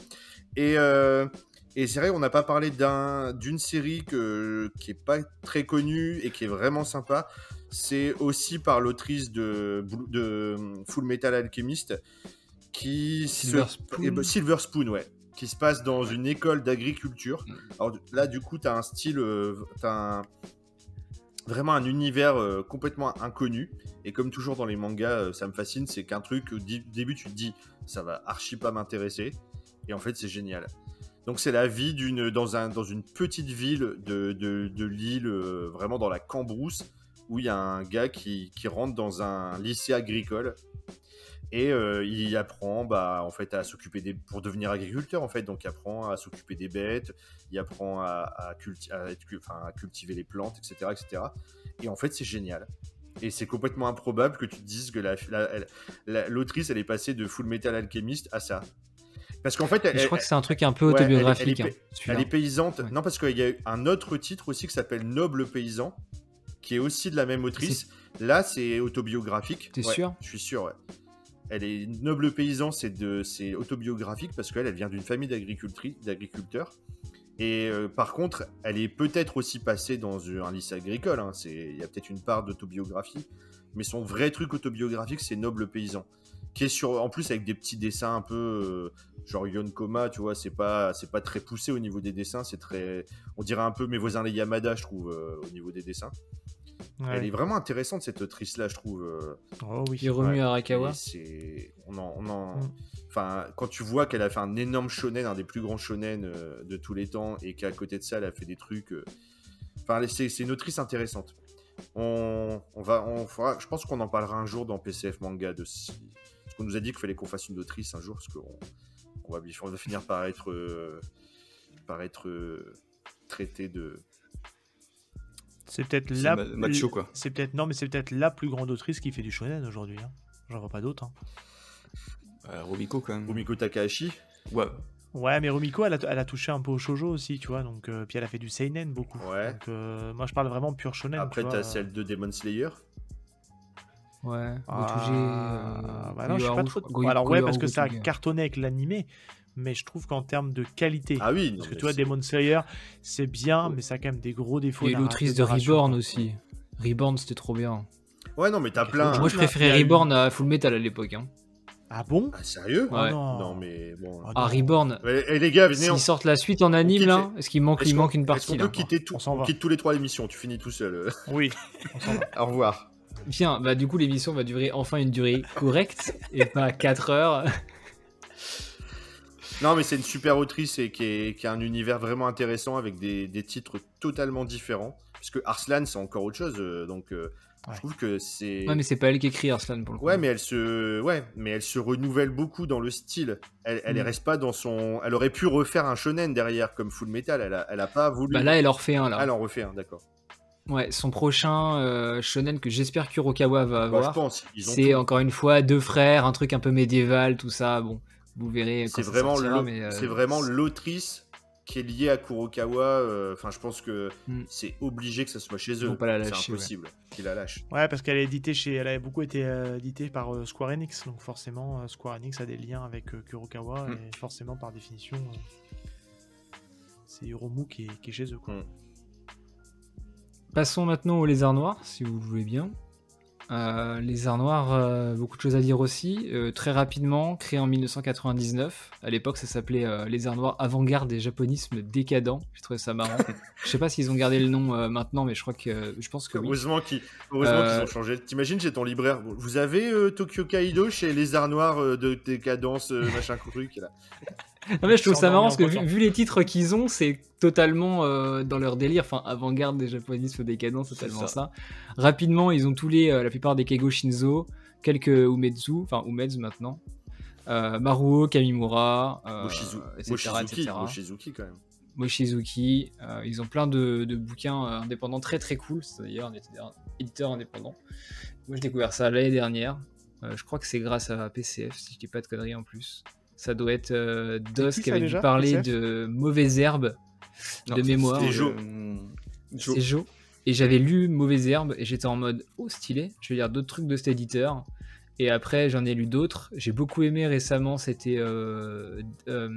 Et euh, et c'est vrai, on n'a pas parlé d'un d'une série que qui est pas très connue et qui est vraiment sympa. C'est aussi par l'autrice de de Full Metal Alchemist qui Silver se- Spoon. eh ben, Silver Spoon, ouais, qui se passe dans une école d'agriculture. Mm. Alors là, du coup, t'as un style, euh, t'as un- vraiment un univers euh, complètement inconnu. Et comme toujours dans les mangas, euh, ça me fascine, c'est qu'un truc, au début, tu te dis, ça va archi pas m'intéresser. Et en fait, c'est génial. Donc c'est la vie d'une dans, un, dans une petite ville de, de, de l'île, euh, vraiment dans la Cambrousse, où il y a un gars qui, qui rentre dans un lycée agricole et euh, il apprend bah, en fait à s'occuper des pour devenir agriculteur en fait donc il apprend à s'occuper des bêtes il apprend à, à culti- à être- enfin, à cultiver les plantes etc etc et en fait c'est génial et c'est complètement improbable que tu te dises que la- la- la- l'autrice elle est passée de Full Metal Alchemist à ça parce qu'en fait elle, je crois elle- que c'est un truc un peu ouais, elle est- autobiographique. elle est hein, est paysante. Ouais. Non, parce qu'il y a un autre titre aussi qui s'appelle Noble paysan, qui est aussi de la même autrice. Là, c'est autobiographique. T'es Ouais, sûr? Je suis sûr, ouais. Elle est Noble paysan, c'est de, c'est autobiographique parce qu'elle, elle vient d'une famille d'agriculteurs. Et euh, par contre, elle est peut-être aussi passée dans un lycée agricole. hein. Il y a peut-être une part d'autobiographie, mais son vrai truc autobiographique, c'est Noble paysan, qui est sur, en plus avec des petits dessins un peu euh, genre Yon Koma, tu vois. C'est pas, c'est pas très poussé au niveau des dessins. C'est très, on dirait un peu mes voisins les Yamada, je trouve, euh, au niveau des dessins. Ouais. Elle est vraiment intéressante cette autrice-là, je trouve. euh, Oh oui. Hiromu Ouais. Arakawa. c'est, on en, on en- Mm. enfin, quand tu vois qu'elle a fait un énorme shonen, un des plus grands shonen euh, de tous les temps, et qu'à côté de ça, elle a fait des trucs. euh, Enfin, c'est, c'est une autrice intéressante. On, on va, on fera, je pense qu'on en parlera un jour dans PCF Manga de si- parce qu'on nous a dit qu'il fallait qu'on fasse une autrice un jour, parce qu'on on va, on va finir par être, euh, par être euh, traité de. C'est peut-être la. ma- macho, quoi. C'est peut-être non, mais c'est peut-être la plus grande autrice qui fait du shonen aujourd'hui. hein. J'en vois pas d'autres. hein. Euh, Robiko quand même. Rumiko Takahashi. Ouais. Ouais, mais Rumiko, elle a, elle a touché un peu au shojo aussi, tu vois. Donc, euh, puis elle a fait du seinen beaucoup. Ouais. Donc, euh, moi, je parle vraiment pur shonen. Après, tu t'as celle de Demon Slayer. Ouais. Ah, bah non, je suis pas trop. Goy- Alors ouais, parce que ça a cartonné avec l'animé, mais je trouve qu'en termes de qualité, Ah oui, non, parce que tu vois, Demon Slayer, c'est bien, mais ça a quand même des gros défauts. Et l'autrice de Reborn aussi. Reborn, c'était trop bien. Ouais, non, mais t'as plein. Moi, je là, préférais Reborn à Full Metal à l'époque. Hein. Ah bon? Ah, sérieux? Ouais. non. Non, mais bon. Ah, Ah. Reborn, Eh eh, les gars, venez. on- s'ils sortent la suite en anime, quitte là, est-ce qu'il manque, il manque une partie, là peut quitter tout On On quitte tous les trois l'émission, tu finis tout seul. Oui. on s'en va. Au revoir. Bien, bah du coup, l'émission va durer enfin une durée correcte, et pas 4 heures. Non, mais c'est une super autrice et qui, est- qui a un univers vraiment intéressant avec des, des titres totalement différents. Parce que Arslan, c'est encore autre chose. euh, donc, euh, Ouais. je trouve que c'est. Ouais, mais c'est pas elle qui écrit Arslan pour le coup. Ouais, mais elle se, ouais, mais elle se renouvelle beaucoup dans le style. Elle, elle Mm. reste pas dans son. Elle aurait pu refaire un shonen derrière comme Full Metal. Elle a, elle a pas voulu. Bah là, elle en refait un, là. Ah, elle en refait un, d'accord. Ouais, son prochain euh, shonen que j'espère Kurokawa va Bah, je avoir, ont c'est encore une fois deux frères, un truc un peu médiéval, tout ça. Bon, vous verrez C'est vraiment, euh, c'est vraiment l'autrice qui est liée à Kurokawa. euh, Enfin, je pense que Mm. c'est obligé que ça soit chez eux. vont pas la C'est impossible qu'il la lâche. Ouais, parce qu'elle est éditée chez, elle avait beaucoup été euh, éditée par euh, Square Enix, donc forcément euh, Square Enix a des liens avec euh, Kurokawa Hmm. et forcément par définition, euh, c'est Hiromu qui est, qui est chez eux. Quoi. Hmm. Passons maintenant au lézard noir, si vous le voulez bien. Euh, les Arts Noirs, euh, beaucoup de choses à dire aussi. Euh, très rapidement, créé en 1999. À l'époque, ça s'appelait Les Arts Noirs Avant-Garde des Japonismes Décadents. J'ai trouvé ça marrant. je sais pas s'ils ont gardé le nom maintenant, mais je crois que je pense que oui. Heureusement qu'ils ont changé. T'imagines, j'ai ton libraire. Vous avez Tokyo Kaido chez les Arts Noirs de décadence, machin truc là? Non, mais je trouve ça marrant parce que vu, les titres qu'ils ont, c'est totalement euh, dans leur délire. Enfin, avant-garde des japonismes décadents, c'est C'est tellement ça. ça. Rapidement, ils ont tous les, euh, la plupart des Keigo Shinzo, quelques Umetsu, enfin Umeds maintenant, euh, Maruo, Kamimura, Moshizu- etc., Moshizuki, etc. Moshizuki quand même. Moshizuki. ils ont plein de, de bouquins indépendants très très cool. C'est d'ailleurs un éditeur- indépendant. Moi, j'ai découvert ça l'année dernière. Je crois que c'est grâce à PCF, si je dis pas de conneries en plus. Ça doit être euh, DOS qui avait dû parler PCF? de mauvaises herbes Non, de mémoire. c'était, Joe. euh, C'est Joe. Et j'avais lu Mauvaises Herbes et j'étais en mode oh stylé, je vais lire d'autres trucs de cet éditeur. Et après j'en ai lu d'autres. J'ai beaucoup aimé récemment, c'était euh, euh,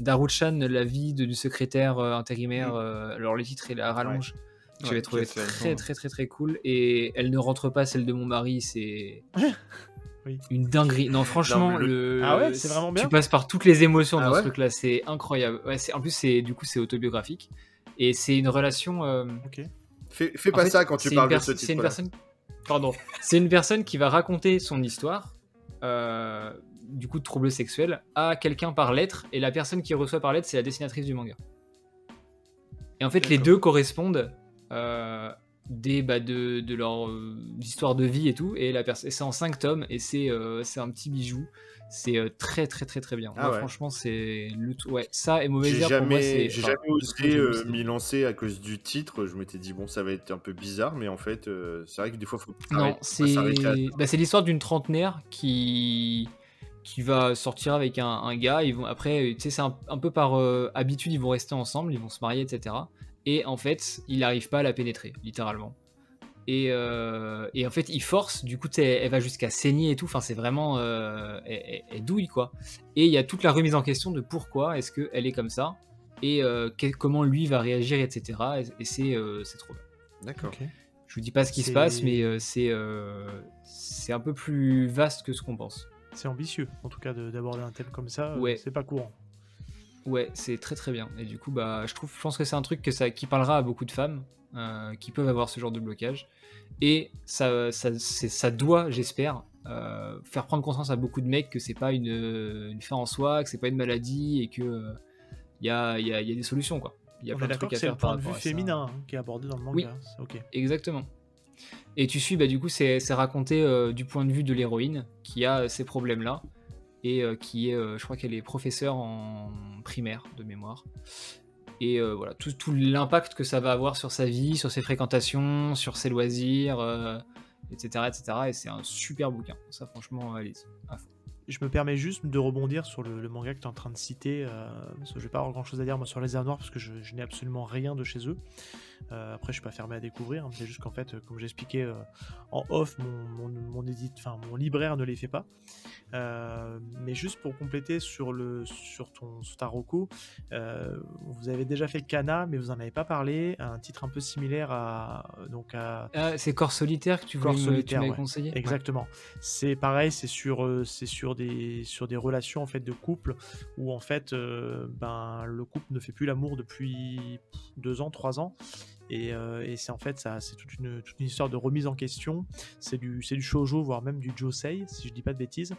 Daruchan, la vie de- du secrétaire euh, intérimaire. euh, alors le titre est à rallonge. Ouais, J'avais trouvé très très très très cool. Et elle ne rentre pas celle de mon mari, c'est Oui. une dinguerie. Non franchement, Non, le... Ah ouais, c'est vraiment bien Tu passes par toutes les émotions Ah dans ouais ce truc-là, c'est incroyable. Ouais, en plus c'est du coup c'est autobiographique et c'est une relation. euh, Ok. Fais, pas fait, ça quand tu parles de ce pers- C'est une titre. personne. Pardon. c'est une personne qui va raconter son histoire, euh, du coup de troubles sexuels, à quelqu'un par lettre, et la personne qui reçoit par lettre, c'est la dessinatrice du manga. Et en fait, les deux correspondent euh, des, bah, de, de leur euh, histoire de vie et tout, et, la et c'est en 5 tomes, et c'est euh, c'est un petit bijou. C'est euh, très très très très bien. Ah Moi, ouais. Franchement, c'est le tout- ouais ça et mauvaise J'ai jamais, j'ai jamais osé euh, m'y lancer à cause du titre. Je m'étais dit, bon, ça va être un peu bizarre, mais en fait, euh, c'est vrai que des fois, faut Non, c'est à- bah, c'est l'histoire d'une trentenaire qui qui va sortir avec un, un gars. Ils vont après, tu sais, c'est un, un peu par habitude, ils vont rester ensemble, ils vont se marier, etc. Et en fait, il n'arrive pas à la pénétrer, littéralement. Et, euh, et en fait, il force. Du coup, elle va jusqu'à saigner et tout. Enfin, c'est vraiment, euh, elle, elle- elle douille quoi. Et il y a toute la remise en question de pourquoi est-ce qu'elle est comme ça et euh, quel- comment lui va réagir, etc. Et, et c'est euh, c'est trop bien. D'accord. Ok. Je vous dis pas ce qui se passe, mais euh, c'est euh, c'est un peu plus vaste que ce qu'on pense. C'est ambitieux, en tout cas, de- d'aborder un thème comme ça. Ouais. C'est pas courant. Ouais, c'est très très bien. Et du coup, bah, je trouve, je pense que c'est un truc que ça, qui parlera à beaucoup de femmes euh, qui peuvent avoir ce genre de blocage. Et ça, ça, ça doit, j'espère, euh, faire prendre conscience à beaucoup de mecs que c'est pas une, une fin en soi, que c'est pas une maladie et que il y, a, y, a, y a des solutions quoi. Il y a On plein de trucs à c'est faire le par point de vue féminin hein, qui est abordé dans le manga. Oui. Exactement. Et tu suis, bah, du coup, c'est raconté euh, du point de vue de l'héroïne qui a euh, ces problèmes-là et euh, qui est, euh, je crois qu'elle est professeure en primaire de mémoire. Et euh, voilà, tout, l'impact que ça va avoir sur sa vie, sur ses fréquentations, sur ses loisirs, etc., etc. Et c'est un super bouquin. Ça, franchement, allez à fond. Je me permets juste de rebondir sur le, le manga que tu es en train de citer, parce que je vais pas avoir grand chose à dire moi sur les Noirs parce que je n'ai absolument rien de chez eux. Euh, après, je suis pas fermé à découvrir, hein, c'est juste qu'en fait, euh, comme j'expliquais euh, en off, mon, mon, mon, édite- enfin, mon libraire ne les fait pas. Mais juste pour compléter sur, le, sur, ton, sur ta reco, vous avez déjà fait Kana, mais vous en avez pas parlé. Un titre un peu similaire à. Donc à Ah, c'est Corps solitaire que tu voulais me- tu solitaire, m'avais ouais. conseillé? Ouais. Exactement. C'est pareil, c'est sur, c'est sur des, sur des relations en fait de couple où en fait, euh, ben le couple ne fait plus l'amour depuis deux ans, trois ans. Et, euh, et c'est en fait ça, c'est toute une, histoire de remise en question. C'est du, c'est du shoujo, voire même du josei, si je dis pas de bêtises.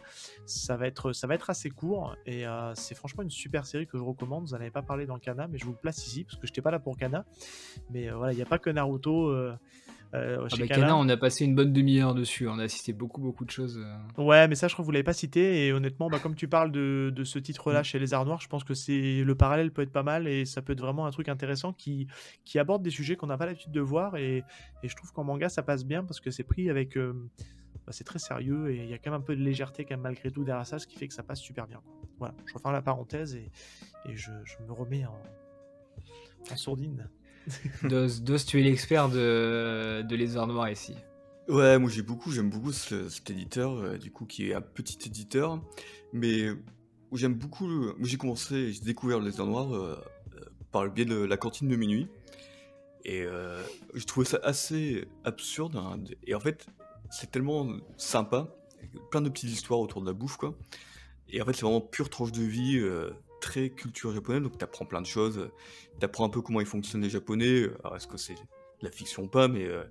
Ça va être, ça va être assez court et euh, c'est franchement une super série que je recommande. Vous en avez pas parlé dans Kana, mais je vous le place ici parce que j'étais pas là pour Kana. Mais euh, voilà, il n'y a pas que Naruto. Euh, Ah bah, Kana. Kana, on a passé une bonne demi-heure dessus. On a assisté beaucoup, beaucoup de choses. euh. Ouais, mais ça, je crois que vous l'avez pas cité. Et honnêtement, bah, comme tu parles de, de ce titre-là chez les Arts Noirs, je pense que c'est le parallèle peut être pas mal et ça peut être vraiment un truc intéressant qui, qui aborde des sujets qu'on n'a pas l'habitude de voir. Et, et je trouve qu'en manga, ça passe bien parce que c'est pris avec. euh, bah, c'est très sérieux et il y a quand même un peu de légèreté quand même, malgré tout derrière ça, ce qui fait que ça passe super bien. quoi. Voilà, je referme la parenthèse et, et je, je me remets en, en sourdine. Dos, Dos, tu es l'expert de, de Les Arts Noirs ici. Ouais, moi j'ai beaucoup, j'aime beaucoup ce- cet éditeur, euh, du coup, qui est un petit éditeur, mais j'aime beaucoup. le- j'ai commencé, j'ai découvert les Noirs euh, euh, par le biais de la cantine de minuit, et euh, je trouvais ça assez absurde, hein, et en fait, c'est tellement sympa, plein de petites histoires autour de la bouffe, quoi. Et en fait, c'est vraiment pure tranche de vie, très culture japonaise, donc t'apprends plein de choses. T'apprends un peu comment ils fonctionnent les Japonais. Alors, est-ce que c'est de la fiction ou pas, mais euh,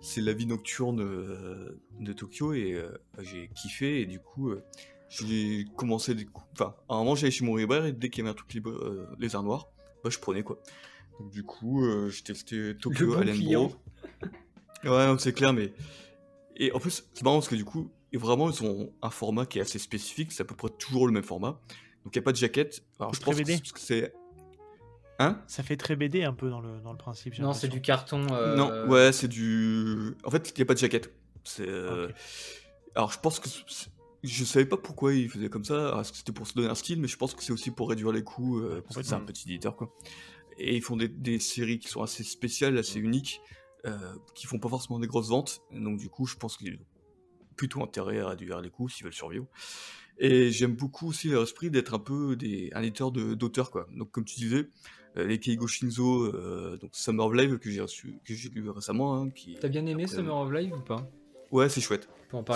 c'est la vie nocturne euh, de Tokyo et euh, j'ai kiffé. Et du coup, euh, j'ai commencé. des cou- Enfin, à un moment, j'allais chez mon libraire et dès qu'il y avait un truc libre, euh, les arts noirs, bah, je prenais quoi. Donc, du coup, euh, j'ai testé Tokyo bon Allen. Bro. Ouais, non, c'est clair, mais. Et en plus, c'est marrant parce que du coup, et vraiment, ils ont un format qui est assez spécifique, c'est à peu près toujours le même format. Donc, il n'y a pas de jaquette. Alors, je Très pense que BD. c'est- que c'est. Hein? Ça fait très BD un peu dans le, dans le principe. Non, c'est du carton. euh, Non, ouais, c'est du. En fait, il n'y a pas de jaquette. C'est. euh. Alors, je pense que. Je savais pas pourquoi ils faisaient comme ça. Est-ce que c'était pour se donner un style, mais je pense que c'est aussi pour réduire les coûts, euh, parce que c'est un petit éditeur, quoi. Et ils font des, des séries qui sont assez spéciales, assez uniques, euh, qui font pas forcément des grosses ventes. Donc, du coup, je pense qu'ils ont plutôt intérêt à réduire les coûts s'ils veulent survivre. Et j'aime beaucoup aussi leur esprit d'être un peu des, un éditeur de- d'auteurs, quoi. Donc, comme tu disais, euh, les Keigo Shinzo, euh, donc Summer of Live que j'ai reçu, que j'ai lu récemment, hein, qui... T'as bien aimé Après, Summer of Live ou pas? Ouais, c'est chouette.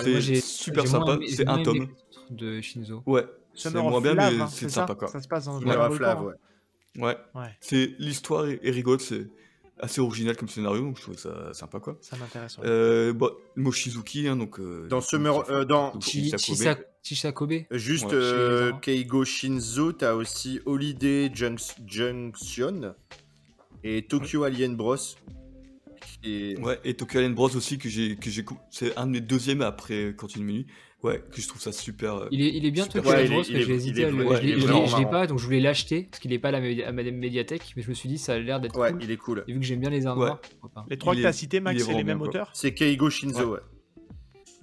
C'est super aimé- c'est un tome. de Shinzo. Ouais, c'est moins of bien, mais hein, c'est sympa, quoi. Ça se passe dans, hein. ouais. Ouais, Ouais, c'est l'histoire est, est rigolote, c'est assez original comme scénario, donc je trouvais ça sympa, quoi. ça m'intéresse. ouais. Euh, bon, Mochizuki, hein, donc... euh, Dans Summer- euh, dans Chisakobe. Chisa- Chisakobe. Juste Ouais, euh. Keigo Shinzo, t'as aussi Holiday Junc- Junction et Tokyo Alien Bros. Est- Ouais, et Tokyo Alien Bros aussi, que j'ai... que j'ai C'est un de mes deuxièmes après Continue Menu. Ouais, que je trouve ça super... euh, Il est, il est bien. Tokyo Ouais, il que j'ai hésité à le. je l'ai- pas, donc je voulais l'acheter, parce qu'il est pas à la, à ma médiathèque, mais je me suis dit, ça a l'air d'être Ouais, cool. il est cool. Et vu que j'aime bien les arts noirs. Les trois il que t'as cités, Max, est c'est les mêmes auteurs? C'est Keigo Shinzo, ouais.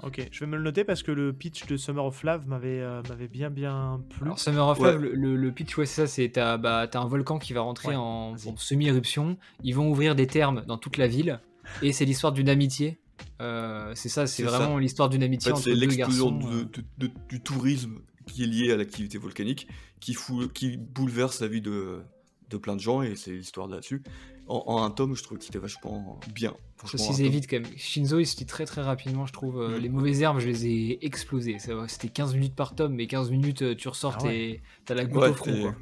Ok, je vais me le noter parce que le pitch de Summer of Love m'avait euh, m'avait bien bien plu. Alors Summer of Ouais. Love, le, le- le pitch, ouais, c'est ça, c'est t'as bah, t'as un volcan qui va rentrer Ouais, en, en semi-éruption, ils vont ouvrir des thermes dans toute la ville, et c'est l'histoire d'une amitié. Euh, c'est ça, c'est vraiment l'histoire d'une En amitié fait, entre c'est deux garçons. de- euh. de- de- du tourisme qui est lié à l'activité volcanique, qui, fout, qui bouleverse la vie de, de plein de gens, et c'est l'histoire de là-dessus. En, en un tome, je trouve que c'était vachement bien. Tome. vite quand même. Shinzo, il se lit très très rapidement, je trouve. Euh, Mm. Les mauvaises herbes, je les ai explosées. C'était 15 minutes par tome, mais 15 minutes, euh, tu ressors, Ah ouais. t'as la goutte Ouais, au front.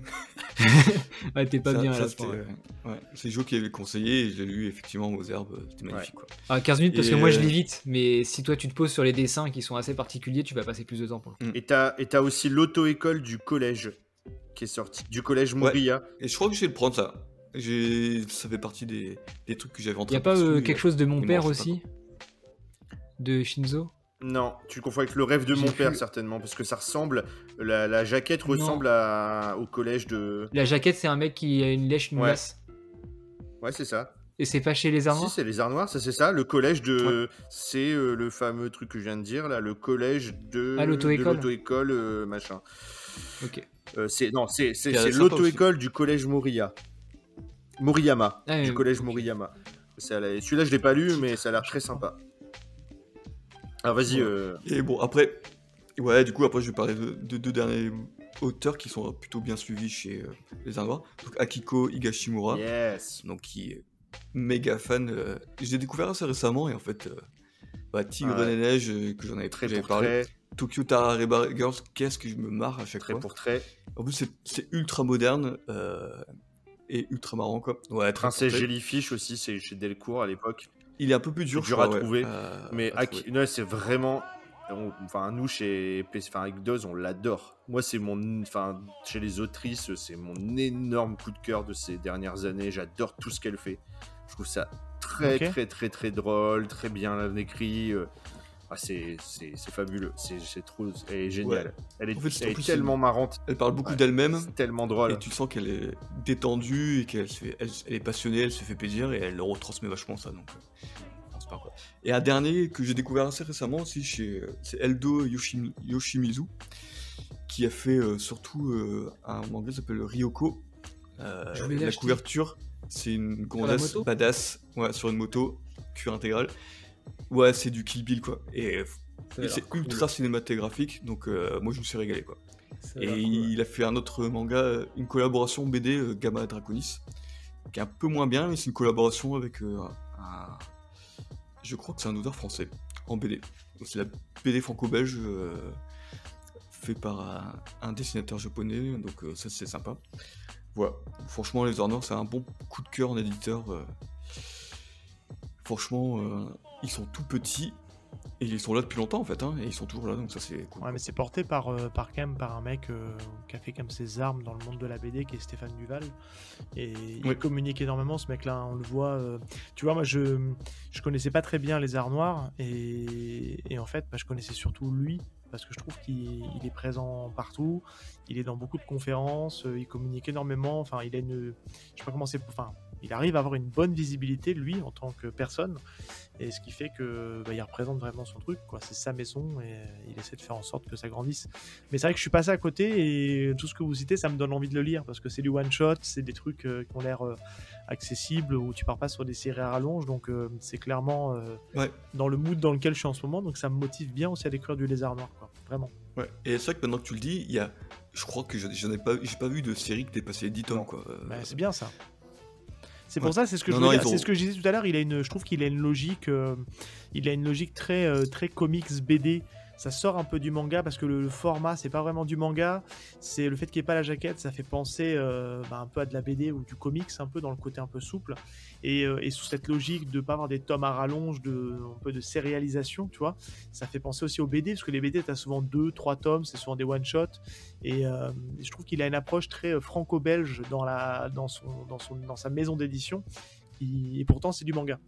ouais, t'es pas Ça- bien à ça, la fin. ouais. ouais. C'est Joe qui avait conseillé, et l'ai lu effectivement aux herbes, c'était magnifique. Quoi. Ah, 15 minutes parce que moi je euh, lis vite, mais si toi tu te poses sur les dessins qui sont assez particuliers, tu vas passer plus de temps pour le coup. Et t'as et t'as aussi l'auto-école du collège qui est sorti. Du collège Moria. Et je crois que je vais le prendre ça. J'ai- Ça fait partie des, des trucs que j'avais Y rentré. a pas euh, quelque chose de mon père aussi De Shinzo? Non, tu confonds avec le rêve de J'ai mon père vu- certainement, parce que ça ressemble, la, la jaquette Non. ressemble à- au collège de... La jaquette, c'est un mec qui a une lèche, une Ouais. glace. Ouais, c'est ça. Et c'est pas chez les arts Si, c'est les arts noirs, ça c'est ça. Le collège de... C'est euh, le fameux truc que je viens de dire, là, le collège de... Ah, l'auto-école. de l'auto-école, euh, machin. Ok. Euh, c'est non, c'est c'est- Qui a c'est l'air sympa l'auto-école du collège Moria. Moriyama. Ah, du collège. Moriyama. Celui-là, je l'ai pas lu, mais ça a l'air très sympa. Alors vas-y, Ouais. euh, Et bon, après, ouais, du coup, après, je vais parler de, de deux derniers auteurs qui sont plutôt bien suivis chez euh, les Arts Noirs. Donc, Akiko Higashimura, yes. donc qui est méga fan. euh, je l'ai découvert assez récemment et en fait, euh, bah, Tigre Ouais. des Neiges, que j'en avais Très pour parlé. trait, Tokyo Tarareba Girls, qu'est-ce que je me marre à chaque très fois. pour trait. En plus, c'est- c'est ultra moderne euh, et ultra marrant, quoi. Ouais, Princesse. Jellyfish aussi, c'est chez Delcourt à l'époque. Il est un peu plus dur, je dur à ouais, trouver, à- Mais à Aki- trouver. ouais, c'est vraiment. on- Enfin, nous, chez PS, enfin, avec Doz, on l'adore. Moi, c'est mon. Enfin, chez les autrices, c'est mon énorme coup de cœur de ces dernières années. J'adore tout ce qu'elle fait. Je trouve ça très, très, très, très drôle, très bien écrit. Euh. Ah, c'est fabuleux. C'est trop. Elle est géniale. Elle est, En fait, c'est- elle est plus, tellement marrante. Elle parle beaucoup Ouais. d'elle-même. C'est tellement drôle. Et tu sens qu'elle est détendue et qu'elle elle, elle est passionnée, elle se fait plaisir et elle le retransmet vachement ça. Donc, euh, je pense pas, quoi. Et un dernier que j'ai découvert assez récemment aussi, chez, euh, c'est Eldo Yoshimi- Yoshimizu, qui a fait euh, surtout euh, un manga qui s'appelle Ryoko. Euh, Je la couverture, c'est une moto? badass ouais, sur une moto, cuir intégral. Ouais, c'est du Kill Bill quoi. Et, c'est cool. ultra cinématographique, donc euh, moi je me suis régalé quoi. Et il a fait un autre manga, euh, une collaboration BD euh, Gamma Draconis, qui est un peu moins bien, mais c'est une collaboration avec euh, un. Je crois que c'est un auteur français. en BD. C'est la BD franco-belge fait par un, un dessinateur japonais, donc euh, ça c'est sympa. Voilà, franchement les Hornors c'est un bon coup de cœur en éditeur. euh. Franchement, euh, ils sont tout petits et ils sont là depuis longtemps en fait, hein, et ils sont toujours là, donc ça c'est cool. Ouais, mais c'est porté par, euh, par, quand même, par un mec euh, qui a fait comme ses armes dans le monde de la BD, qui est Stéphane Duval. Et il communique énormément, ce mec-là. On le voit. euh, Tu vois, moi, je je connaissais pas très bien les arts noirs. Et, et en fait, bah, je connaissais surtout lui. Parce que je trouve qu'il il est présent partout. Il est dans beaucoup de conférences. Il communique énormément. Enfin, il a une. Je sais pas comment c'est. Enfin, il arrive à avoir une bonne visibilité, lui, en tant que personne. Et ce qui fait que bah, il représente vraiment son truc, quoi. C'est sa maison et il essaie de faire en sorte que ça grandisse. Mais c'est vrai que je suis passé à côté et tout ce que vous citez, ça me donne envie de le lire parce que c'est du one shot, c'est des trucs euh, qui ont l'air euh, accessibles où tu pars pas sur des séries à rallonge, donc euh, c'est clairement Ouais. dans le mood dans lequel je suis en ce moment, donc ça me motive bien aussi à découvrir du lézard noir, quoi. Vraiment. Ouais. Et c'est vrai que maintenant que tu le dis, il y a, je crois que j'en j'en ai pas, j'ai pas vu de série qui dépassait les 10 tomes Non. quoi. Euh, Bah, c'est bien ça. C'est Ouais. pour ça, c'est ce que Non, je non, voulais ils dire. ont- c'est ce que je disais tout à l'heure. Il a une, je trouve qu'il a une logique, euh, il a une logique très euh, très comics BD. Ça sort un peu du manga parce que le, le format c'est pas vraiment du manga. C'est le fait qu'il n'y ait pas la jaquette, ça fait penser euh, bah, un peu à de la BD ou du comics, un peu dans le côté un peu souple. Et, euh, sous cette logique de pas avoir des tomes à rallonge, un peu de sérialisation, tu vois, ça fait penser aussi aux BD parce que les BD t'as souvent deux, trois tomes, c'est souvent des one shots. Et euh, je trouve qu'il a une approche très euh, franco-belge dans, sa maison d'édition. Et pourtant, c'est du manga.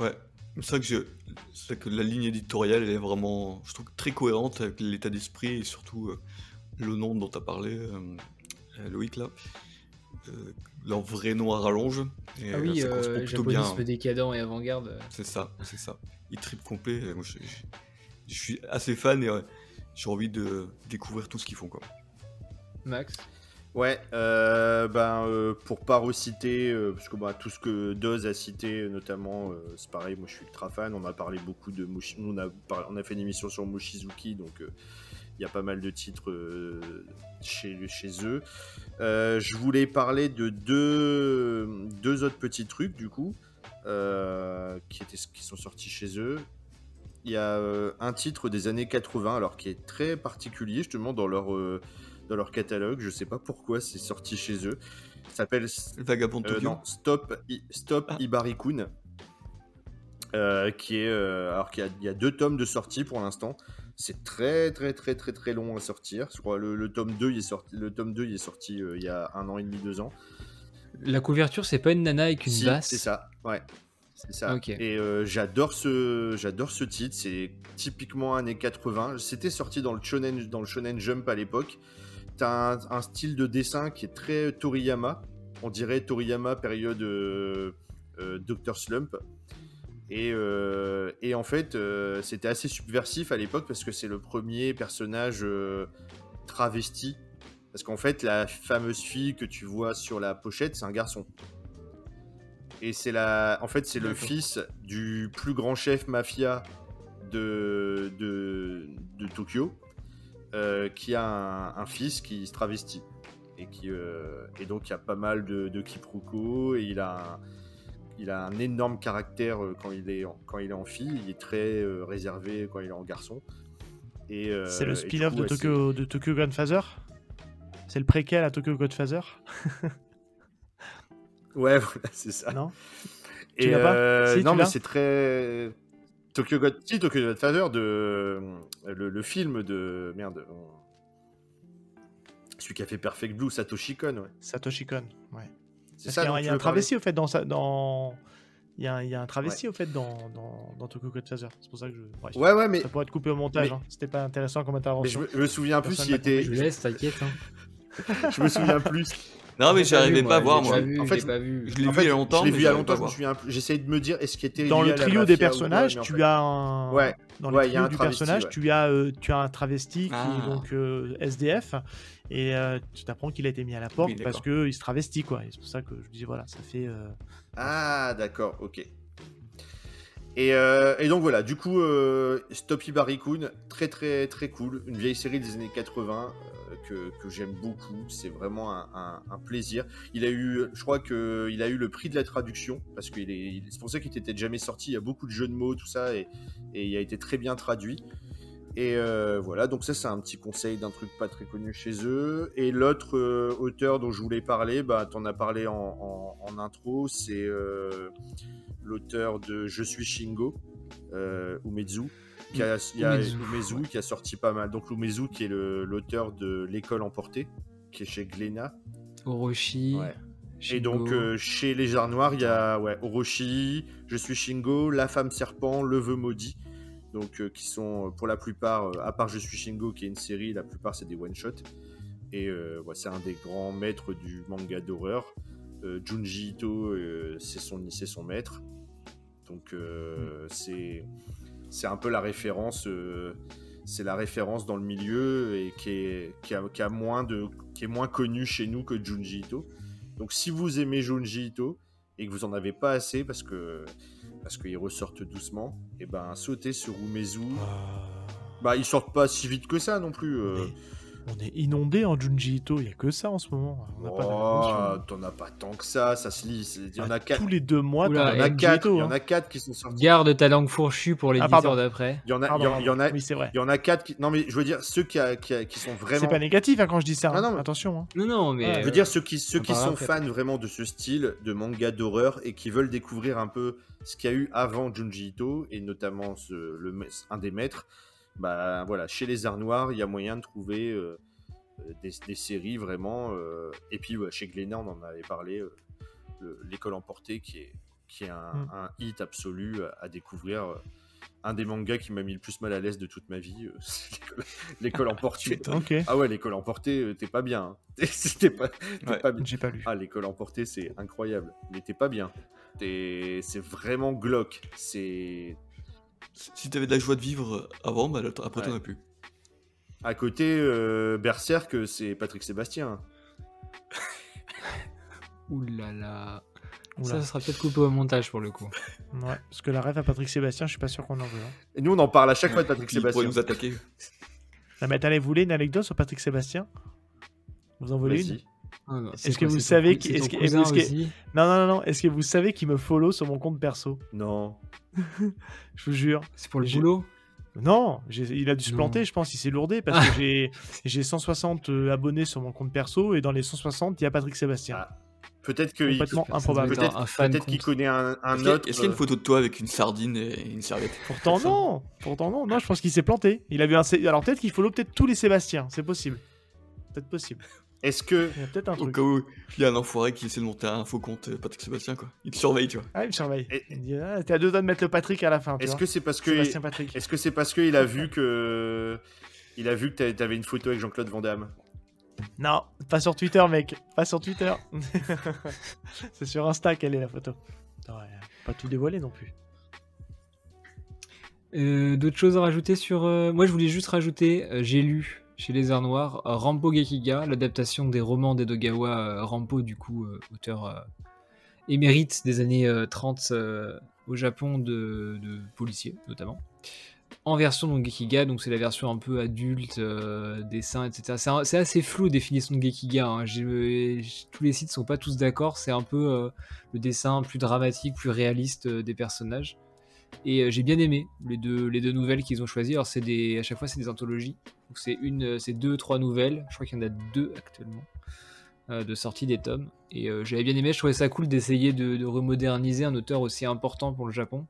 Ouais, c'est vrai que je, c'est vrai que la ligne éditoriale elle est vraiment, je trouve très cohérente avec l'état d'esprit et surtout euh, le nom dont tu as parlé, euh, euh, Loïc là, Euh, leur vrai nom à rallonge. Et, Ah oui, ça correspond plutôt bien. japonisme décadent et avant-garde. C'est ça, c'est ça. Il tripe complet. moi, je, je- je suis assez fan et j'ai envie de découvrir tout ce qu'ils font quoi. Max? Ouais, euh, ben, euh, pour pas reciter, euh, parce que bah, tout ce que Doz a cité, notamment, euh, c'est pareil, moi je suis ultra fan, on a parlé beaucoup de Moshi, par- on a fait une émission sur Mochizuki, donc il y a pas mal de titres chez, eux. Je voulais parler de deux, autres petits trucs, du coup, qui, sont sortis chez eux. Il y a un titre des années 80, alors qui est très particulier, justement, dans leur... euh, dans leur catalogue. Je sais pas pourquoi c'est sorti chez eux. Ça s'appelle Le Vagabond de euh, Tokyo. non, Stop, I- Stop Ah. Ibarikun. Euh, qui est euh, alors qu'il y a, il y a deux tomes de sortie pour l'instant. C'est très très très très très long à sortir. Je crois le, le tome 2 il est sorti le tome 2 il est sorti euh, il y a un an et demi deux ans. La couverture, c'est pas une nana avec une Si, basse C'est ça, ouais. C'est ça. Ok. Et euh, j'adore ce, j'adore ce titre. C'est typiquement années 80. C'était sorti dans le shonen, dans le shonen Jump à l'époque. T'as un, un style de dessin qui est très Toriyama. On dirait Toriyama période euh, euh, Dr Slump. Et, euh, et en fait, euh, c'était assez subversif à l'époque parce que c'est le premier personnage euh, travesti. Parce qu'en fait, la fameuse fille que tu vois sur la pochette, c'est un garçon. Et c'est la, en fait, c'est le fils du plus grand chef mafia de, de, de Tokyo, euh, qui a un, un fils qui se travestit. Et, qui, euh, et donc, il y a pas mal de, de quiproquos. Et il a, un, il a un énorme caractère euh, quand il est en, quand il est en fille. Il est très euh, réservé quand il est en garçon. Et, c'est le spin-off de, ouais, Tokyo, de Tokyo Godfather C'est le préquel à Tokyo Godfather? Ouais, voilà, c'est ça. Non? Et Tu pas? tu non, mais c'est très. Tokyo God... Si, Tokyo Godfather, de... euh, le, le film de. Merde. on- Celui qui a fait Perfect Blue, Satoshi Kon, ouais. Satoshi Kon, ouais. C'est ça y il y a un travesti au fait dans sa- dans il y a, un- il y a un travesti au fait dans, dans, dans Tokyo Godfather. C'est pour ça que je. Ouais, ouais, mais, Ça pourrait être coupé au montage. mais- hein. C'était pas intéressant comme mais je, intervention. me, je me souviens plus s'il était. Je laisse, t'inquiète. Hein. Je me souviens plus. Non mais j'arrivais pas à voir moi. En fait. Je l'ai vu il y a longtemps. je l'ai mais vu il y a longtemps. J'essayais de me dire, est-ce qu'il était Dans le trio des personnages, tu as un Ouais, dans le trio du travesti, personnage, ouais. tu as euh, tu as un travesti qui Ah. est donc euh, SDF et euh, tu t'apprends qu'il a été mis à la porte Oui, parce que il se travestit quoi. Et c'est pour ça que je dis voilà, ça fait euh, Ah, d'accord, ok. Et, euh, et donc voilà, du coup, euh, Stop Ibarikun, très très très cool, une vieille série des années 80 euh, que, que j'aime beaucoup. C'est vraiment un, plaisir. Il a eu, je crois que il a eu le prix de la traduction parce il- c'est pour ça qu'il n'était jamais sorti. Il y a beaucoup de jeux de mots, tout ça, et, il a été très bien traduit. Et euh, voilà, donc ça c'est un petit conseil d'un truc pas très connu chez eux. Et l'autre euh, auteur dont je voulais parler, bah t'en as parlé en, intro, c'est euh, l'auteur de Je suis Shingo, euh, Umezu, qui a, il y a Umezu, qui a sorti pas mal. Donc Umezu qui est l'auteur de L'école emportée, qui est chez Glénat. Orochi. Ouais. Et donc euh, chez Les Jarres Noirs, il y a ouais, Orochi, Je suis Shingo, La femme serpent, Le vœu maudit. Donc euh, qui sont euh, pour la plupart, euh, à part Je suis Shingo qui est une série, la plupart c'est des one-shots. Et ouais, c'est un des grands maîtres du manga d'horreur. Junji Ito, c'est son, c'est son maître. Donc euh, c'est c'est un peu la référence, euh, c'est la référence dans le milieu et qui est, qui, a, qui a moins de, qui est moins connu chez nous que Junji Ito. Donc si vous aimez Junji Ito et que vous en avez pas assez parce que parce qu'ils ressortent doucement, et ben sautez sur Umezu. Bah ils sortent pas si vite que ça non plus. euh. On est inondé en Junji Ito, il y a que ça en ce moment. On n'a pas Oh, d'informations. t'en as pas tant que ça, ça se lit. Il y en Bah, a quatre. Tous les deux mois, Il y en a quatre. Il y en hein. a quatre qui sont sortis. Garde ta langue fourchue pour l'éditeur pardon. d'après. Il y en a, Pardon, y en- il y en a, Oui, c'est vrai. il y en a quatre qui. Non mais je veux dire ceux qui, a- qui, a- qui sont vraiment. C'est pas négatif hein, quand je dis ça. Ah hein. non, mais- Attention. hein. Non, non, mais. Ouais, Je veux dire, ceux qui, ceux sont fans vraiment de ce style de manga d'horreur et qui veulent découvrir un peu ce qu'il y a eu avant Junji Ito et notamment ce, le, ma- un des maîtres, bah voilà, chez les Arts Noirs, il y a moyen de trouver euh, euh, des, des séries vraiment. euh, et puis ouais, chez Glénat, on en avait parlé, euh, le- l'école emportée qui est, qui est un, Mm. un hit absolu à, à découvrir. un des mangas qui m'a mis le plus mal à l'aise de toute ma vie, c'est l'école- emportée. Ah ouais, l'école emportée, t'es pas bien. hein. C'était pas, t'es Ouais. pas bien. J'ai pas lu. Ah, l'école emportée, c'est incroyable. Mais t'es pas bien. C'est vraiment glauque. C'est. Si t'avais de la joie de vivre avant, bah, après Ouais. t'en as plus. À côté, euh, Berserk, c'est Patrick Sébastien. Ouh là là. Oula. Ça, ça sera peut-être coupé au montage pour le coup. Ouais, parce que la rêve à Patrick Sébastien, je suis pas sûr qu'on en veut. hein. Et nous, on en parle à chaque fois de Patrick Il pourrait Sébastien. nous attaquer. Ah, mais attendez, vous voulez une anecdote sur Patrick Sébastien? Vous en voulez une? Ah, Est-ce que vous savez qui- est-ce que- Non, non, non, non. Est-ce que vous savez qui me follow sur mon compte perso? Non. Je vous jure. C'est pour le boulot? Non, il a dû se Non. planter, je pense, il s'est lourdé parce que j'ai- j'ai 160 euh, abonnés sur mon compte perso et dans les 160, il y a Patrick Sébastien. Ah, Peut-être que. il- Complètement Ça improbable. doit être Peut-être un fan peut-être qu'il compte. connaît un, qu'il autre. est-ce qu'il y a une euh, photo de toi avec une sardine et une serviette Pourtant non, pourtant non, non, je pense qu'il s'est planté. Il a vu un alors peut-être qu'il follow peut-être tous les Sébastiens, c'est possible. Peut-être possible. Est-ce que. Il y a peut-être un Au truc. cas où il y a un enfoiré qui essaie de monter un faux compte euh, Patrick Sébastien, quoi. Il te surveille, tu vois. Ah, il me surveille. Et- Il me dit ah, t'es à deux doigts de mettre le Patrick à la fin. tu Est-ce vois. que c'est parce que. Sébastien Patrick. Est-ce que c'est parce qu'il a vu que. Il a vu que t'a- t'avais une photo avec Jean-Claude Van Damme? Non, pas sur Twitter, mec. Pas sur Twitter. c'est sur Insta qu'elle est la photo. Ouais, pas tout dévoiler non plus. Euh, D'autres choses à rajouter sur. euh, Moi, je voulais juste rajouter, euh, j'ai lu chez Les Arts Noirs euh, Rampo Gekiga, l'adaptation des romans d'Edogawa euh, Rampo, du coup, euh, auteur émérite des années euh, 30 euh, au Japon de, policiers, notamment. En version donc Gekiga, donc c'est la version un peu adulte, euh, dessin, etc. C'est assez flou définition de Gekiga. hein. Tous les sites sont pas tous d'accord. C'est un peu le dessin plus dramatique, plus réaliste des personnages. Et euh, j'ai bien aimé les deux, les deux nouvelles qu'ils ont choisies. Alors, c'est des, à chaque fois, c'est des anthologies. Donc, c'est une, euh, c'est deux, trois nouvelles. Je crois qu'il y en a deux actuellement euh, de sortie des tomes. Et euh, j'avais bien aimé. Je trouvais ça cool d'essayer de, de remoderniser un auteur aussi important pour le Japon.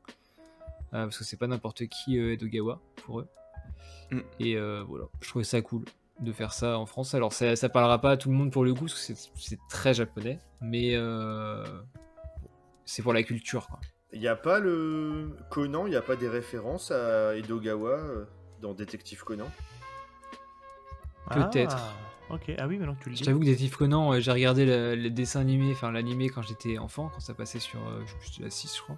Euh, parce que c'est pas n'importe qui Edogawa pour eux. Mm. Et voilà, je trouvais ça cool de faire ça en France. Alors, ça, ça parlera pas à tout le monde pour le coup, parce que c'est- c'est très japonais. Mais c'est pour la culture, quoi. Il n'y a pas le. Conan, il n'y a pas des références à Edogawa euh, dans Détective Conan? Peut-être. Ah, ok. Ah oui, maintenant que tu le Je dis. t'avoue que Détective Conan, j'ai regardé le, le dessin animé, enfin l'animé quand j'étais enfant, quand ça passait sur euh, je la 6 je crois.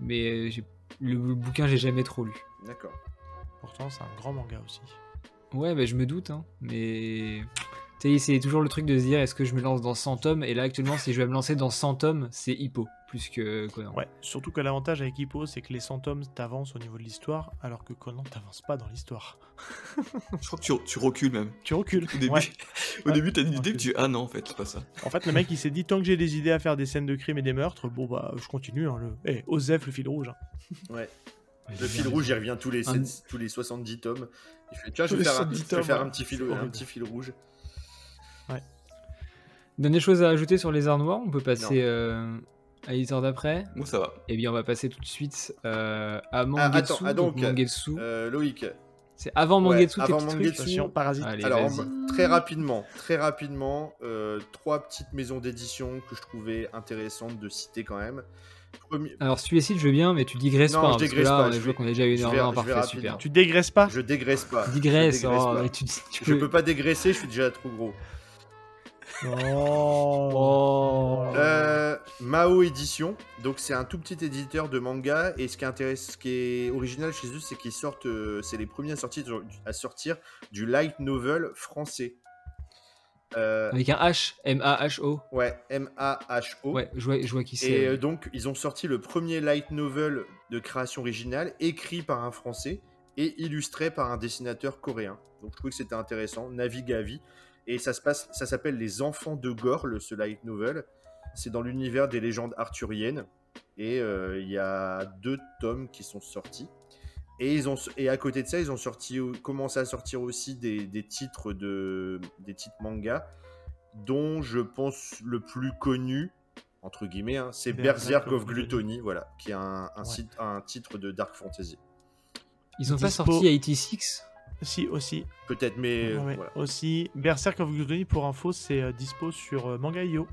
Mais euh, j'ai- le, le bouquin j'ai jamais trop lu. D'accord. Pourtant, c'est un grand manga aussi. Ouais, bah, je me doute, hein, mais tu sais, c'est toujours le truc de se dire est-ce que je me lance dans 100 tomes? Et là actuellement, si je vais me lancer dans 100 tomes, c'est hippo. Plus que Conan. Ouais, surtout que l'avantage avec Hippo, c'est que les 100 tomes t'avancent au niveau de l'histoire, alors que Conan t'avance pas dans l'histoire. Je crois que tu, tu recules même. Tu recules. Au début, Ouais. au Ouais. début t'as une idée, Ok. tu ah non en fait, c'est pas ça. En fait, le mec, il s'est dit, tant que j'ai des idées à faire des scènes de crime et des meurtres, bon bah, je continue. Hein, le... Eh, Osef, le fil rouge. hein. Ouais. Le fil rouge, il revient tous les, Un- tous les 70 tomes. Il fait, tiens, je vais faire, un, 70 je vais tomes, faire ouais. un, petit fil, un petit fil rouge. Dernière chose à ajouter sur les arts noirs, on peut passer euh, à l'éditeur d'après. Moi ça va. Et bien on va passer tout de suite euh, à Ah, Mangetsu. attends, ah, donc, Mangetsu. Euh, Loïc, C'est avant ouais, Mangetsu tes avant Mangetsu, parasite. Allez, Alors, très rapidement, très rapidement, euh, trois petites maisons d'édition que je trouvais intéressantes de citer quand même. Premier- Alors Suicide je veux bien, mais tu digresses Non, pas. je que dégraisse là, pas, on a je qu'on a déjà eu une je heure je parfait, super. Tu dégraisses pas Je dégraisse pas. je Digresse, dégraisse oh, pas. mais tu, tu Je peux- peux pas dégraisser, je suis déjà trop gros. Oh. Oh. Euh, Mao Édition, donc c'est un tout petit éditeur de manga et ce qui, intéresse, ce qui est original chez eux, c'est qu'ils sortent, euh, c'est les premiers à sortir, à sortir du light novel français. Euh, Avec un H, M-A-H-O. ouais, M-A-H-O. Ouais, je vois, je vois qui c'est. Et donc, ils ont sorti le premier light novel de création originale, écrit par un Français et illustré par un dessinateur coréen. Donc, je trouvais que c'était intéressant. Navi Gavi. Et ça se passe, ça s'appelle Les Enfants de Gorle, ce light novel. C'est dans l'univers des légendes arthuriennes. Et euh, il y a deux tomes qui sont sortis. Et, ils ont, et à côté de ça, ils ont sorti, commencé à sortir aussi des, des titres de, des titres manga, dont je pense le plus connu, entre guillemets, hein, c'est Berserk of Gluttony, voilà, qui est un, un, Ouais. site- un titre de Dark Fantasy. Ils ont pas Dispo. sorti 86 Si, aussi. Peut-être, mais Ouais, ouais. voilà. Aussi, Berserk of Gluttony, pour info, c'est euh, dispo sur euh, Manga.io.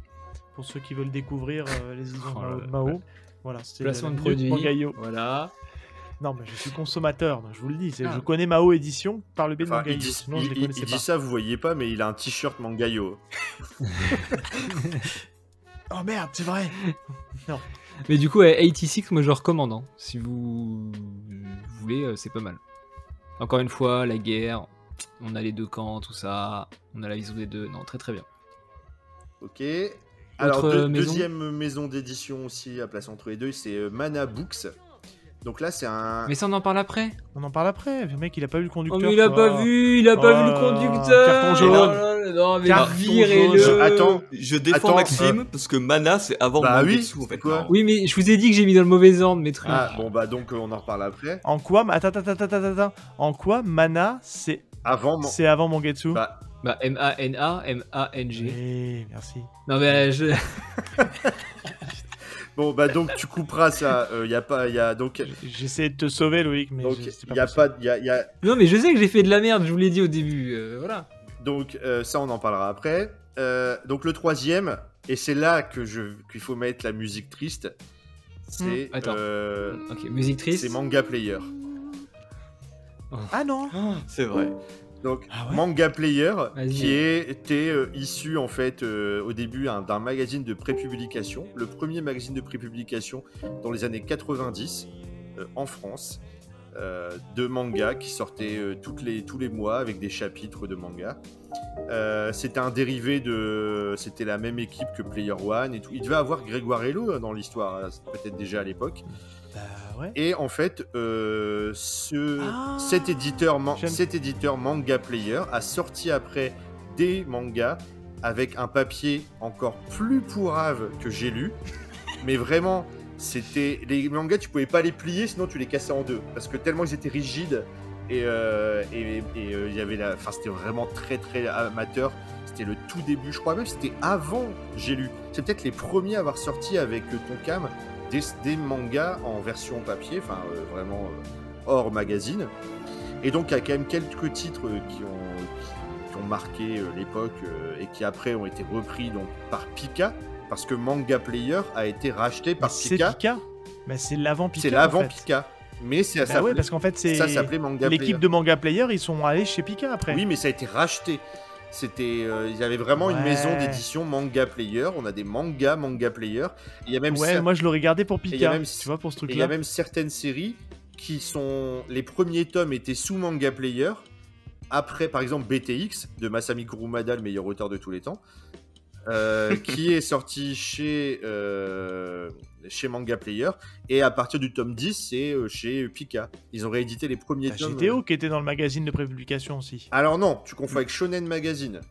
Pour ceux qui veulent découvrir euh, les éditions Oh de Mao. là. Mao. Voilà, c'est Placement la de produit. Manga.io. Voilà. Non, mais je suis consommateur, donc je vous le dis. Ah. Je connais Mao Édition par le biais de Enfin, il Manga.io. dit, Sinon, il- je les il- connaissais il pas. dit ça, vous voyez pas, mais il a un t-shirt Mangayo. Oh merde, c'est vrai Mais du coup, ouais, 86, moi je recommande. hein. Si vous voulez, euh, c'est pas mal. Encore une fois, la guerre, on a les deux camps, tout ça. On a la vision des deux. Non, très très bien. Ok. Alors, Autre, deux- maison? deuxième maison d'édition aussi à place entre les deux, c'est euh, Mana Books. Donc là, c'est un. Mais ça, on en parle après. On en parle après. Le mec, il a pas vu le Oh, conducteur. mais il a quoi. pas vu, il a pas Oh vu le là, conducteur. carton jaune. Oh non, mais Carton virez-le. jaune. Attends. Je défends Attends, Maxime parce que Mana c'est avant Bah oui, en fait. quoi. Oui, mais je vous ai dit que j'ai mis dans le mauvais ordre mes trucs. Ah, bon, bah donc euh, on en reparle après. En quoi Attends, attends, attends, attends, attends. En quoi Mana, c'est Avant, mon- c'est avant Mangetsu bah, Bah, M-A-N-A, M-A-N-G. Oui, merci. Non, mais euh, je. bon, bah donc tu couperas ça. Il y a pas, il y a donc. J'essaie de te sauver, Loïc, mais Donc je- c'est il y a possible. pas, il y a, y a- Non, mais je sais que j'ai fait de la merde, je vous l'ai dit au début. euh, voilà. donc euh, ça on en parlera après. Euh, donc le troisième, et c'est là que je qu'il faut mettre la musique triste. C'est Hmm, attends. euh, Ok, musique triste. c'est Manga Player. Ah non c'est vrai. Donc Ah ouais Manga Player, qui était euh, issu en fait euh, au début hein, d'un magazine de prépublication, le premier magazine de prépublication dans les années 90 euh, en France, de manga qui sortait toutes les, tous les mois avec des chapitres de manga. C'était un dérivé de, c'était la même équipe que Player One et tout. Il devait avoir Grégoire Hello dans l'histoire, euh, peut-être déjà à l'époque. Bah ouais. Et en fait, euh, ce, Ah. cet, éditeur, cet Manga Player a sorti après des mangas avec un papier encore plus pourrave que j'ai lu. Mais vraiment, c'était les mangas, tu pouvais pas les plier, sinon tu les cassais en deux. Parce que tellement ils étaient rigides et euh, et- et, euh, il y avait la, enfin c'était vraiment très très amateur. C'était le tout début, je crois même, c'était avant j'ai lu. C'est peut-être les premiers à avoir sorti avec Tonkam des, des mangas en version papier, enfin euh, vraiment euh, hors magazine. Et donc il y a quand même quelques titres qui ont, qui, qui ont marqué euh, l'époque et qui après ont été repris donc par Pika, parce que Manga Player a été racheté par C'est Pika. Pika? Mais c'est l'avant Pika. C'est l'avant en fait. Pika. Mais c'est Bah ouais, parce qu'en fait, c'est ça s'appelait Manga l'équipe de Manga Player, ils sont allés chez Pika après. Oui, mais ça a été racheté. C'était, euh, il y avait vraiment une maison d'édition Manga Player. On a des mangas Manga Player. Il y a même ouais, cer- moi je l'aurais gardé pour Pika. même- Tu vois, pour ce Et il y a même certaines séries qui sont. Les premiers tomes étaient sous Manga Player. Après, par exemple, BTX de Masami Kurumada, le meilleur auteur de tous les temps. euh, qui est sorti chez, euh, chez Manga Player. Et à partir du tome 10, c'est euh, chez Pika. Ils ont réédité les premiers tomes. chez Théo qui était dans le magazine de prépublication aussi. Alors non, tu confonds avec Shonen Magazine,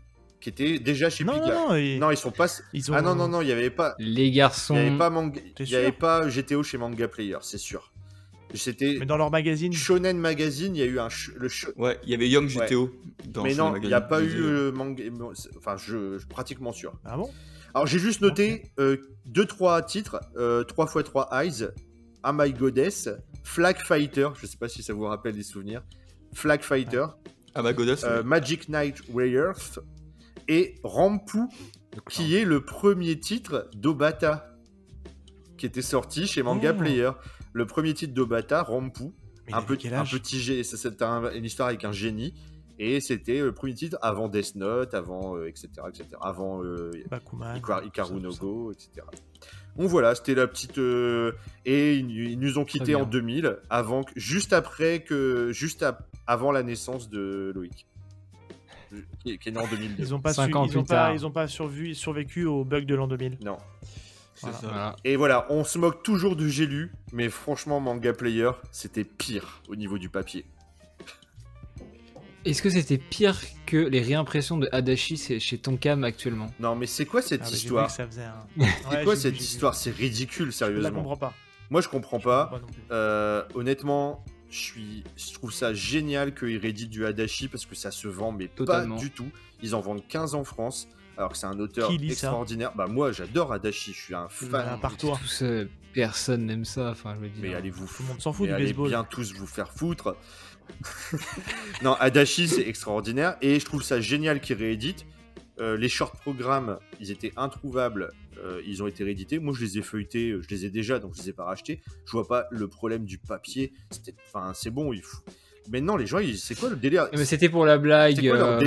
qui était déjà chez non, Pika. non, non, et- Non, ils sont pas. ils ont... Ah non, non, non, il n'y avait pas. Les Il garçons. n'y avait pas, manga... Il y avait pas GTO chez Manga Player, c'est sûr. C'était Mais dans leur magazine, Shonen Magazine, il y a eu un. Le ch- Ouais, il y avait Young GTO dans Mais non, il n'y a pas eu euh, manga. Enfin, je, je suis pratiquement sûr. ah bon? Alors, j'ai juste noté 2-3 titres 3x3 Eyes, Ah My Goddess, Flag Fighter, je sais pas si ça vous rappelle des souvenirs. Flag Fighter, Ah Goddess, euh. Magic Knight Warriors et Rampu, qui est le premier titre d'Obata qui était sorti chez Manga Oh. Player. Le premier titre d'Obata, Rampu, un, un petit C'était un- une histoire avec un génie. Et c'était le premier titre avant Death Note, avant euh, etc., etc. Avant euh, Bakuman. Ikaru no Go, etc. Donc voilà, c'était la petite. euh, Et ils, ils nous ont quittés en 2000, avant que... juste après que. Juste avant la naissance de Loïc. Qui, qui est né en 2002. Ils ont pas, Cinq su- ans ils ont plus pas, tard. ils ont pas survu- survécu au bug de l'an 2000. Non. C'est voilà. ça. Voilà. Et voilà, on se moque toujours de J'ai lu, mais franchement, Manga Player, c'était pire au niveau du papier. Est-ce que c'était pire que les réimpressions de Adachi chez Tonkam actuellement? Non, mais c'est quoi cette Ah, histoire que ça faisait un... C'est Ouais, quoi cette histoire? C'est ridicule, Je la sérieusement. comprends pas. Moi, je comprends Je pas. comprends plus. Euh, honnêtement, je suis, je trouve ça génial qu'ils rééditent du Adachi parce que ça se vend, mais Totalement. pas du tout. Ils en vendent 15 en France, alors que c'est un auteur extraordinaire. Bah moi, j'adore Adachi, je suis un fan. par toi. Tous, euh, personne n'aime ça. Enfin, je veux dire. Mais allez-vous Tout le monde s'en fout mais du allez baseball. bien tous vous faire foutre. non, Adachi, c'est extraordinaire. Et je trouve ça génial qu'ils rééditent. Euh, les short programmes, ils étaient introuvables. euh, ils ont été réédités. Moi, je les ai feuilletés. Je les ai déjà, donc je les ai pas rachetés. Je vois pas le problème du papier. Enfin, c'est bon. Il faut... Maintenant, les gens, ils- c'est quoi le délire? Mais c'était pour la blague. C'est quoi leur euh,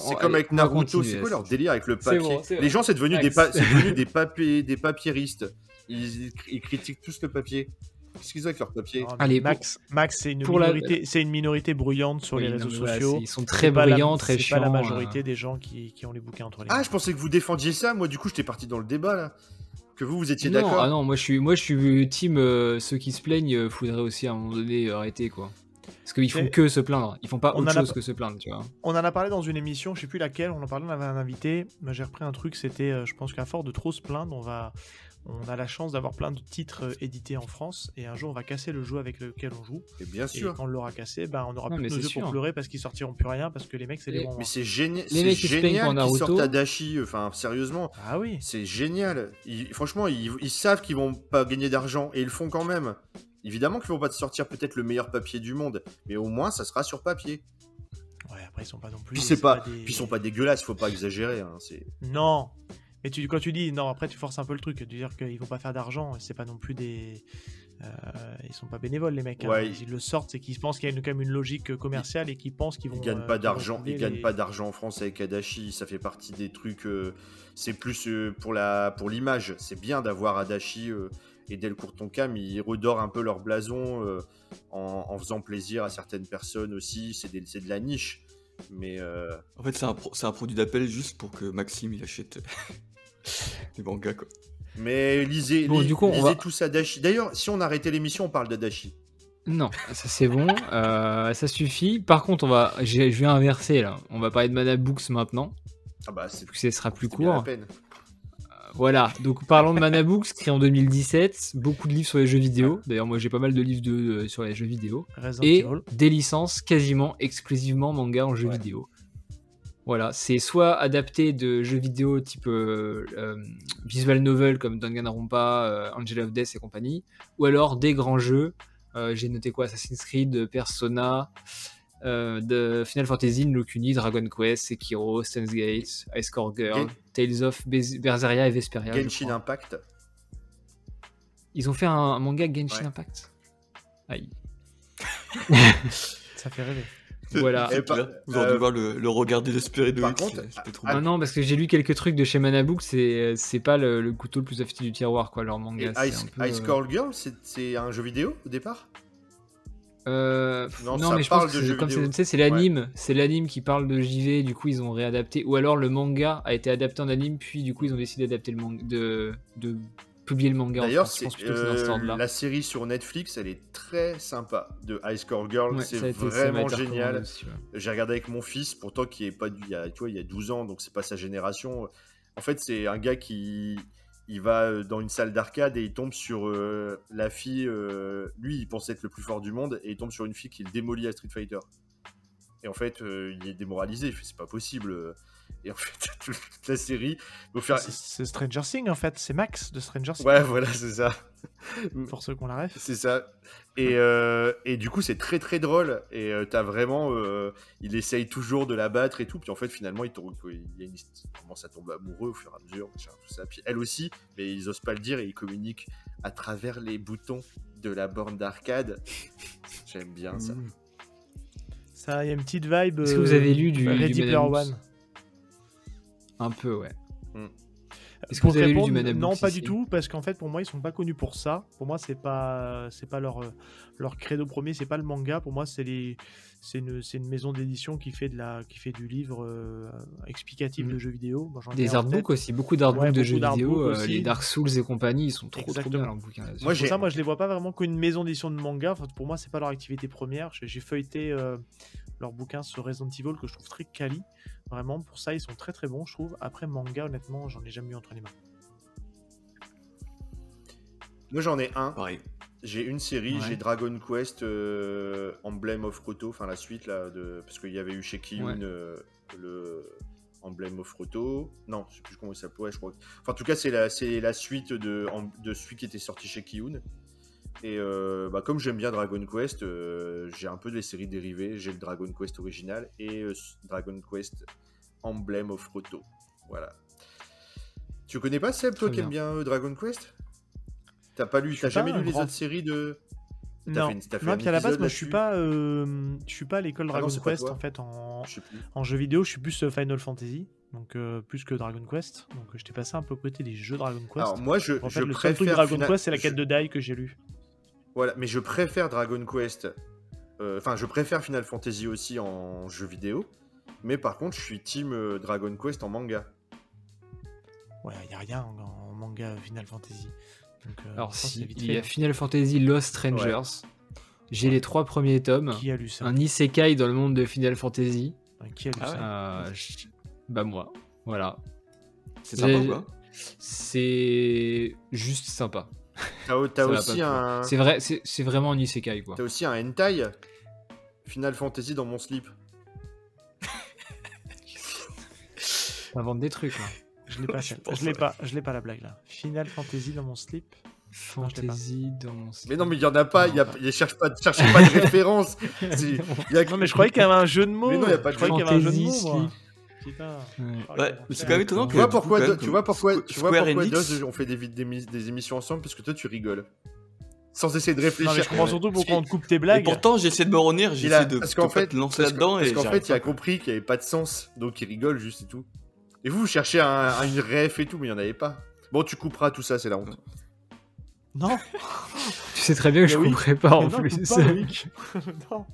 C'est comme avec Naruto. C'est quoi leur délire avec le papier? bon, Les gens, c'est devenu des, pa- devenu des, papiers, des papieristes. Ils, ils critiquent tous le papier. Qu'est-ce qu'ils ont avec leur papier Non, Allez, Max, Max c'est une, la- minorité, c'est une minorité bruyante sur Oui, les réseaux sociaux. c'est- ils sont C'est très la- bruyants, très C'est chiants. pas la euh. majorité des gens qui, qui ont les bouquins entre les Ah, mains. je pensais que vous défendiez ça. Moi, du coup, j'étais parti dans le débat là. Que vous, vous étiez d'accord. ah non, moi je suis, moi je suis team. euh, ceux qui se plaignent, euh, faudrait aussi à un moment donné euh, arrêter quoi. Parce qu'ils font que se plaindre. Ils font pas On autre en a chose que se plaindre, tu vois. On en a parlé dans une émission, je sais plus laquelle, on en parlait, on avait un invité. Moi, J'ai repris un truc, c'était, euh, je pense qu'à force de trop se plaindre, on va, on a la chance d'avoir plein de titres euh, édités en France, et un jour on va casser le jeu avec lequel on joue. Et bien Et sûr. quand on l'aura cassé, ben, on aura Non, plus yeux sûr. pour pleurer parce qu'ils sortiront plus rien parce que les mecs c'est des Et- bons. Mais c'est génial. Les plaignent génial pour qu'ils sortent Adachi. Enfin, sérieusement, Ah oui. c'est génial. Ils- franchement, ils, ils savent qu'ils vont pas gagner d'argent et ils le font quand même. Évidemment qu'ils vont pas te sortir peut-être le meilleur papier du monde, mais au moins ça sera sur papier. Ouais, après ils sont pas non plus. Puis c'est pas, des- puis ils sont pas dégueulasses. Faut pas exagérer. hein, c'est. Non. Mais tu, quand tu dis non, après tu forces un peu le truc, de dire qu'ils vont pas faire d'argent, c'est pas non plus des. euh, ils sont pas bénévoles les mecs. hein. Ouais. Ils le sortent, c'est qu'ils pensent qu'il y a une, quand même une logique commerciale et qu'ils pensent qu'ils vont. Ils gagnent euh, pas d'argent. Ils gagnent les- pas d'argent en France avec Adachi. Ça fait partie des trucs. euh, c'est plus euh, pour la pour l'image. C'est bien d'avoir Adachi euh, et Delcourt Tonkam. Ils redorent un peu leur blason euh, en, en faisant plaisir à certaines personnes aussi. C'est de la niche. Mais euh, En fait, c'est un, pro- un produit d'appel juste pour que Maxime il achète des mangas quoi. mais lisez, Bon, du coup, on lisez va- tous Adachi. D'ailleurs, si on arrêtait l'émission, on parle d'Adachi. Non, ça c'est bon, euh, ça suffit. Par contre, on va, je vais inverser là. On va parler de Mana Books maintenant, Ah bah c'est ce sera plus c'est bien la court. peine. Voilà, donc parlons de Mana Books, créé en 2017. Beaucoup de livres sur les jeux vidéo. D'ailleurs, moi j'ai pas mal de livres de, euh, sur les jeux vidéo. Resident et des licences quasiment exclusivement manga en jeux Ouais. vidéo. Voilà, c'est soit adapté de jeux vidéo type euh, euh, visual novel comme Danganronpa, euh, Angel of Death et compagnie, ou alors des grands jeux. Euh, J'ai noté quoi? Assassin's Creed, Persona, euh, de Final Fantasy, No Kuni, Dragon Quest, Sekiro, Stan's Gate, Ice Core Girl, Gen- Tales of Bez- Berseria et Vesperia. Genshin. Impact. Ils ont fait un, un manga Genshin Ouais. Impact? Aïe. Ça fait rêver. Voilà. Par- clair. Vous aurez euh, dû voir le, le regard désespéré de par contre, ah, non, parce que j'ai lu quelques trucs de chez Manabook, c'est c'est pas le, le couteau le plus affûté du tiroir, quoi, leur manga. c'est Ice, peu, Ice euh, Call Girl, c'est- c'est un jeu vidéo au départ? Euh, Non, non, ça mais je parle pense que c'est- comme c'est l'anime, c'est l'anime qui parle de JV, du coup ils ont réadapté, ou alors le manga a été adapté en anime, puis du coup ils ont décidé d'adapter le manga, de, de publier le manga. D'ailleurs, c'est euh, la série sur Netflix, elle est très sympa. De High Score Girl, Ouais, c'est vraiment génial. ouais. J'ai regardé avec mon fils, pourtant qui est pas du, il y a, tu vois, il y a 12 ans, donc c'est pas sa génération. En fait, c'est un gars qui il va euh, dans une salle d'arcade et il tombe sur euh, la fille. euh, lui, il pensait être le plus fort du monde et il tombe sur une fille qui le démolit à Street Fighter. Et en fait, il est démoralisé. C'est pas possible. Et en fait, toute la série, faire. C'est- Stranger Things en fait, c'est Max de Stranger Things. Ouais, voilà, c'est ça. Pour ceux qu'on la ref. C'est ça. Et, euh, et du coup, c'est très très drôle. Et euh, t'as vraiment. euh, il essaye toujours de la battre et tout. Puis en fait, finalement, il, tombe, il, y a une, il commence à tomber amoureux au fur et à mesure. tout ça. Puis elle aussi, mais ils osent pas le dire et ils communiquent à travers les boutons de la borne d'arcade. J'aime bien ça. Mmh. Ça, il y a une petite vibe. Est-ce que vous avez lu du- Ready Player One Un peu, ouais. Mm. Est-ce que vous avez lu répondre, du Madame Non, pas du tout, parce qu'en fait, pour moi, ils sont pas connus pour ça. Pour moi, c'est pas, c'est pas leur, leur credo premier, c'est pas le manga. Pour moi, c'est les, c'est une, c'est une maison d'édition qui fait de la, qui fait du livre euh, explicatif de jeux vidéo. Moi, Des artbooks aussi, beaucoup d'artbooks Ouais, de beaucoup jeux vidéo, euh, les Dark Souls et compagnie, ils sont trop trop bien leurs bouquins là-dessus. Moi, C'est j'ai- pour ça, moi, je les vois pas vraiment comme une maison d'édition de manga. Enfin, pour moi, c'est pas leur activité première. J'ai j'ai feuilleté euh, leur bouquin sur Resident Evil que je trouve très quali. Vraiment, pour ça, ils sont très très bons, je trouve. Après, manga, honnêtement, j'en ai jamais eu entre les mains. Moi, j'en ai un. Pareil. J'ai une série, Ouais. j'ai Dragon Quest euh, Emblem of Roto, enfin la suite là, de... parce qu'il y avait eu chez Kiyun Ouais. euh, le Emblem of Roto. Non, je sais plus comment il s'appelle, ouais, je crois. Enfin, en tout cas, c'est la, c'est la suite de, de celui qui était sorti chez Kiyun. Et euh, bah, comme j'aime bien Dragon Quest, euh, j'ai un peu des séries dérivées. J'ai le Dragon Quest original et euh, Dragon Quest Emblem of Roto. Voilà. Tu connais pas Seb, toi qui aimes bien Dragon Quest? T'as pas lu, Je t'as jamais lu les grand- autres séries de Non, une- non puis à la base, moi, je suis pas, euh, je suis pas à l'école Ah non, Dragon Quest en fait en, Je jeu vidéo. Je suis plus Final Fantasy, donc euh, plus que Dragon Quest. Donc, euh, j'étais passé un peu côté des jeux Dragon Quest. Alors moi, je, en je le seul préfère truc Dragon Final- Quest, c'est la je- quête de Dai que j'ai lu. Voilà, mais je préfère Dragon Quest. euh, Enfin, je préfère Final Fantasy aussi en jeu vidéo. Mais par contre, je suis team euh, Dragon Quest en manga. Ouais, il y a rien en, en manga Final Fantasy. Donc, euh, Alors si, il y a hein. Final Fantasy Lost Strangers. J'ai les trois premiers tomes. Qui a lu ça Un isekai dans le monde de Final Fantasy. Qui a lu Ah ça Euh, je- Bah moi, voilà. C'est sympa ou pas? C'est juste sympa. T'as aussi un, C'est vrai, c'est c'est vraiment un isekai quoi. t'as aussi un hentai. Final Fantasy dans mon slip. On va vendre des trucs là. Je l'ai pas, Je je l'ai pas, je l'ai pas la blague là. Final Fantasy dans mon slip. Non. Fantasy dans mon slip. Mais non, mais il y en a pas. Il y il y cherche pas, cherchez pas de référence. C'est- il y a- Non mais je croyais qu'il y avait un jeu de mots. Mais non, y a pas de je croyais qu'il y avait un jeu de Fantasy mots. moi. Putain. Ouais. Ouais, c'est quand même étonnant que. Tu vois pourquoi, même, tu vois pourquoi, tu vois pourquoi Enix- on fait des, des, mis- des émissions ensemble parce que toi tu rigoles. Sans essayer de Non réfléchir. mais je comprends surtout pourquoi on te coupe tes Et blagues. pourtant, j'essaie de me retenir, Il j'essaie de parce qu'en fait, lancer là-dedans parce et qu'en fait, il a compris qu'il n'y avait pas de sens, donc il rigole juste et tout. Et vous, vous cherchez un, un- une ref et tout, mais il n'y en avait pas. Bon, tu couperas tout ça, c'est la honte. Non. Tu sais très bien que je oui. couperai pas en non, plus. coupe pas, Loïc. non.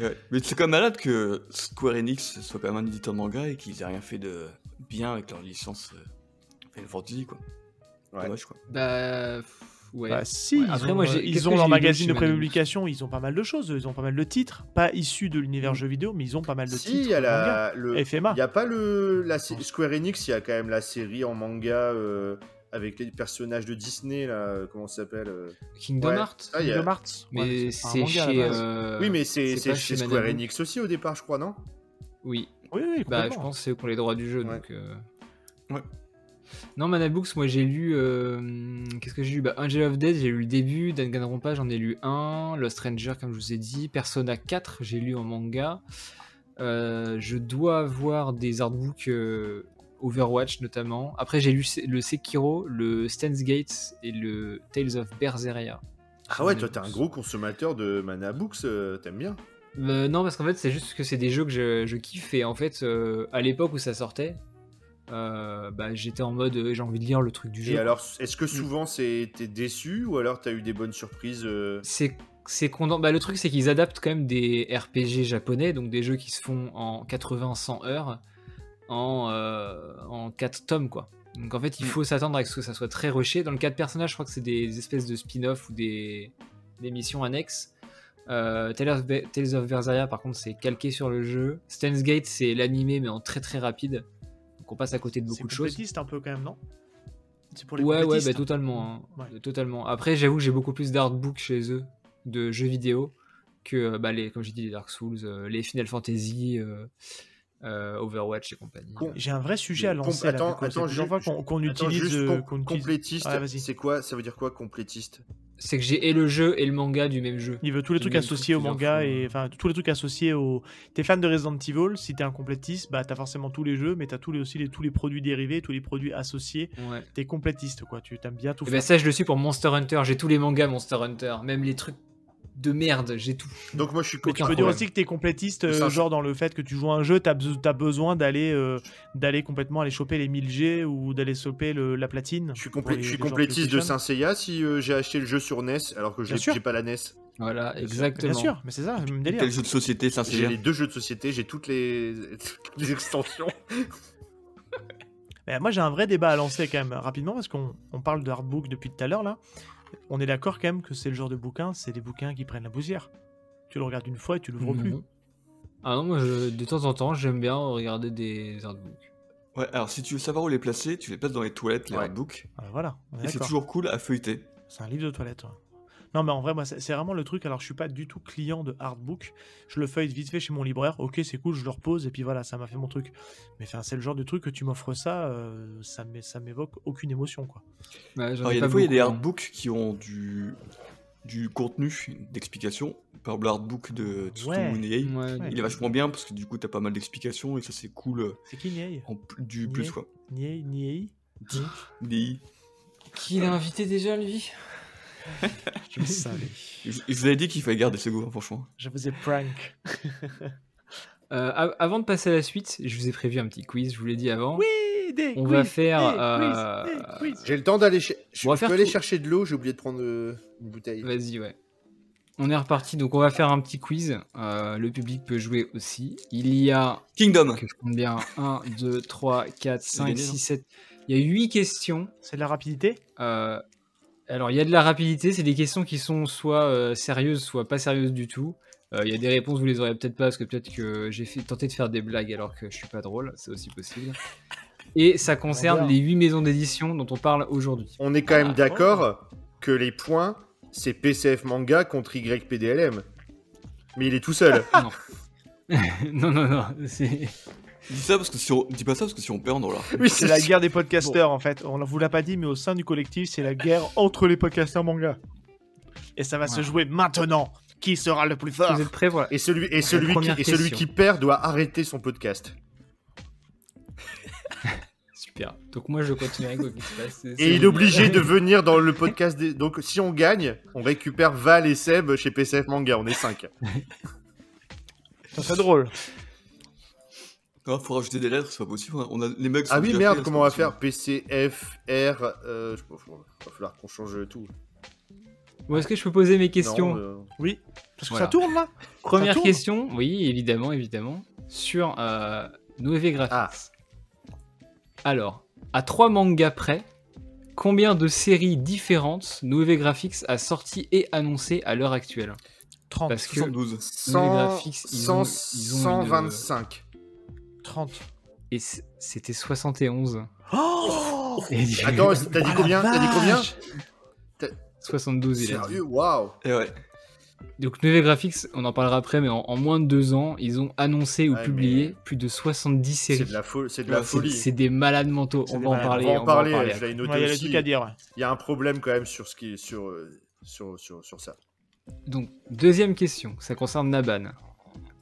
Ouais. Mais c'est quand même malade que Square Enix soit quand même un éditeur de manga et qu'ils aient rien fait de bien avec leur licence euh, Final Fantasy quoi. Ouais. Dommage quoi. bah ouais. Bah si, Ouais, ils après, ont, moi, ils ont leur magazine de prépublication, ils ont pas mal de choses, ils ont pas mal de titres, pas issus de l'univers jeux vidéo, mais ils ont pas mal de Si, titres. il y a la, le, FMA. il y a pas le, la Square Enix, il y a quand même la série en manga euh, avec les personnages de Disney là, euh, comment ça s'appelle euh Kingdom Ouais. Hearts. Ah, a- Kingdom Hearts. Mais Ouais, c'est chez. euh, Oui, mais c'est chez chez Square Manabu. Enix aussi au départ, je crois, non? Oui. Oui, oui, Bah, je pense que c'est eux qui ont les droits du jeu. Ouais. Donc, euh, Ouais. Non, Manabooks, moi j'ai lu. euh, Qu'est-ce que j'ai lu? Bah, Angel of Death, j'ai lu le début. Danganronpa, j'en ai lu un. Lost Ranger, comme je vous ai dit. Persona 4, j'ai lu en manga. Euh, je dois avoir des artbooks euh, Overwatch notamment. Après, j'ai lu le Sekiro, le Stan's Gate et le Tales of Berseria. Ah ouais, toi t'es un gros consommateur de Mana Books, euh, t'aimes bien Euh, non, parce qu'en fait, c'est juste que c'est des jeux que je, je kiffe. Et en fait, euh, à l'époque où ça sortait, bah, j'étais en mode j'ai envie de lire le truc du jeu. Et alors, est-ce que souvent c'est t'es déçu ou alors t'as eu des bonnes surprises C'est bah, le truc c'est qu'ils adaptent quand même des RPG japonais, donc des jeux qui se font en 80-100 heures, en, euh, en 4 tomes quoi. Donc en fait il Mm. faut s'attendre à ce que ça soit très rushé. Dans le cas de personnages, je crois que c'est des espèces de spin-off ou des, des missions annexes. Euh, Tales, of, Tales of Berseria par contre c'est calqué sur le jeu. Steins Gate c'est l'animé mais en très très rapide. Donc on passe à côté de C'est beaucoup de choses. complétiste un peu quand même, non? C'est pour les Ouais, ouais, bah, hein. totalement. hein. Ouais. Totalement. Après, j'avoue que j'ai beaucoup plus d'artbooks chez eux, de jeux vidéo, que, euh, bah, les, comme j'ai dit, les Dark Souls, euh, les Final Fantasy, euh, euh, Overwatch et compagnie. Com- J'ai un vrai sujet à lancer. là, attends, fois qu'on qu'on Attends, utilise. juste euh, com- qu'on utilise- complétiste, Ouais, vas-y. c'est quoi Ça veut dire quoi complétiste? C'est que j'ai et le jeu et le manga du même jeu. Il veut tous les Le trucs associés au manga et enfin tous les trucs associés au. T'es fan de Resident Evil, si t'es un complétiste, bah t'as forcément tous les jeux, mais t'as tous les aussi les, tous les produits dérivés, tous les produits associés. Ouais. T'es complétiste quoi, tu t'aimes bien tout Et faire. bah, ça, je le suis pour Monster Hunter. J'ai tous les mangas Monster Hunter, même les trucs de merde, j'ai tout. Donc moi je suis Mais tu peux dire aussi que t'es complétiste, euh, genre dans le fait que tu joues à un jeu, t'as be- t'as besoin d'aller euh, d'aller complètement aller choper les 1000G ou d'aller choper le- la platine. Je suis, pour complé- les- je suis les gens complétiste de. Saint Seiya si euh, j'ai acheté le jeu sur NES alors que j'ai pas la NES. Voilà, Bien exactement. sûr, mais c'est ça, le même délire. Quel jeu de société, ça J'ai les deux jeux de société, j'ai toutes les, les extensions. Mais moi, j'ai un vrai débat à lancer quand même rapidement parce qu'on on parle de hardbook depuis tout à l'heure là. On est d'accord quand même que c'est le genre de bouquin, c'est des bouquins qui prennent la poussière. Tu le regardes une fois et tu l'ouvres plus. Non. Ah non, moi, je- de temps en temps, j'aime bien regarder des artbooks. Ouais, alors si tu veux savoir où les placer, tu les places dans les toilettes, les Ouais. artbooks. Ah, voilà, Et c'est toujours cool à feuilleter. C'est un livre de toilette. ouais. Non, mais en vrai, moi, c'est vraiment le truc. Alors, je suis pas du tout client de hardbook. Je le feuille vite fait chez mon libraire. Ok, c'est cool, je le repose et puis voilà, ça m'a fait mon truc. Mais enfin, c'est le genre de truc que tu m'offres ça, euh, ça m'é- ça m'évoque aucune émotion, quoi. Ouais, il y a des fois, il y a des hein. artbooks qui ont du, du contenu, d'explication. Par exemple, l'artbook de. Tsutomu Nihei, Ouais, Ouais. il est vachement bien parce que du coup, t'as pas mal d'explications et ça, c'est cool euh, C'est qui Niei du Niei. plus, quoi. Niei Niei Nihei. Qui l'a invité déjà, lui? Je le savais. Je je vous avais dit qu'il fallait garder ce goût, franchement. Je faisais prank. Euh, av- avant de passer à la suite, je vous ai prévu un petit quiz, je vous l'ai dit avant. Oui, des On quiz, va faire, euh. J'ai le temps d'aller cher- je On va peux faire aller tout. chercher de l'eau, j'ai oublié de prendre euh, une bouteille. Vas-y, ouais. On est reparti, donc on va faire un petit quiz. Euh, le public peut jouer aussi. Il y a, Kingdom que je compte bien, 1, 2, 3, 4, 5, gagné, 6, non 7. Il y a 8 questions. C'est de la rapidité? Euh, alors, il y a de la rapidité, c'est des questions qui sont soit euh, sérieuses, soit pas sérieuses du tout. Euh, Il y a des réponses, vous les aurez peut-être pas, parce que peut-être que j'ai fait- tenté de faire des blagues alors que je suis pas drôle, c'est aussi possible. Et ça concerne les 8 maisons d'édition dont on parle aujourd'hui. On est quand même Ah, d'accord que les points, c'est PCF Manga contre YPDLM. Mais il est tout seul. non, non, non, c'est... Dis ça parce que si on... Dis pas ça parce que si on perd, on aura. oui, C'est la guerre des podcasteurs en fait. On ne vous l'a pas dit, mais au sein du collectif, c'est la guerre entre les podcasteurs manga. Et ça va se jouer maintenant. Qui sera le plus fort Vous êtes prêts voilà. Et celui, et celui, qui, et celui qui perd doit arrêter son podcast. Super. Donc moi je qu'il se passe. Et il est obligé de venir dans le podcast. Des... Donc si on gagne, on récupère Val et Seb chez PCF Manga. On est 5. Ça serait drôle. Ah, faut rajouter des lettres, c'est pas possible. On a les mecs. Ah oui, merde, comment on va faire PCF, R. Euh, je... Il va falloir qu'on change tout. Bon, est-ce que je peux poser mes questions Non, euh, Oui. Parce que Voilà. ça tourne là. Première tourne question, oui, évidemment, évidemment, sur euh, Noévé Graphics. Ah. Alors, à trois mangas près, combien de séries différentes Noévé Graphics a sorti et annoncé à l'heure actuelle? 30. Parce que 72. 100, graphiques, ils ont- 100, ils ont une- 125. 30. et c'était 71. Oh Et Attends, t'as dit combien? T'as dit combien? vache 72 il a dit. Sérieux? Waouh Et ouais. Donc Noévé Graphics, on en parlera après, mais en, en moins de deux ans, ils ont annoncé ou Ouais, publié mais- plus de 70 C'est séries. de la, fo- c'est de Ouais, la c'est- folie. C'est des malades mentaux. C'est On va en malades. parler. on va en on parler, va en l'ai Ouais, noté Il y a dire. Il y a un problème quand même sur, ce qui, sur, sur, sur, sur ça. Donc, deuxième question, ça concerne Naban.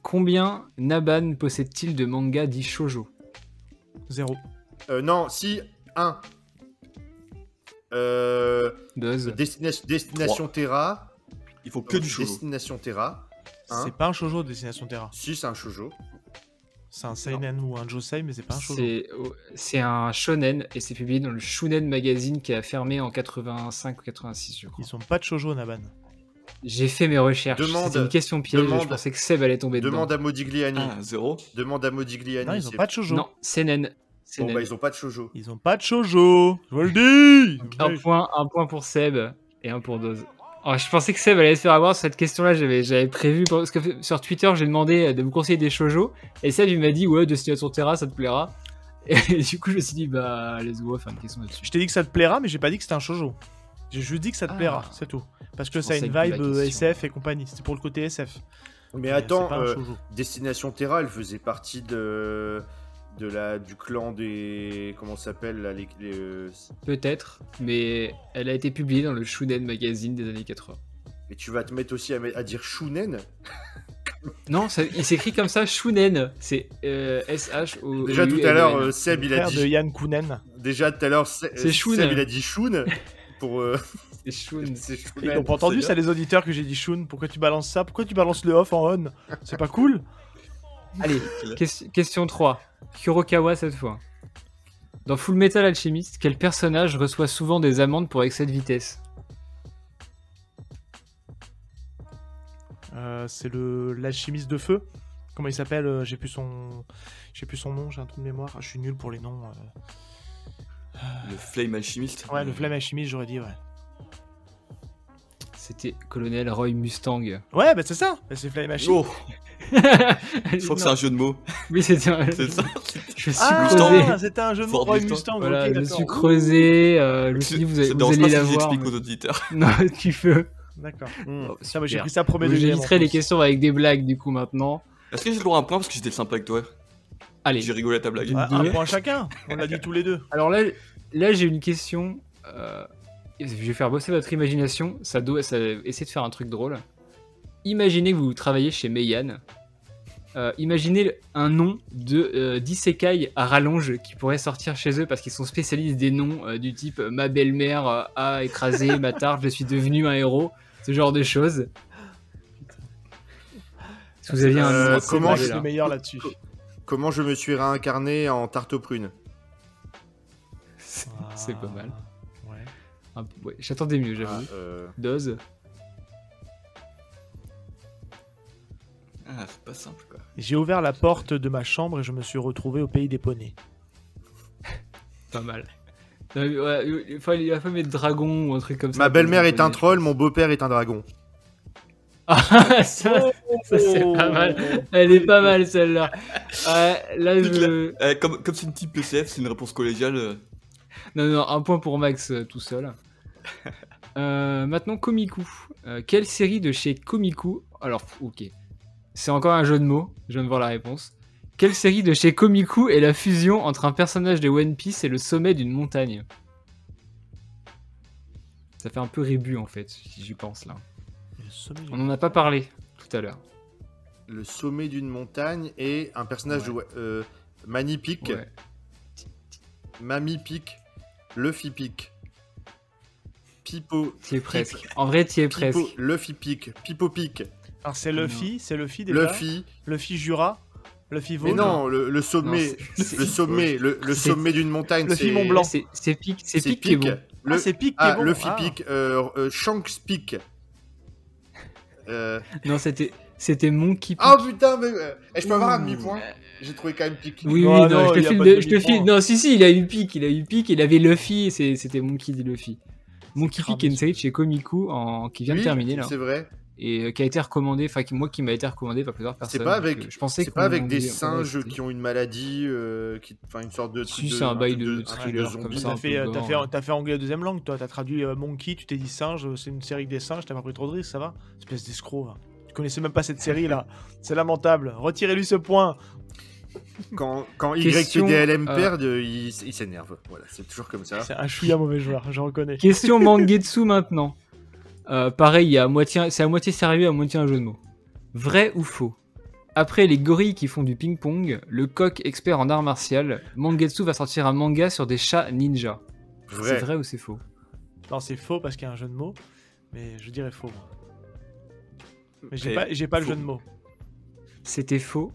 Combien Naban possède-t-il de mangas dits shoujo Zéro. Euh, non, si, 1. Euh, Destination Terra. Il faut que du show. Destination Terra. Hein C'est pas un shoujo de Destination Terra. Si, c'est un shoujo. C'est un seinen ou un josei, mais c'est pas un shoujo. C'est oh, c'est un shonen et c'est publié dans le Shunen Magazine qui a fermé en 85 ou 86, je crois. Ils sont pas de shoujo, Naban. J'ai fait mes recherches. Demande- C'était une question piège. demande- je pensais que Seb allait tomber Demande dedans. à Modigliani. Ah, zéro. Demande à Modigliani. Non, ils ont c'est- pas de shoujo. Non, Senen. Bon, Senen. bah, ils ont pas de shoujo. Ils ont pas de shoujo. Je vous le dis. Un point, un point pour Seb et un pour Dose. Oh, je pensais que Seb allait se faire avoir sur cette question-là. J'avais, j'avais prévu parce que sur Twitter, j'ai demandé de me conseiller des shoujo et Seb il m'a dit ouais, Destination Terra, ça te plaira. Et du coup, je me suis dit bah let's go, faire une question là-dessus. Je t'ai dit que ça te plaira, mais j'ai pas dit que c'était un shoujo. J'ai juste dit que ça te Ah. plaira, c'est tout. Parce que Je ça a une vibe euh, SF et compagnie. C'était pour le côté SF. Mais Mais attends, c'est euh. Destination Terra, elle faisait partie de, de la, du clan des. Comment ça s'appelle là, les, les, euh, Peut-être, mais elle a été publiée dans le Shonen Magazine des années 80. Mais tu vas te mettre aussi à, dire Shunen Non, ça- il s'écrit comme ça, Shunen. C'est euh, S-H-O. Déjà tout à l'heure, euh, Seb il a Frère de dit. Yann Kounen. Déjà tout à l'heure, C'est. Seb il a dit Shun. Pour. euh, C'est Shun. c'est Ils n'ont pas entendu c'est ça, les auditeurs, que j'ai dit Shun. Pourquoi tu balances ça? Pourquoi tu balances le off en on? C'est pas cool? Allez, ques- question 3. Kurokawa cette fois. Dans Full Metal Alchemist, quel personnage reçoit souvent des amendes pour excès de vitesse? Euh, C'est le l'alchimiste de feu. Comment il s'appelle? Euh, J'ai plus son, j'ai plus son nom. J'ai un trou de mémoire. Ah, je suis nul pour les noms. euh. Le Flame Alchimiste. Ouais, le flamme alchimiste, j'aurais dit ouais. C'était colonel Roy Mustang. Ouais, bah c'est ça. Bah, c'est flame alchimiste. Oh, je crois que c'est un jeu de mots. Oui, c'était un... C'est ça. Je me suis Ah, creusé. c'était un jeu de Ford Roy Mustang. Mustang. Voilà, ok, je suis creusé. euh, je me suis dit, vous, Ça te vous dérange allez pas si la je voir. l'explique mais- aux auditeurs. Non, tu peux. D'accord. J'ai pris ça premier degré. J'éviterai les questions avec des blagues du coup maintenant. Est-ce que j'ai le droit à un point parce que j'étais sympa avec toi? Allez. J'ai rigolé à ta blague. Ouais, un point chacun. On l'a dit tous les deux. Alors là, là j'ai une question. euh, je vais faire bosser votre imagination. Ça doit, ça, essayez de faire un truc drôle. Imaginez que vous travaillez chez Meian. Euh, imaginez un nom de euh, d'isekai à rallonge qui pourrait sortir chez eux parce qu'ils sont spécialistes des noms euh, du type euh, ma belle-mère euh, a écrasé ma tarte, je suis devenu un héros, ce genre de choses. Si vous aviez un Euh, nom comment qui suis meilleur là-dessus? Comment je me suis réincarné en tarte aux prunes C'est pas mal. Ouais. Peu- ouais, J'attendais mieux, Ah, j'avoue. euh, Dose. Ah, c'est pas simple quoi. J'ai ouvert la porte de ma chambre et je me suis retrouvé au pays des poneys. Pas mal. Non, mais, ouais, il il mettre dragon ou un truc comme ça. Ma belle-mère est un troll, mon beau-père est un dragon. Ah, ça, ça, c'est pas mal. Elle est pas mal celle-là. Ouais, là, je... Euh, comme comme c'est une type PCF, c'est une réponse collégiale. euh, Non, non, un point pour Max euh, tout seul. Euh, maintenant, Komiku. Euh, quelle série de chez Komiku Alors, ok. C'est encore un jeu de mots. Je viens de voir la réponse. Quelle série de chez Komiku est la fusion entre un personnage de One Piece et le sommet d'une montagne? Ça fait un peu rébut en fait, si j'y pense là. Sommet du- On n'en a pas parlé tout à l'heure. Le sommet d'une montagne et un personnage Ouais. de euh, Mani Pic, Ouais. Mami Pic, Luffy Pic, Pipo, T'y es presque. En vrai, t'y es presque. Pipo, Luffy Pic, Pipo Pic, Alors c'est Luffy, c'est Luffy déjà. Luffy. Luffy Jura. Luffy Mais Vosges. non, le, le sommet, Non, le sommet, le, le sommet d'une montagne, Luffy c'est Mont Blanc. C'est c'est Pic, c'est c'est Pic qui est bon. Le, Ah, c'est Pic qui ah, est bon. Luffy Ah. Pic, euh, euh, Shanks Pic. Euh, Non, c'était c'était Monkey. Oh putain, mais euh, je peux avoir un demi-point? J'ai trouvé quand même Pic. Oui, Non, oui, non, non, je te file pas de- de je te file. demi-point. Non, si, si, il a eu Pic, il a eu Pic, il avait Luffy, c'était Monkey D. Luffy. Monkey cramé, Pic est une ça. série de chez Komiku en... qui vient de terminer là, C'est vrai. Et euh, qui a été recommandée, enfin moi qui m'a été recommandée par plusieurs personnes. C'est pas avec, je pensais c'est pas avec des singes qui ont une maladie, euh, qui, enfin une sorte de. Si, c'est un bail de thriller comme ça. T'as un fait, t'as fait, hein. anglais deuxième langue, toi. T'as traduit euh, Monkey, tu t'es dit singe. C'est une série avec des singes. T'as pas pris trop de risques, ça va? Espèce d'escroc. va. Tu connaissais même pas cette série là. C'est lamentable. Retirez-lui ce point. Quand, quand YPDLM euh, perd, il, il s'énerve. Voilà, c'est toujours comme ça. C'est un chouïa mauvais joueur, je reconnais. Question Mangetsu maintenant. Euh, pareil, il y a à moitié, c'est à moitié sérieux, à moitié un jeu de mots. Vrai ou faux? Après les gorilles qui font du ping-pong, le coq expert en art martial, Mangetsu va sortir un manga sur des chats ninja. C'est Vrai. vrai ou c'est faux? Non, c'est faux parce qu'il y a un jeu de mots. Mais je dirais faux. moi. Mais j'ai pas, j'ai pas le jeu de mots. C'était faux.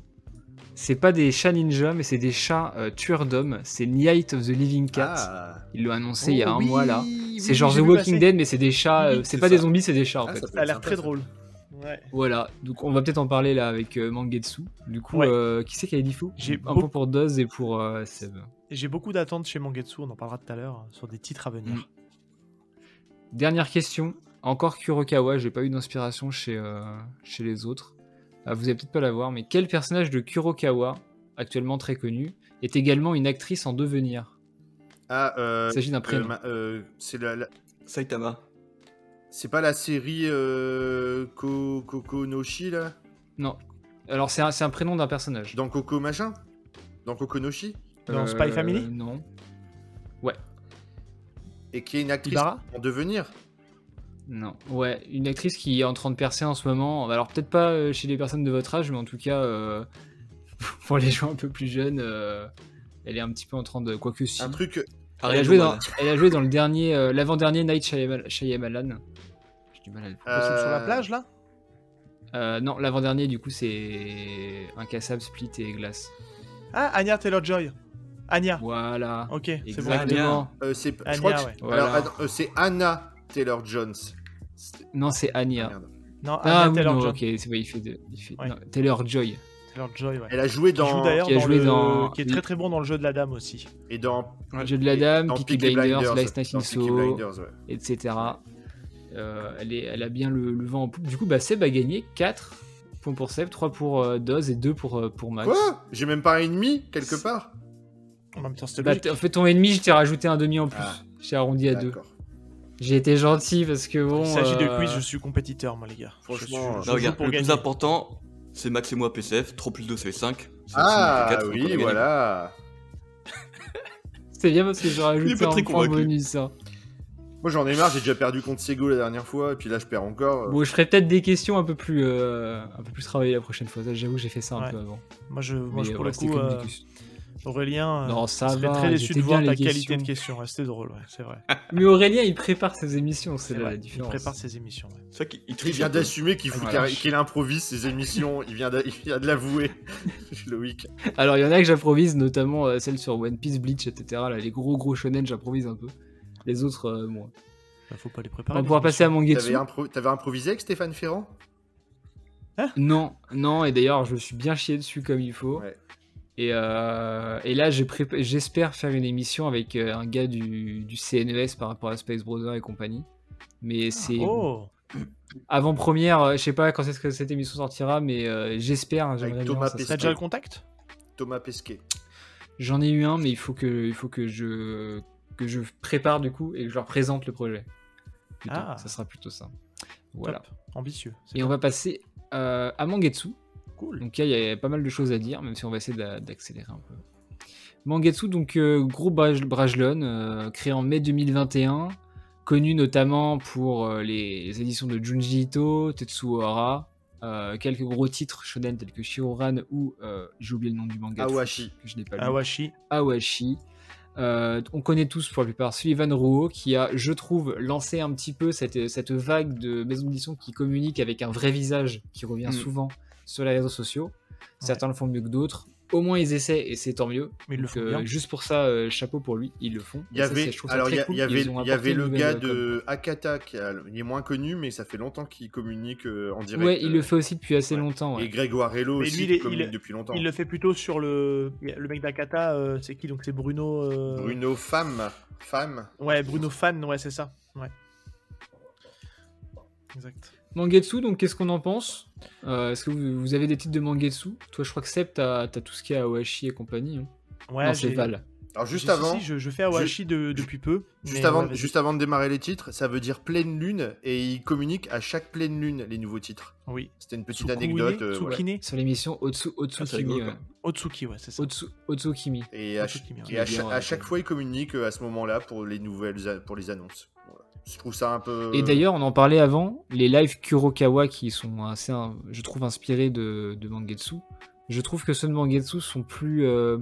C'est pas des chats ninja, mais c'est des chats euh, tueurs d'hommes. C'est Night of the Living Cat. Ah. Ils l'ont annoncé il y a Oh un oui, mois là. oui, C'est genre The Walking passer. Dead, mais c'est des chats. Oui, euh, c'est pas ça. des zombies, c'est des chats en Ah, fait. ça a l'air très drôle. Ouais. Voilà, donc on va peut-être en parler là avec euh, Mangetsu. Du coup, Ouais. euh, qui c'est qui a dit J'ai Un point pour Doz et pour euh, Seb. J'ai beaucoup d'attentes chez Mangetsu, on en parlera tout à l'heure, hein, sur des titres à venir. Mm. Dernière question. Encore Kurokawa, j'ai pas eu d'inspiration chez, euh, chez les autres. Ah, vous allez peut-être pas la voir, mais quel personnage de Kurokawa, actuellement très connu, est également une actrice en devenir? Ah, euh, Il s'agit d'un euh, prénom. ma- euh, c'est la, la- Saitama. c'est pas la série euh, Ko- Kokonoshi là? Non. Alors c'est un, c'est un prénom d'un personnage. Dans Coco machin? Dans Kokonoshi Dans Spy Family? Euh, Non. Et qui est une actrice Ibara en devenir? Non. Ouais, une actrice qui est en train de percer en ce moment. Alors peut-être pas euh, chez les personnes de votre âge, mais en tout cas, euh, pour les gens un peu plus jeunes, euh, elle est un petit peu en train de... Quoique si. Un truc. Elle a, joué dans, Dowan. elle a joué dans le dernier, euh, l'avant-dernier Night Shyamalan. J'ai du mal à le prononcer. Sur la plage là? Euh, non, l'avant-dernier, du coup, c'est Incassable, Split et Glace. Ah, Anya Taylor-Joy. Anya. Voilà. Ok, c'est bon. Exactement. euh, c'est, je Anya, crois que ouais. Voilà. alors, attends, euh, c'est Anna Taylor Jones. Non, c'est Anya. Non, Ah, Anya oui, non, ok, c'est vrai, il fait de. Il fait... Ouais. non, Taylor Joy. Taylor-Joy, ouais. Elle a joué Qui joue dans d'ailleurs qui a dans joué le- dans- qui est très très bon dans le jeu de la dame aussi. et dans, Jeu de la Dame, Peaky Peaky Blinders, Last Night in Soho, Blinders, ouais. etc. Euh, elle, est, elle a bien le, le vent en poupe. Du coup, bah, Seb a gagné 4 points pour Seb, 3 pour euh, Doz et 2 pour, euh, pour Max. Quoi? J'ai même pas un ennemi quelque part? En même temps, c'était Bah, en fait, ton ennemi, je t'ai rajouté un demi en plus. Ah. J'ai arrondi à 2. D'accord. J'ai été gentil parce que bon. Il s'agit de euh, quiz, je suis compétiteur, moi, les gars. Franchement, je, suis- Non, je Non, joue regarde, pour le gagner. plus important, c'est Max et moi PCF. 3 plus 2, ça fait 5. Ah oui, voilà. C'est bien parce que rajouté pas un très point bonus. hein. Moi j'en ai marre, j'ai déjà perdu contre Sego la dernière fois, et puis là je perds encore. Bon, je ferai peut-être des questions un peu plus, euh, un peu plus travaillées la prochaine fois. J'avoue, j'ai fait ça un Ouais. peu avant. Moi, je, moi, Mais, je- pour ouais, le c'était coup, Aurélien, euh, Non, ça serait va, très déçu de voir ta qualité de question. Ouais, C'était drôle, ouais, c'est vrai. Mais Aurélien, il prépare ses émissions, c'est la vrai. Il différence. prépare ses émissions. ouais. C'est vrai qu'il il vient d'assumer qu'il Voilà. improvise ses émissions, il vient d'a- il vient de l'avouer. Loïc. Alors, il y en a que j'improvise, notamment euh, celles sur One Piece, Bleach, etc. Là, les gros gros shonen, j'improvise un peu. Les autres, euh, moins. Bah, faut pas les préparer. On pourra passer à. Mangetsu. T'avais impro- t'avais improvisé avec Stéphane Ferrand? Non, non, et d'ailleurs, je me suis bien chié dessus comme il faut. Ouais. Et, euh, et là, j'espère faire une émission avec euh, un gars du, du CNES par rapport à Space Brother et compagnie. Mais c'est Oh, avant-première, euh, je sais pas quand est-ce que cette émission sortira, mais euh, j'espère. hein, Thomas t'as serait- déjà le contact? Thomas Pesquet. J'en ai eu un, mais il faut que, il faut que je que je prépare du coup et que je leur présente le projet. Plutôt, Ah. ça sera plutôt ça. Voilà. Top. Ambitieux. Et on va passer euh, à Mangetsu. Cool. Donc là, il y a pas mal de choses à dire, même si on va essayer d'a- d'accélérer un peu. Mangetsu, donc euh, gros braj- Brajlon, euh, créé en mai 2021, connu notamment pour euh, les éditions de Junji Ito, Tetsuo Hara, euh, quelques gros titres shonen tels que Shiroran ou, euh, j'ai oublié le nom du manga, Awashi. que je n'ai pas lu, Awashi. Awashi. Euh, on connaît tous pour la plupart Sullivan Ruo qui a, je trouve, lancé un petit peu cette, cette vague de maisons d'édition qui communiquent avec un vrai visage qui revient Mm. souvent sur les réseaux sociaux. Certains le font mieux que d'autres. Au moins ils essaient et c'est tant mieux. Mais ils le Donc, font euh, bien. juste pour ça, euh, chapeau pour lui, ils le font. Il y avait, alors il y, avait, il y le gars de Akata qui a- il est moins connu, mais ça fait longtemps qu'il communique euh, en direct. Ouais, il le fait aussi depuis assez ouais. longtemps. ouais. Et Grégoire Hello Mais aussi lui, il communique il depuis longtemps. Il le fait plutôt sur le. Le mec d'Akata, euh, c'est qui Donc c'est Bruno. euh, Bruno Femme. Femme. Ouais, Bruno Fan, ouais, c'est ça. Ouais. Exact. Mangetsu, donc qu'est-ce qu'on en pense? Euh, Est-ce que vous, vous avez des titres de Mangetsu? Toi, je crois que Seb, t'as as tout ce qui est Awashi et compagnie. hein. Ouais, non, c'est Val. Alors juste avant, si, je, je fais Awashi de- depuis peu. juste, avant, ouais, juste avant de démarrer les titres, ça veut dire pleine lune et il communique à chaque pleine lune les nouveaux titres. Oui. C'était une petite Tsukune, anecdote. euh, Sur l'émission Otsu, Ah, Otsukimi. ouais. Otsuki, ouais, c'est ça. Otsu, Otsukimi. Et à, Otsukimi, et à Bien, à chaque fois, il communique euh, à ce moment-là pour les nouvelles, a- pour les annonces. Je trouve ça un peu. Et d'ailleurs, on en parlait avant, les lives Kurokawa qui sont assez, je trouve, inspirés de, de Mangetsu. Je trouve que ceux de Mangetsu sont plus euh,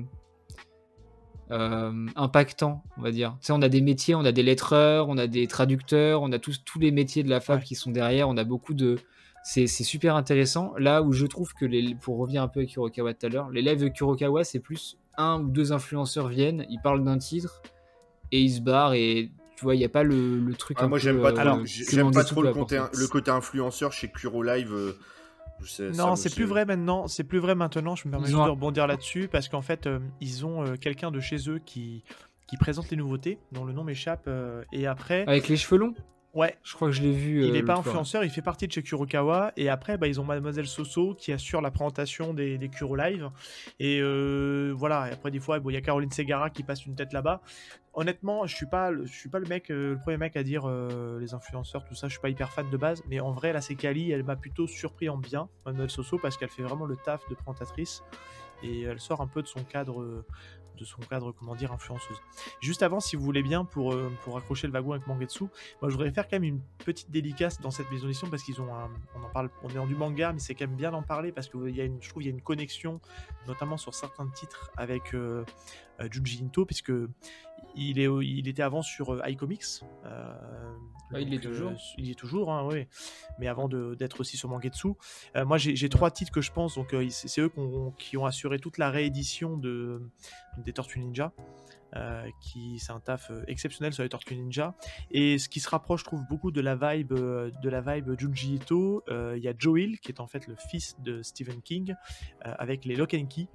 euh, impactants, on va dire. Tu sais, on a des métiers, on a des lettreurs, on a des traducteurs, on a tous, tous les métiers de la fab qui sont derrière, on a beaucoup de... C'est c'est super intéressant. Là où je trouve que, les, pour revenir un peu à Kurokawa tout à l'heure, les lives de Kurokawa, c'est plus un ou deux influenceurs viennent, ils parlent d'un titre, et ils se barrent, et tu vois, il n'y a pas le, le truc. Ah, moi, j'aime pas euh, trop, j'aime pas le côté, apporter. le côté influenceur chez Kuro Live. euh, Non, c'est plus vrai maintenant. C'est plus vrai maintenant. Je me permets juste ont de rebondir là-dessus parce qu'en fait, euh, ils ont euh, quelqu'un de chez eux qui qui présente les nouveautés, dont le nom m'échappe. euh, et après, Avec les cheveux longs? Ouais, Je crois que je l'ai vu. il euh, n'est pas l'autre fois. influenceur, il fait partie de chez Kurokawa. Et après, bah, ils ont Mademoiselle Soso qui assure la présentation des, des Kuro Live. Et euh, voilà. Et après, des fois, bon, il y a Caroline Segara qui passe une tête là-bas. Honnêtement, je suis pas, je suis pas le mec, euh, le premier mec à dire euh, les influenceurs, tout ça. Je suis pas hyper fan de base, mais en vrai, la Kali, elle m'a plutôt surpris en bien, Mademoiselle Soso, parce qu'elle fait vraiment le taf de présentatrice et elle sort un peu de son cadre, euh, de son cadre, comment dire, influenceuse. Juste avant, si vous voulez bien, pour euh, pour le wagon avec Mangetsu, moi, je voudrais faire quand même une petite dédicace dans cette maison d'édition parce qu'ils ont un, on en parle, on est dans du manga, mais c'est quand même bien d'en parler parce que il y a une, je trouve, il y a une connexion, notamment sur certains titres avec euh, euh, puisque il est, il était avant sur euh, iComics. euh, Ah, il toujours. euh, il est toujours, hein, oui. Mais avant d'être aussi sur Mangetsu, moi j'ai trois titres que je pense, donc c'est eux qui ont assuré toute la réédition de des Tortues Ninja. euh, qui c'est un taf euh, exceptionnel sur les Tortues Ninja et ce qui se rapproche je trouve beaucoup de la vibe euh, de la vibe Junji Ito il y a Joe Hill qui est en fait le fils de Stephen King avec les Lock and Key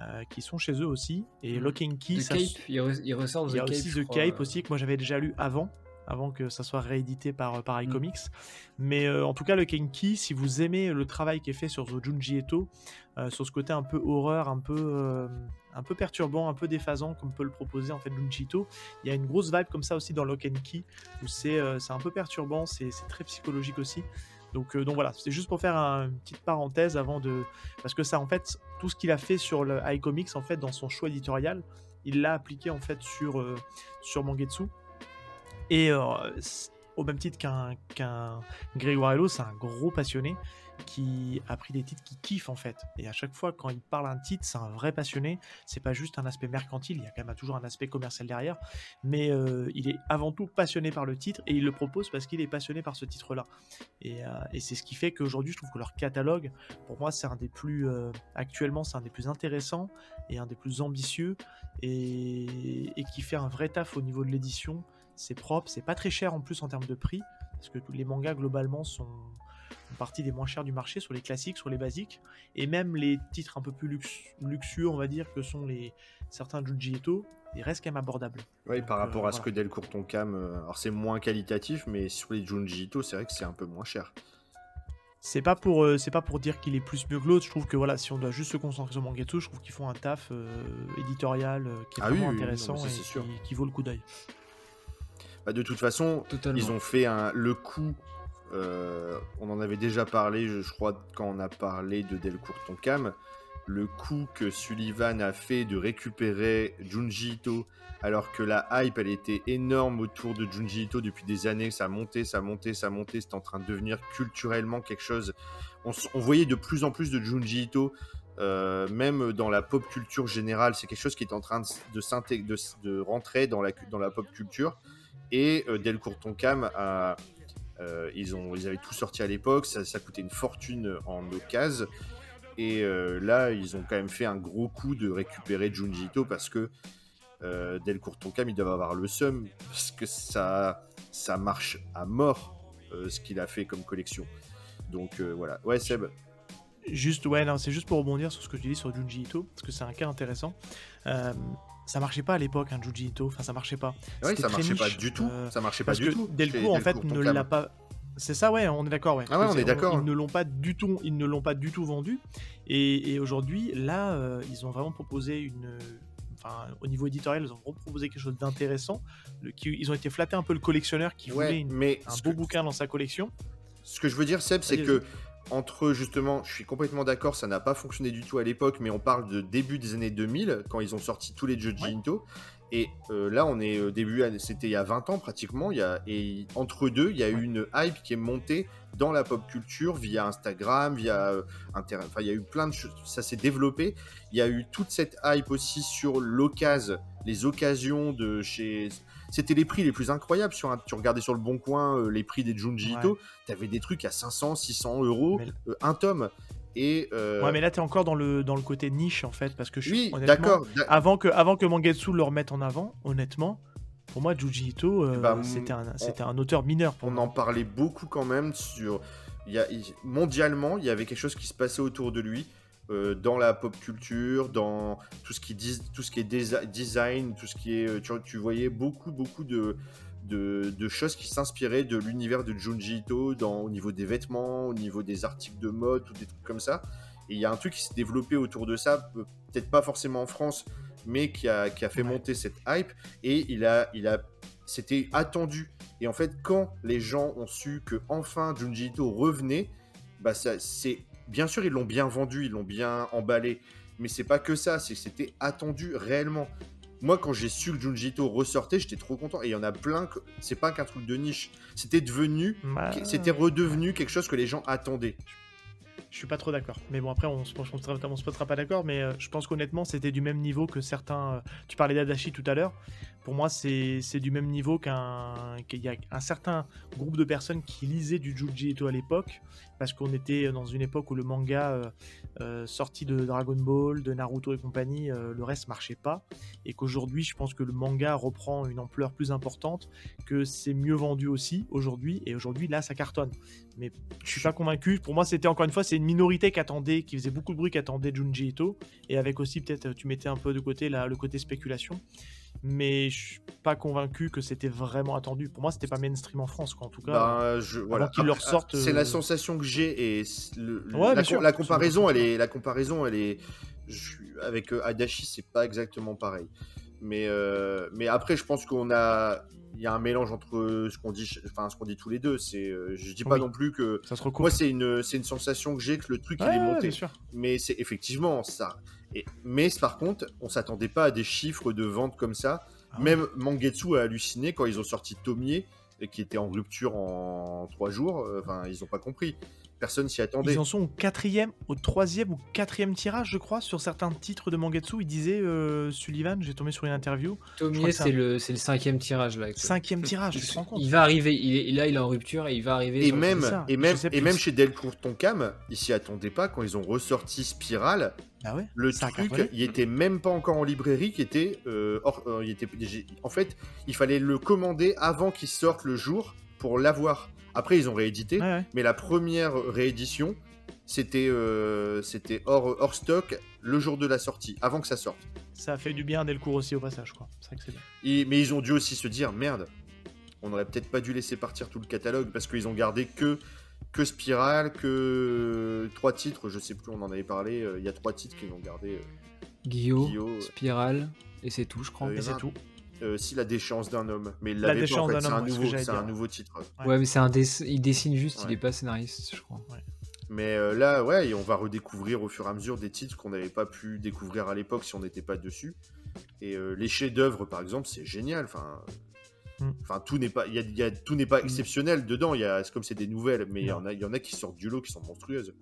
euh, qui sont chez eux aussi et Mhm. Lock and Key The ça Cape, il, re- il ressort il y a aussi The crois, Cape euh. aussi que moi j'avais déjà lu avant, avant que ça soit réédité par, par Mm. iComics. Mais euh, en tout cas, le Kenki, si vous aimez le travail qui est fait sur The Junji Eto, euh, sur ce côté un peu horreur, un peu, euh, un peu perturbant, un peu déphasant, comme peut le proposer en fait Junji Ito, il y a une grosse vibe comme ça aussi dans Lock and Key, où c'est euh, un peu perturbant, c'est c'est très psychologique aussi. Donc, euh, donc voilà, c'est juste pour faire un- une petite parenthèse avant de. Parce que ça, en fait, tout ce qu'il a fait sur le iComics, fait, dans son choix éditorial, il l'a appliqué en fait sur, euh, Mangetsu. Et euh, au même titre qu'un qu'un Hello, c'est un gros passionné qui a pris des titres qui kiffent en fait. Et à chaque fois, quand il parle un titre, c'est un vrai passionné. C'est pas juste un aspect mercantile, il y a quand même toujours un aspect commercial derrière. Mais euh, il est avant tout passionné par le titre et il le propose parce qu'il est passionné par ce titre-là. Et, euh, c'est ce qui fait qu'aujourd'hui, je trouve que leur catalogue, pour moi, c'est un des plus. euh, actuellement, c'est un des plus intéressants et un des plus ambitieux et, et qui fait un vrai taf au niveau de l'édition. C'est propre, c'est pas très cher en plus en termes de prix, parce que tous les mangas globalement sont partie des moins chers du marché, sur les classiques, sur les basiques, et même les titres un peu plus lux- luxueux, on va dire, que sont les certains Junji Ito, ils restent quand même abordables. Oui, par rapport euh, à ce que Delcourt Tonkam, euh, alors c'est moins qualitatif, mais sur les Junji Ito, c'est vrai que c'est un peu moins cher. C'est pas pour euh, c'est pas pour dire qu'il est plus mieux que l'autre. Je trouve que voilà, si on doit juste se concentrer sur Mangetsu, je trouve qu'ils font un taf euh, éditorial euh, qui est Ah oui, vraiment oui, oui, non, intéressant et sûr. qui, qui vaut le coup d'œil. Bah, de toute façon, Totalement. ils ont fait un, le coup. Euh, on en avait déjà parlé, je, crois, quand on a parlé de Delcourt Tonkam. Le coup que Sullivan a fait de récupérer Junji Ito, alors que la hype, elle était énorme autour de Junji Ito depuis des années. Ça montait, ça montait, ça montait. C'était en train de devenir culturellement quelque chose. On, voyait de plus en plus de Junji Ito. euh, même dans la pop culture générale, c'est quelque chose qui est en train de, de, de, rentrer dans la, cu- dans la pop culture. Et euh, Delcourt Tonkam, a, euh, ils, ont, ils avaient tout sorti à l'époque, ça, coûtait une fortune en occasion. Et euh, là, ils ont quand même fait un gros coup de récupérer Junji Ito parce que euh, Delcourt Tonkam, ils doivent avoir le seum parce que ça, ça marche à mort euh, ce qu'il a fait comme collection. Donc voilà. Ouais, Seb. Juste, ouais, c'est juste pour rebondir sur ce que tu dis sur Junji Ito, parce que c'est un cas intéressant. Ça marchait pas à l'époque, un Ito, enfin ça marchait pas. C'était ça marchait pas du tout. euh, ça marchait pas Parce du que tout. Delcourt, en fait, Delcourt ne Tonkam. l'a pas. C'est ça, ouais, on est d'accord, ouais. Ah ouais, on est d'accord. Ils ne l'ont pas du tout, ils ne l'ont pas du tout vendu. Et, et aujourd'hui, là, euh, ils ont vraiment proposé une. Enfin, au niveau éditorial, ils ont vraiment proposé quelque chose d'intéressant. Ils ont été flattés un peu le collectionneur qui voulait Ouais, une- mais un beau que- bouquin dans sa collection. Ce que je veux dire, Seb, c'est que entre justement, je suis complètement d'accord, ça n'a pas fonctionné du tout à l'époque, mais on parle de début des années 2000 quand ils ont sorti tous les Junji Ouais. Ito. Et euh, là, on est au début, c'était il y a 20 ans pratiquement. Il y a, et entre deux, il y a eu une hype qui est montée dans la pop culture via Instagram, via euh, Internet. Enfin, il y a eu plein de choses. Ça s'est développé. Il y a eu toute cette hype aussi sur l'occasion, les occasions de chez. C'était les prix les plus incroyables. Sur un- Tu regardais sur le bon coin euh, les prix des Junji Ouais. Ito. T'avais des trucs à 500, 600 euros, Mais- euh, un tome. Et euh, Ouais, mais là, t'es encore dans le, dans le côté niche, en fait, parce que je oui, honnêtement, d'accord. d'a- Avant que, avant que Mangetsu le remette en avant, honnêtement, Pour moi, Junji Ito, euh, Bah, c'était un, on- c'était un auteur mineur pour on moi. en parlait beaucoup quand même sur. Il y a, mondialement, il y avait quelque chose qui se passait autour de lui. Euh, dans la pop culture, dans tout ce qui, dis- tout ce qui est design, tout ce qui est. euh, Tu, voyais beaucoup, beaucoup de, de, de choses qui s'inspiraient de l'univers de Junji Ito dans, au niveau des vêtements, au niveau des articles de mode, ou des trucs comme ça. Et il y a un truc qui s'est développé autour de ça, pe- peut-être pas forcément en France, mais qui a, qui a fait Ouais. monter cette hype. Et il a, il a, c'était attendu. Et en fait, quand les gens ont su que enfin Junji Ito revenait, bah ça, c'est bien sûr ils l'ont bien vendu, ils l'ont bien emballé, mais c'est pas que ça, c'est que c'était attendu réellement. Moi, quand j'ai su que Junji Ito ressortait, j'étais trop content. Et il y en a plein que c'est pas qu'un truc de niche, c'était devenu, Bah, c'était redevenu quelque chose que les gens attendaient. Je suis pas trop d'accord. Mais bon, après, on se, on se, pas d'accord. Mais euh, je pense qu'honnêtement, c'était du même niveau que certains. euh, tu parlais d'Adachi tout à l'heure. Pour moi, c'est du même niveau qu'un. qu'il y a un certain groupe de personnes qui lisaient du Ito à l'époque. Parce qu'on était dans une époque où le manga euh, euh, sorti de Dragon Ball, de Naruto et compagnie, euh, le reste marchait pas. Et qu'aujourd'hui, je pense que le manga reprend une ampleur plus importante. Que c'est mieux vendu aussi aujourd'hui. Et aujourd'hui, là, ça cartonne. Mais je suis pas convaincu. Pour moi, c'était encore une fois, c'est une minorité qui attendait, qui faisait beaucoup de bruit, qui attendait Junji. Et avec aussi, peut-être, tu mettais un peu de côté le côté spéculation. Mais je suis pas convaincu que c'était vraiment attendu. Pour moi, c'était pas mainstream en France, quoi, en tout cas. Ben, je, voilà. qu'ils leur Après, sortent, C'est euh, la sensation que j'ai et c- le- le- Ouais, la, sûr. comparaison, le elle est, la comparaison, elle est, je- avec euh, Adachi, c'est pas exactement pareil. Mais, euh, mais après, je pense qu'on a, il y a un mélange entre ce qu'on dit, enfin ce qu'on dit tous les deux. C'est, euh, je dis pas Oui. non plus que, ça se recoupe. moi, c'est une, c'est une sensation que j'ai que le truc il est monté. sûr. Mais c'est effectivement ça. Et, mais par contre, on s'attendait pas à des chiffres de vente comme ça. Ah Même Mangetsu a halluciné quand ils ont sorti Tomie, et qui était en rupture en trois jours. Enfin, ils ont pas compris. Personne s'y attendait. Ils en sont au quatrième, au troisième ou quatrième tirage, je crois, sur certains titres de Mangetsu. Il disait euh, Sullivan, j'ai tombé sur une interview. Je ça- c'est le, c'est le cinquième tirage là. actuellement. Cinquième tirage, te rends compte Il va arriver, il est, là il est en rupture et il va arriver. Et même, ça. et même, Je et même chez Delcourt Tonkam, ils s'y attendaient pas quand ils ont ressorti Spiral. Ah ouais Le Ça truc, il était même pas encore en librairie, qui était, euh, hors- euh, il était, en fait, il fallait le commander avant qu'il sorte le jour pour l'avoir. Après, ils ont réédité, Ouais, ouais. mais la première réédition, c'était, euh, c'était hors, hors stock le jour de la sortie, avant que ça sorte. Ça a fait du bien à Delcourt aussi au passage, quoi. C'est vrai que c'est bien. Et- mais ils ont dû aussi se dire merde, on aurait peut-être pas dû laisser partir tout le catalogue parce qu'ils ont gardé que que Spiral, que trois titres, je sais plus, on en avait parlé. euh, Il y a trois titres qu'ils ont gardé. euh, Guillaume, Spirale, et c'est tout, je crois. Euh, Et c'est un- tout. Euh, si la déchéance d'un homme, mais il La l'avait pas en déchéance fait. d'un C'est homme, un ce nouveau, un titre. Ouais. Ouais, mais c'est un dess- il dessine juste, il est pas scénariste, je crois. Mais euh, là, ouais, et on va redécouvrir au fur et à mesure des titres qu'on n'avait pas pu découvrir à l'époque si on n'était pas dessus. Et euh, les chefs-d'œuvre, par exemple, c'est génial. Enfin, Mm. enfin tout n'est pas, il y a, il y a- tout n'est pas exceptionnel dedans. Il y a, c'est comme c'est des nouvelles, mais il y en a, il y en a qui sortent du lot qui sont monstrueuses.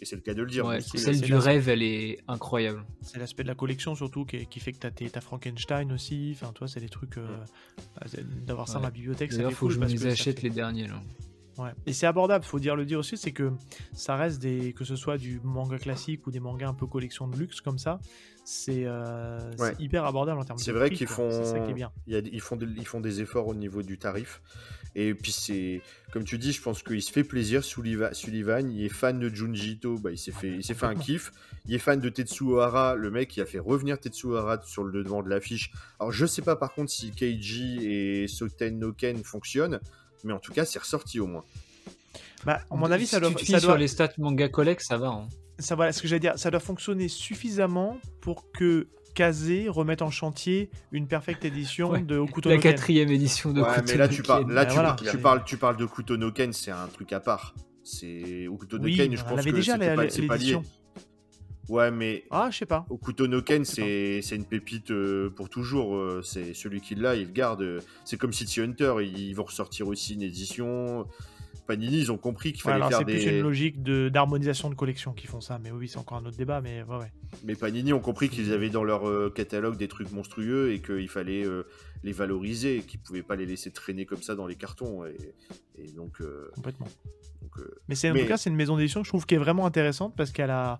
Et c'est le cas de le dire. Ouais, celle c'est du rêve, elle est incroyable. C'est l'aspect de la collection surtout qui, qui fait que t'as t'as Frankenstein aussi. Enfin, toi, c'est des trucs. euh, bah, c'est- D'avoir ça dans la bibliothèque, fait faut que je me les achète fait- les derniers là. Ouais. Et c'est abordable, faut dire le dire aussi, c'est que ça reste des. que ce soit du manga classique ou des mangas un peu collection de luxe comme ça, c'est euh, Ouais. hyper abordable en termes de C'est vrai qu'ils font, C'est ça qui est bien. il y a- ils, font ils font des efforts au niveau du tarif. Et puis c'est, comme tu dis, je pense qu'il se fait plaisir. Sullivan, Sullivan il est fan de Junji Ito, bah, il s'est fait, il s'est fait un kiff. Il est fan de Tetsuo Hara, le mec qui a fait revenir Tetsuo Hara sur le devant de l'affiche. Alors je sais pas par contre si Keiji et Soten no Ken fonctionnent, mais en tout cas c'est ressorti au moins. Bah, à mon avis, si ça doit, ça doit, sur les stats manga collect, ça va. hein. Ça, voilà, ce que j'allais dire, ça doit fonctionner suffisamment pour que Kazé remette en chantier une perfecte édition Ouais. de Okuto La quatrième édition de Ouais, mais là tu parles, là Bah, tu, voilà, tu parles, tu parles de Kuto no Ken, c'est un truc à part. C'est Okuto no Oui, Ken, je pense avait que déjà c'était la- pas, c'est pas lié. Ouais, mais Ah, je sais pas. Okuto no Ken, c'est c'est une pépite euh, pour toujours. euh, C'est celui qui l'a, il le garde. euh, C'est comme City Hunter, ils vont ressortir aussi une édition. Panini, ils ont compris qu'il Ouais, fallait alors faire c'est plus une logique de- d'harmonisation de, collection qui font ça, mais oui, c'est encore un autre débat, mais ouais, ouais. Mais Panini ont compris qu'ils avaient dans leur euh, catalogue des trucs monstrueux et qu'il fallait euh, les valoriser, qu'ils pouvaient pas les laisser traîner comme ça dans les cartons. Et, et donc, euh, complètement. donc, Mais c'est en Mais- tout cas c'est une maison d'édition que je trouve qui est vraiment intéressante parce qu'elle a,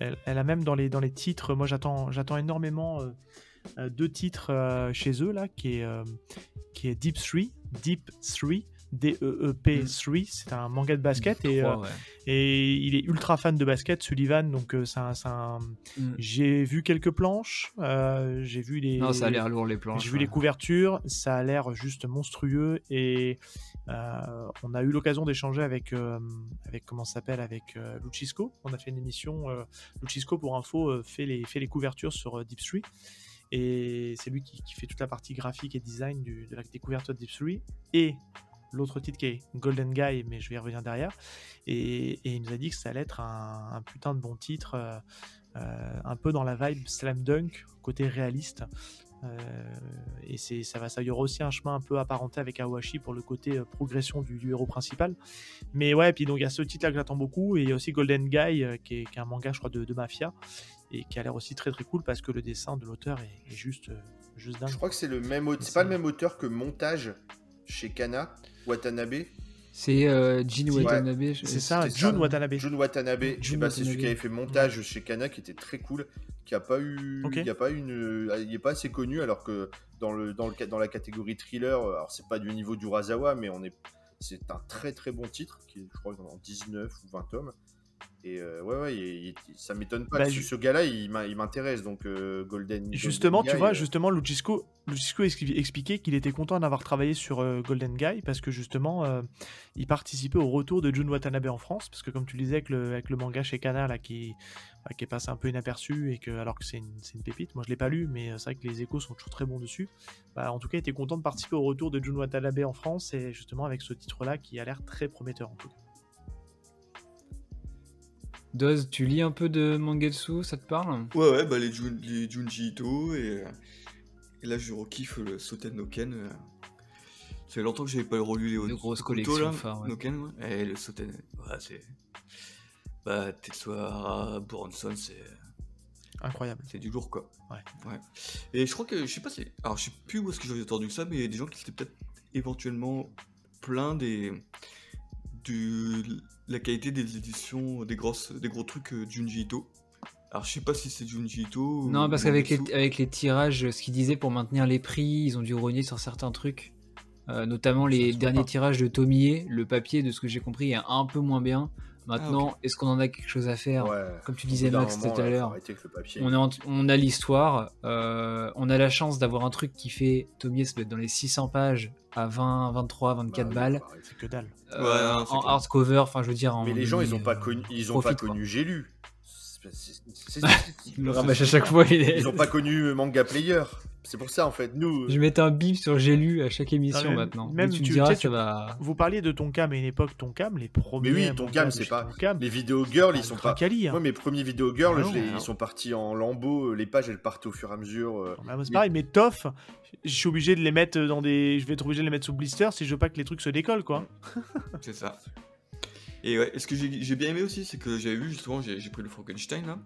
elle, elle a même dans les dans les titres. Moi j'attends j'attends énormément. deux titres chez eux là, qui est, qui est Deep 3, Deep 3, D-E-E-P 3. C'est un manga de basket et, euh, ouais. et il est ultra fan de basket, Sullivan. Donc euh, un- un- Mm. j'ai vu quelques planches, euh, j'ai vu les. Non, ça a l'air lourd les planches. J'ai vu les couvertures, ça a l'air juste monstrueux et euh, on a eu l'occasion d'échanger avec, euh, avec comment s'appelle avec Lucisco. On a fait une émission. Lucisco pour info fait les fait les couvertures sur Deep Street et c'est lui qui, qui fait toute la partie graphique et design du- de la découverte de Deep Street et l'autre titre qui est Golden Guy, mais je vais y revenir derrière. Et, et il nous a dit que ça allait être un, un putain de bon titre, euh, euh, un peu dans la vibe slam dunk, côté réaliste. Euh, et c'est ça va ça y aura aussi un chemin un peu apparenté avec Awashi pour le côté progression du, du héros principal mais ouais puis donc il y a ce titre là que j'attends beaucoup et il y a aussi Golden Guy qui, est, qui est un manga je crois de, de mafia et qui a l'air aussi très très cool parce que le dessin de l'auteur est, est juste juste dingue Je crois que c'est le même c'est pas le même auteur que Montage chez Kana Watanabe. C'est euh, Jin. Watanabe. c'est ça Jun. Watanabe Jun Watanabe, Jun ben, c'est celui qui avait fait montage chez Kana qui était très cool, qui a pas eu, il y a pas une, il est pas assez connu alors que dans le dans le dans la catégorie thriller, euh, alors c'est pas du niveau du Urasawa, mais on est, c'est un très très bon titre qui est, je crois en 19 ou 20 tomes. Et euh, ouais ouais, il- il- ça m'étonne pas. Bah, ce, gars-là, il m'intéresse donc euh, Golden. Justement, Golden tu Guy, vois, euh, justement, Lucisco, Lucisco expli- expliquait qu'il était content d'avoir travaillé sur euh, Golden Guy parce que justement, il participait au retour de Jun Watanabe en France. Parce que comme tu le disais avec le, avec le manga chez Kana là, qui, bah, qui est passé un peu inaperçu et que alors que c'est une, une pépite, moi je l'ai pas lu, mais c'est vrai que les échos sont toujours très bons dessus. Bah, en tout cas, il était content de participer au retour de Jun Watanabe en France et justement avec ce titre-là qui a l'air très prometteur en tout cas. Doz, tu lis un peu de Mangetsu, ça te parle? Ouais, ouais, bah les, Jun- les Junji Ito, et, euh, et là je rekiffe le Soten no Ken. euh. Ça fait longtemps que j'avais pas relu les De grosses collections là, phares, ouais. no Ken, ouais. Et le Soten, ouais, c'est. Bah, Tetsuhara, Boronson, c'est. Incroyable. C'est du lourd quoi. Ouais. Et je crois que, je sais pas si. Alors je sais plus où est-ce que j'avais entendu ça, mais il y a des gens qui s'étaient peut-être éventuellement plein des. De la qualité des éditions, des, grosses, des gros trucs euh, Junji Ito. Alors je sais pas si c'est Junji Ito. Non, parce qu'avec les, avec les tirages, ce qu'ils disaient pour maintenir les prix, ils ont dû rogner sur certains trucs. Euh, notamment les derniers pas. tirages de Tomie, le papier, de ce que j'ai compris, est un peu moins bien. Maintenant, est-ce qu'on en a quelque chose à faire ouais. Comme tu disais, Max, moment, tout à l'heure, on, a l'histoire, euh, on a la chance d'avoir un truc qui fait, Tomie, ça doit être dans les 600 pages, à 20, 23, 24 Bah balles. C'est que dalle. euh, Ouais, non, c'est en clair. hardcover, enfin je veux dire en... Mais les gens, ils ont pas connu, ils ont pas connu J'ai lu. C'est- c'est- c'est- Il me le à chaque fois. il est- Ils ont pas connu Manga Player. C'est pour ça en fait. Nous, Je mettais un bip sur J'ai lu à chaque émission mais maintenant. même Mais tu tu- me diras, ça tu- va... Vous parliez de Tonkam à une époque, Tonkam, les premiers. oui, mangas Tonkam, c'est pas- Tonkam, les vidéos girls, ils ah, sont pas. quali, hein. Moi, mes premiers vidéos girls, Ah ils sont partis en lambeaux. Les pages, elles partaient au fur et à mesure. euh. Bah, c'est pareil, mais Toff, je suis obligé de les mettre dans des. Je vais être obligé de les mettre sous blister si je veux pas que les trucs se décollent, quoi. C'est ça. Et ouais, ce que j'ai bien aimé aussi, c'est que j'avais vu justement, j'ai j'ai pris le Frankenstein là,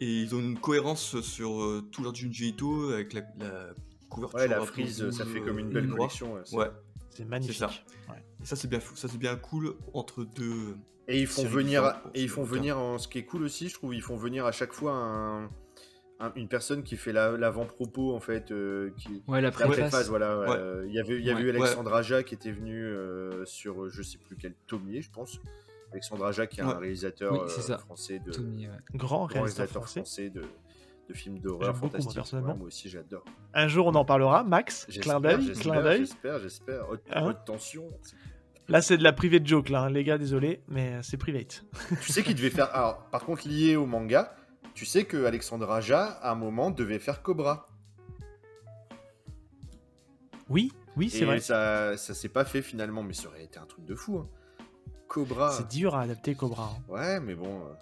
et ils ont une cohérence sur euh, tout leur Junji Ito avec la, la couverture. Ouais, la frise, ça fait comme une euh, belle collection. ouais, c'est- Ouais, C'est magnifique. ça. Ouais. et ça c'est bien fou, ça c'est bien cool entre deux. Et ils font venir, et ils ce font venir, en- ce qui est cool aussi, je trouve, ils font venir à chaque fois un- un- une personne qui fait la- l'avant-propos en fait, euh, qui, Ouais, la préface. voilà. Ouais. euh, Il y avait, il y avait Ouais. eu Alexandre Aja qui était venu euh, sur, je sais plus quel tomier, je pense. Alexandre Aja qui est Ouais. un réalisateur Oui, euh, français de, Tommy, ouais. Grand grand réalisateur français. français de, de films d'horreur beaucoup, moi, fantastiques. personnellement. Ouais, moi aussi, j'adore. Un jour, on en parlera. Max, J'espère, clin d'œil, j'espère, clin d'œil. J'espère, j'espère. Haute, Hein haute tension. Là, c'est de la private joke, là, hein, les gars, désolé, mais euh, c'est private. tu sais qu'il devait faire. Alors, par contre, lié au manga, tu sais que Alexandre Aja, à un moment, devait faire Cobra. Oui, oui, c'est Et vrai. ça, ça s'est pas fait finalement, mais ça aurait été un truc de fou. hein. Cobra. C'est dur à adapter Cobra. hein. Ouais, mais bon. euh,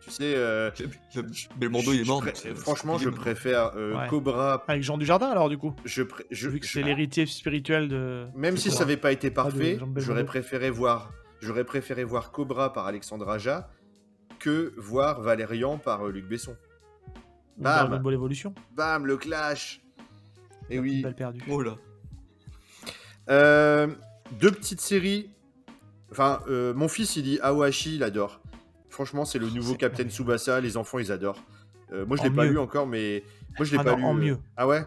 Tu sais. euh, Le- le- Belmondo il est je mort. franchement, je préfère euh, Ouais. Cobra. Avec Jean Dujardin, alors, du coup. Je, pré- je, Vu que je- c'est l'héritier spirituel de. Même de si ça n'avait pas été parfait, j'aurais préféré voir. J'aurais préféré voir Cobra par Alexandre Aja que voir Valérian par euh, Luc Besson. Bam. Dragon Ball Evolution. Bam, le clash. Et La oui. perdue. Oh là. Euh, deux petites séries. Enfin, euh, mon fils, il dit Awashi, il adore. Franchement, c'est le nouveau c'est Captain. Tsubasa. Les enfants, ils adorent. Euh, moi, je l'ai pas mieux. lu encore, mais moi, je l'ai Ah pas non, lu. en euh. mieux. Ah ouais?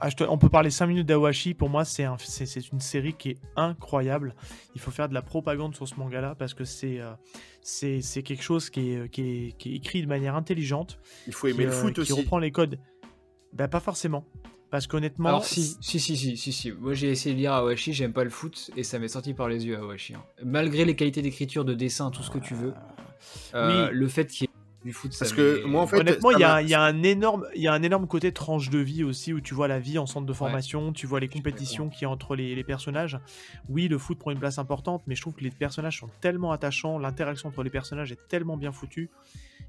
Ah, je te- On peut parler 5 minutes d'Awashi. Pour moi, c'est un- c'est c'est une série qui est incroyable. Il faut faire de la propagande sur ce manga-là parce que c'est euh, quelque chose qui est, qui, est, qui est écrit de manière intelligente. Il faut aimer qui, le foot qui aussi. reprend les codes. Bah, pas forcément. Parce qu'honnêtement. Alors si, si, si, si, si, si. Moi j'ai essayé de lire Awashi, j'aime pas le foot et ça m'est sorti par les yeux Awashi. hein. Malgré les qualités d'écriture, de dessin, tout ce que tu veux, euh, Oui. le fait qu'il y ait du foot, ça Parce que m'est- moi, en fait, Honnêtement, ça il y, a, y un énorme, il y a un énorme côté tranche de vie aussi où tu vois la vie en centre de formation, tu vois les compétitions qui entre les, les personnages. Oui, le foot prend une place importante, mais je trouve que les personnages sont tellement attachants, l'interaction entre les personnages est tellement bien foutue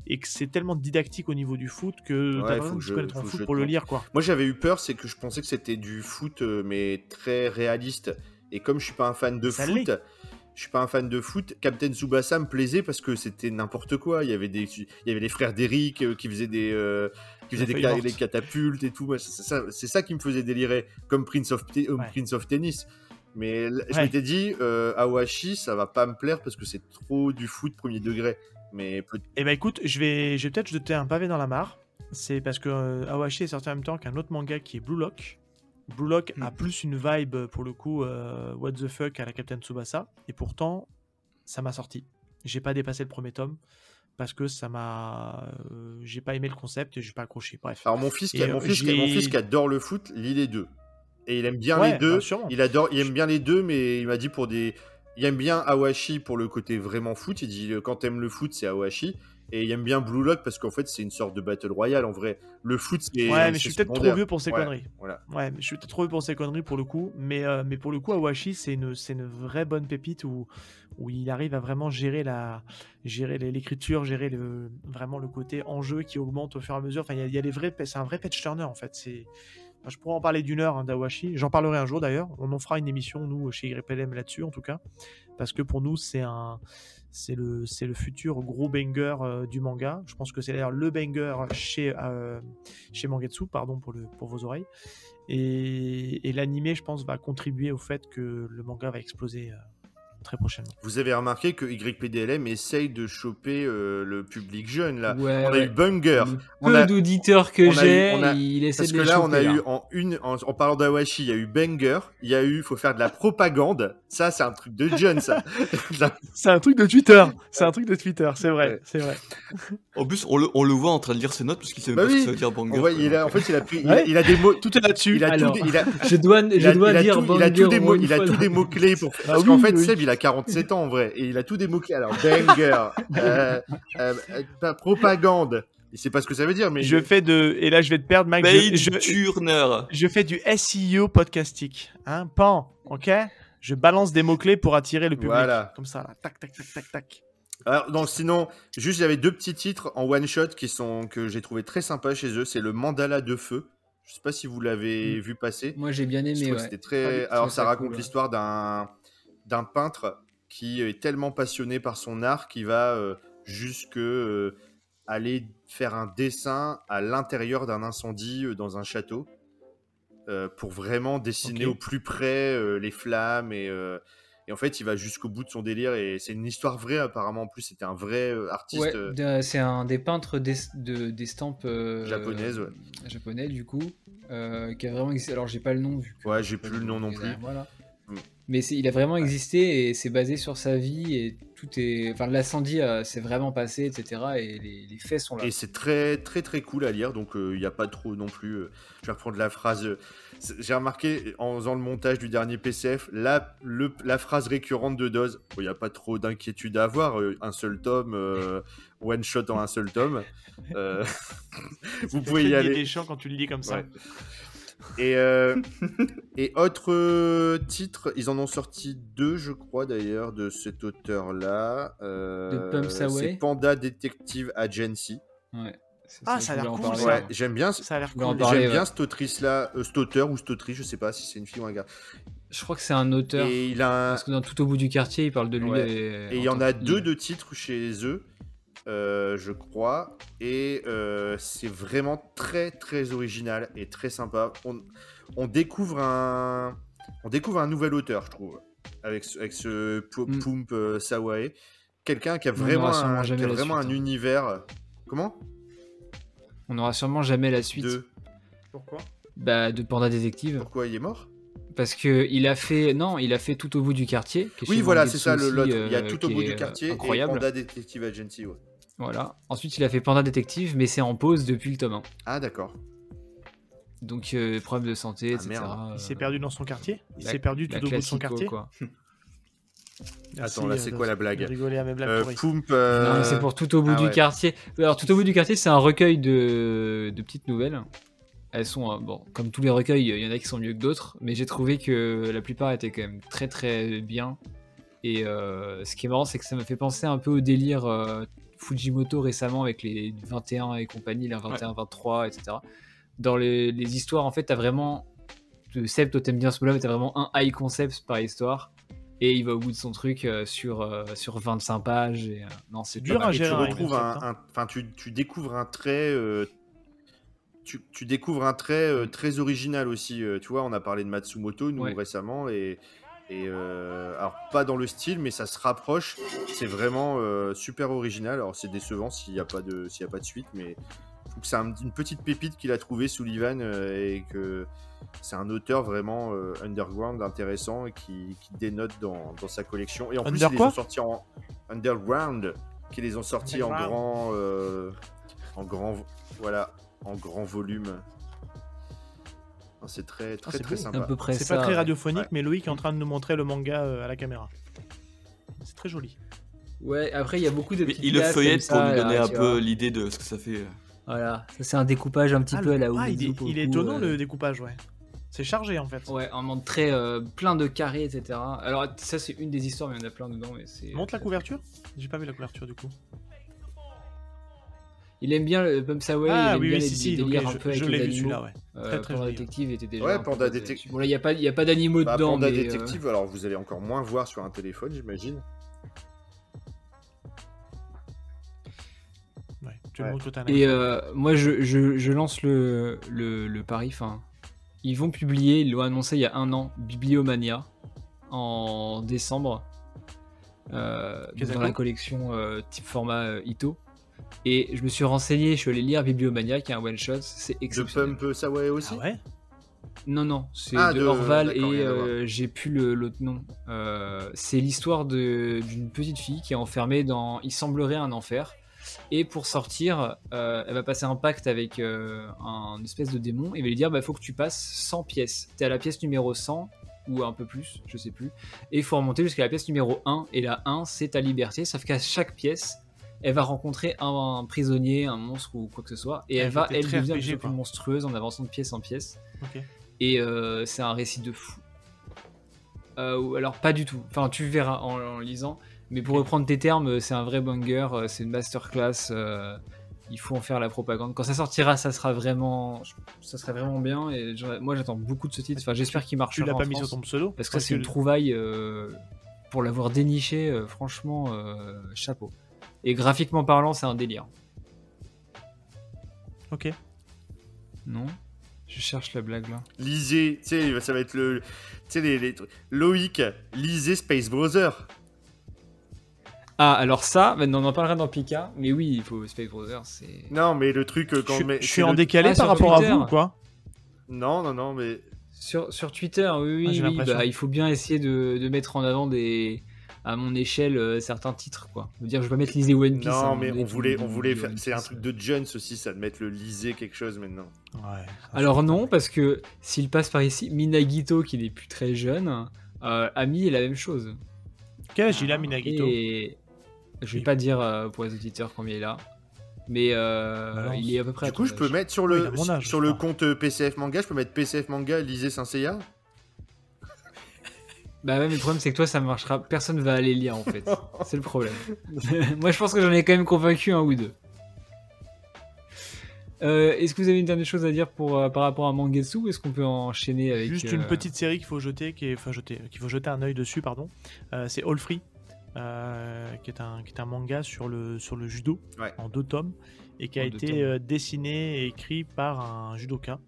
et que c'est tellement didactique au niveau du foot que Ouais, faut besoin que de je- connaître en faut foot je pour le lire quoi. Moi, j'avais eu peur, c'est que je pensais que c'était du foot, euh, mais très réaliste. Et comme je suis pas un fan de Ça foot, je suis pas un fan de foot. Captain Tsubasa me plaisait parce que c'était n'importe quoi. Il y avait des, il y avait les frères d'Eric euh, qui faisaient des, euh, qui faisaient des, ca- catapultes et tout. C'est ça, qui me faisait délirer, comme Prince of, Te- euh, Ouais. Prince of Tennis. Mais je Ouais. m'étais dit, euh, Awashi, ça va pas me plaire parce que c'est trop du foot premier degré. Mais Et bah écoute, je vais, je vais peut-être jeter un pavé dans la mare. C'est parce que euh, Awashi est sorti en même temps qu'un autre manga qui est Blue Lock. Blue Lock a Hmm. plus une vibe euh, pour le coup euh, what the fuck à la Captain Tsubasa et pourtant ça m'a sorti. J'ai pas dépassé le premier tome parce que ça m'a, euh, j'ai pas aimé le concept et j'ai pas accroché. Bref. alors mon fils, qui, mon fils, qui- mon fils qui adore le foot, lit les deux. Et il aime bien Ouais, les deux. bah. Il adore, il aime bien les deux, mais il m'a dit pour des, il aime bien Awashi pour le côté vraiment foot. Il dit euh, quand t'aimes le foot, c'est Awashi. Et il aime bien Blue Lock parce qu'en fait, c'est une sorte de battle royale en vrai. Le foot, c'est. ouais, mais je suis peut-être trop vieux pour ces Ouais, conneries. Voilà. Ouais, mais je suis peut-être trop vieux pour ces conneries pour le coup. Mais, euh, mais pour le coup, Awashi, c'est une, une vraie bonne pépite où, où il arrive à vraiment gérer la gérer les- l'écriture, gérer le, vraiment le côté enjeu qui augmente au fur et à mesure. Enfin, il y a, il y a des vrais, c'est un vrai patch turner en fait. C'est, je pourrais en parler d'une heure hein, d'Awashi. J'en parlerai un jour d'ailleurs. On en fera une émission nous chez YPLM là-dessus en tout cas, parce que pour nous c'est un c'est le, c'est le futur gros banger euh, du manga. Je pense que c'est d'ailleurs le banger chez, euh, chez Mangetsu, pardon pour, le, pour vos oreilles. Et, et l'animé, je pense, va contribuer au fait que le manga va exploser euh, très prochainement. Vous avez remarqué que YPDLM essaye de choper euh, le public jeune là. Ouais, on a ouais. eu Bunger. Le On peu a- d'auditeurs que j'ai, il essaie Parce de que les là, on a eu là. en une, en, en parlant d'Awashi, il y a eu Banger, il y a eu, faut faire de la propagande. Ça, c'est un truc de jeune, ça. La- C'est un truc de Twitter. C'est un truc de Twitter, c'est vrai. Ouais. C'est vrai. En plus, on le, on le voit en train de lire ses notes parce qu'il sait même Bah pas ce oui. que ça veut dire voit, quoi. il a, en fait, il a pris, il a- Ouais. il a des mots, Tout est là-dessus. il a Alors, tout, des- il a, Je dois, je dois il a dire tout, il a banger tout des au mots, il a tous des mots clés pour. Parce oui, qu'en fait. Seb, il a 47 ans en vrai, et il a tous des mots clés. Alors, banger, euh, euh, euh, propagande. Il sait pas ce que ça veut dire, mais Je fais de. Et là, je vais te perdre, Mike. Je, je, Turner. je fais du SEO podcastique. Hein, pan, ok? Je balance des mots-clés pour attirer le public. Voilà. Comme ça, là. Tac, tac, tac, tac, tac. Alors, donc, sinon, juste, il y avait deux petits titres en one shot qui sont que j'ai trouvé très sympa chez eux. C'est le Mandala de feu. Je sais pas si vous l'avez Mm. vu passer. Moi j'ai bien aimé, ouais. c'était Ah, très. je Alors, ça raconte cool, ouais. l'histoire d'un d'un peintre qui est tellement passionné par son art qu'il va euh, jusque euh, aller faire un dessin à l'intérieur d'un incendie euh, dans un château pour vraiment dessiner au plus près les flammes et, et en fait il va jusqu'au bout de son délire et c'est une histoire vraie apparemment en plus c'était un vrai artiste Ouais, c'est un des peintres d'es- de- d'estampes Japonaises, ouais. japonais du coup, qui a vraiment. Alors j'ai pas le nom vu. que- Ouais, j'ai plus le nom non plus. Voilà. Mm. Mais c'est- il a vraiment existé et c'est basé sur sa vie et tout est. Enfin, l'incendie euh, s'est vraiment passé, etc. Et les, les faits sont là. Et c'est très très très cool à lire, donc il n'y a pas trop non plus. euh, je vais reprendre la phrase. euh, c'est- J'ai remarqué en faisant le montage du dernier PCF, la, le- la phrase récurrente de Doz. Il n'y a pas trop d'inquiétude à avoir, euh, un seul tome, euh, one shot en un seul tome. Euh, vous pouvez y aller. des chiant quand tu le lis comme ça. Ouais. Et, euh, et autre euh, titre, ils en ont sorti deux, je crois d'ailleurs, de cet auteur-là. Euh, De Pumps Away C'est Panda Detective Agency. Ouais. Ah, ça a l'air cool, parler, ça. Ouais, j'aime bien. Ça a l'air cool. parler. J'aime ouais. bien cette autrice-là, euh, cet auteur ou cette autrice, je sais pas si c'est une fille ou un gars. Je crois que c'est un auteur. Et il a un- Parce que dans Tout au bout du quartier, il parle de lui. Ouais. Et, et il y en a deux de titres chez eux, euh, je crois, et euh, c'est vraiment très très original et très sympa. On, on découvre un, on découvre un nouvel auteur, je trouve, avec ce, avec ce Pu- Mm. Pump euh, Sawae, quelqu'un qui a vraiment, un, qui a vraiment suite, un hein. univers. Comment? On n'aura sûrement jamais la suite De... Pourquoi? Bah, de Panda Détective. Pourquoi il est mort? Parce que il a fait non, il a fait tout au bout du quartier. Oui, voilà, c'est ça le l'autre. Il y a tout au bout du quartier incroyable. et Panda Detective Agency. Ouais. Voilà. Ensuite, il a fait Panda Détective, mais c'est en pause depuis le tome 1. Ah, d'accord. Donc euh, problème de santé, Ah, etc. merde. Il s'est perdu dans son quartier? Il s'est perdu tout au bout de son quartier? quoi. Merci, Attends, là, euh, c'est quoi la blague rigoler à mes blagues Euh. Poump. euh, Non, mais c'est pour tout au bout ah du ouais. quartier. Alors, tout au bout du quartier, c'est un recueil de, de petites nouvelles. Elles sont, euh, bon, comme tous les recueils, il y en a qui sont mieux que d'autres, mais j'ai trouvé que la plupart étaient quand même très très bien. Et euh, ce qui est marrant, c'est que ça me fait penser un peu au délire euh, Fujimoto récemment avec les 21 et compagnie, les 21, 23, etc. Dans les, les histoires, en fait, t'as vraiment. Seb, toi t'aimes bien ce mot-là, mais t'as vraiment un high concept par histoire. Et il va au bout de son truc euh, sur, euh, sur 25 pages. Et, euh, non, c'est Dur à et tu gérer, hein, retrouves un, tu, tu découvres un trait euh, tu, tu découvres un trait euh, très original aussi euh, tu vois on a parlé de Matsumoto nous Ouais. récemment et et euh, alors pas dans le style mais ça se rapproche. C'est vraiment euh, super original. Alors c'est décevant s'il n'y a pas de y a pas de suite mais je trouve que c'est un- une petite pépite qu'il a trouvé Sullivan euh, et que c'est un auteur vraiment euh, underground intéressant et qui, qui dénote dans, dans sa collection. Et en plus ils les ont sortis en underground. Qui les ont sortis en grand euh, en grand voilà en grand volume c'est très très très beau. C'est sympa à peu près C'est ça. pas très radiophonique, Ouais. mais Loïc est en train de nous montrer le manga euh, à la caméra. C'est très joli. Ouais, après il y a beaucoup de petites il le feuillette pour nous donner là, un peu vois. l'idée de ce que ça fait. euh. Voilà, ça c'est un découpage un petit Ah, peu à la ah, il, est, pour il est étonnant euh, le découpage, ouais. C'est chargé en fait. Ouais, un monde très euh, plein de carrés, etc. Alors ça c'est une des histoires, mais il y en a plein dedans. Mais c'est. Montre la couverture? J'ai pas vu la couverture du coup. Il aime bien le Bump Away, ah il aime oui, bien oui, les, si, les un je, peu avec je les vu animaux. Euh, Très, très Panda Détective était déjà. Ouais, Panda basé Détec- là-dessus. Bon là il y a pas, il y a pas d'animaux Bah, dedans, Panda mais, euh, Détective alors vous allez encore moins voir sur un téléphone j'imagine Ouais, tu Ouais. le Et euh, moi, je, je- je lance le, le, le pari. Enfin, ils vont publier, ils l'ont annoncé il y a un an, Bibliomania en décembre euh, dans la collection euh, type format euh, Ito. Et je me suis renseigné, je suis allé lire Bibliomania, qui est un one shot, c'est de exceptionnel. Pump Saway aussi Ah ouais? Non, non, c'est Ah, de, de- Orval et euh, j'ai plus le- l'autre nom. Euh, c'est l'histoire de- d'une petite fille qui est enfermée dans, il semblerait, un enfer. Et pour sortir, euh, elle va passer un pacte avec euh, un espèce de démon et il va lui dire bah faut que tu passes 100 pièces. T'es à la pièce numéro 100 ou un peu plus, je sais plus. Et il faut remonter jusqu'à la pièce numéro 1 et la 1 c'est ta liberté, sauf qu'à chaque pièce, elle va rencontrer un, un prisonnier, un monstre ou quoi que ce soit et Ah, elle va elle très devient de RPG, plus monstrueuse en avançant de pièce en pièce. Et euh, c'est un récit de fou. Euh, ou alors pas du tout. Enfin, tu verras en, en lisant. Mais pour reprendre tes termes, c'est un vrai banger, euh, c'est une masterclass. euh, il faut en faire la propagande. Quand ça sortira, ça sera vraiment, ça serait vraiment bien. Et moi, j'attends beaucoup de ce titre. Enfin, j'espère qu'il Tu marchera l'as en pas mis sur ton pseudo parce que c'est une trouvaille euh, pour l'avoir déniché. euh, franchement, euh, chapeau. Et graphiquement parlant, c'est un délire. Ok. Non? Je cherche la blague là. lisez tu sais ça va être le tu sais les, les trucs. Loïc lisez Space Brother Ah, alors ça, maintenant on en parlera dans Pika. Mais oui, il faut Space Brothers, c'est. non mais le truc euh, quand Je, met- suis en le- décalé Ah, par sur rapport Twitter. à vous, quoi? non non non mais Sur, sur Twitter, oui, Ah, oui, bah, il faut bien essayer de, de mettre en avant des, à mon échelle euh, certains titres, quoi. Je veux dire, je vais pas mettre Lisez One Piece. non moment mais on voulait le on voulait faire c'est un truc de Jones aussi ça de mettre le lisez quelque chose maintenant Ouais. Alors non, parce que s'il passe par ici, Minagito, qui n'est plus très jeune, euh, a mis la même chose. Quel âge il a, Minagito Et je vais Oui. pas dire euh, pour les auditeurs combien il a, mais euh, Balance. il est à peu près. du à coup je peux mettre sur le âge, sur le compte euh, PCF manga je peux mettre PCF manga lisez Saint Seiya Bah ouais, mais le problème c'est que toi ça marchera, personne va aller lire en fait. c'est le problème. Moi je pense que j'en ai quand même convaincu un ou deux. Euh, est-ce que vous avez une dernière chose à dire pour, euh, par rapport à Mangetsu ou est-ce qu'on peut enchaîner avec. Juste euh, une petite série qu'il faut jeter, qui est, enfin jeter, qu'il faut jeter un œil dessus, pardon. Euh, c'est All Free, euh, qui est un qui est un manga sur le sur le judo Ouais. en deux tomes et qui a En été tomes. euh, dessiné et écrit par un judoka.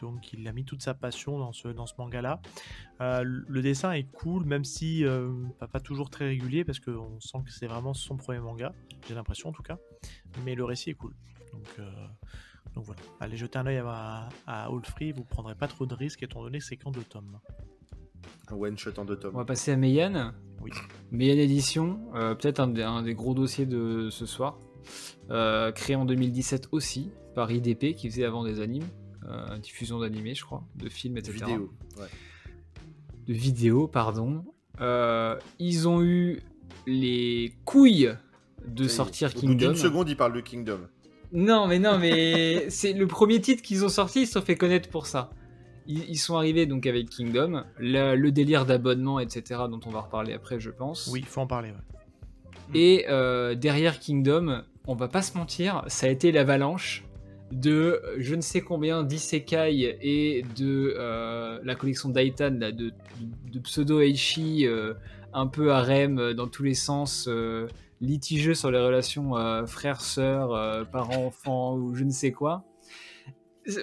Donc il a mis toute sa passion dans ce dans ce manga là. le dessin est cool, même si euh, pas, pas toujours très régulier parce qu'on sent que c'est vraiment son premier manga. J'ai l'impression en tout cas. Mais le récit est cool. Donc euh, Donc voilà, allez jeter un œil à, à All Free, vous prendrez pas trop de risques étant donné que c'est qu'en deux tomes. Un one shot en deux tomes. On va passer à Meian. Oui. Meian Edition, euh, peut-être un, des- un des gros dossiers de ce soir. Euh, créé en 2017 aussi par IDP qui faisait avant des animes, euh, diffusion d'animés, je crois, de films, etc. Vidéo. Ouais. de vidéos, pardon. Euh, ils ont eu les couilles de sortir Au bout Kingdom. d'une seconde, il parle de Kingdom. Non, mais non, mais c'est le premier titre qu'ils ont sorti, ils se sont fait connaître pour ça. Ils, ils sont arrivés donc avec Kingdom, le, le délire d'abonnement, etc., dont on va reparler après, je pense. Oui, il faut en parler. ouais. Et euh, derrière Kingdom, on va pas se mentir, ça a été l'avalanche de je ne sais combien d'isekai et de euh, la collection Daitan, de, de, pseudo Eishi, euh, un peu harem euh, dans tous les sens, litigieux sur les relations frères-sœurs, parents-enfants ou je ne sais quoi.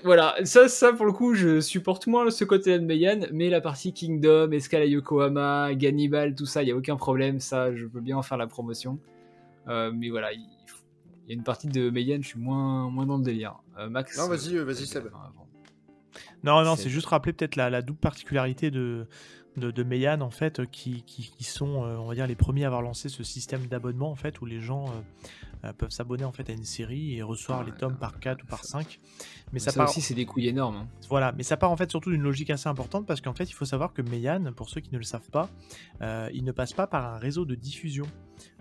Voilà, ça, ça pour le coup, je supporte moins ce côté-là de Meian, mais la partie Kingdom, Escala Yokohama, Gannibal, tout ça, il y a aucun problème, ça, je peux bien en faire la promotion. Mais voilà, il, il y a une partie de Meian, je suis moins, moins dans le délire. Euh, Max Non, vas-y, euh, euh, vas-y, Seb. Non, non, C'est- juste rappeler peut-être la, la double particularité de, de, de Meian, en fait, qui, qui, qui sont, on va dire, les premiers à avoir lancé ce système d'abonnement, en fait, où les gens euh, peuvent s'abonner, en fait, à une série et recevoir Ouais, les tomes non, par 4 ou par ça- 5. Mais ça, ça part, aussi, c'est des couilles énormes. hein. voilà, mais ça part, en fait, surtout d'une logique assez importante, parce qu'en fait, il faut savoir que Meian, pour ceux qui ne le savent pas, euh, il ne passe pas par un réseau de diffusion.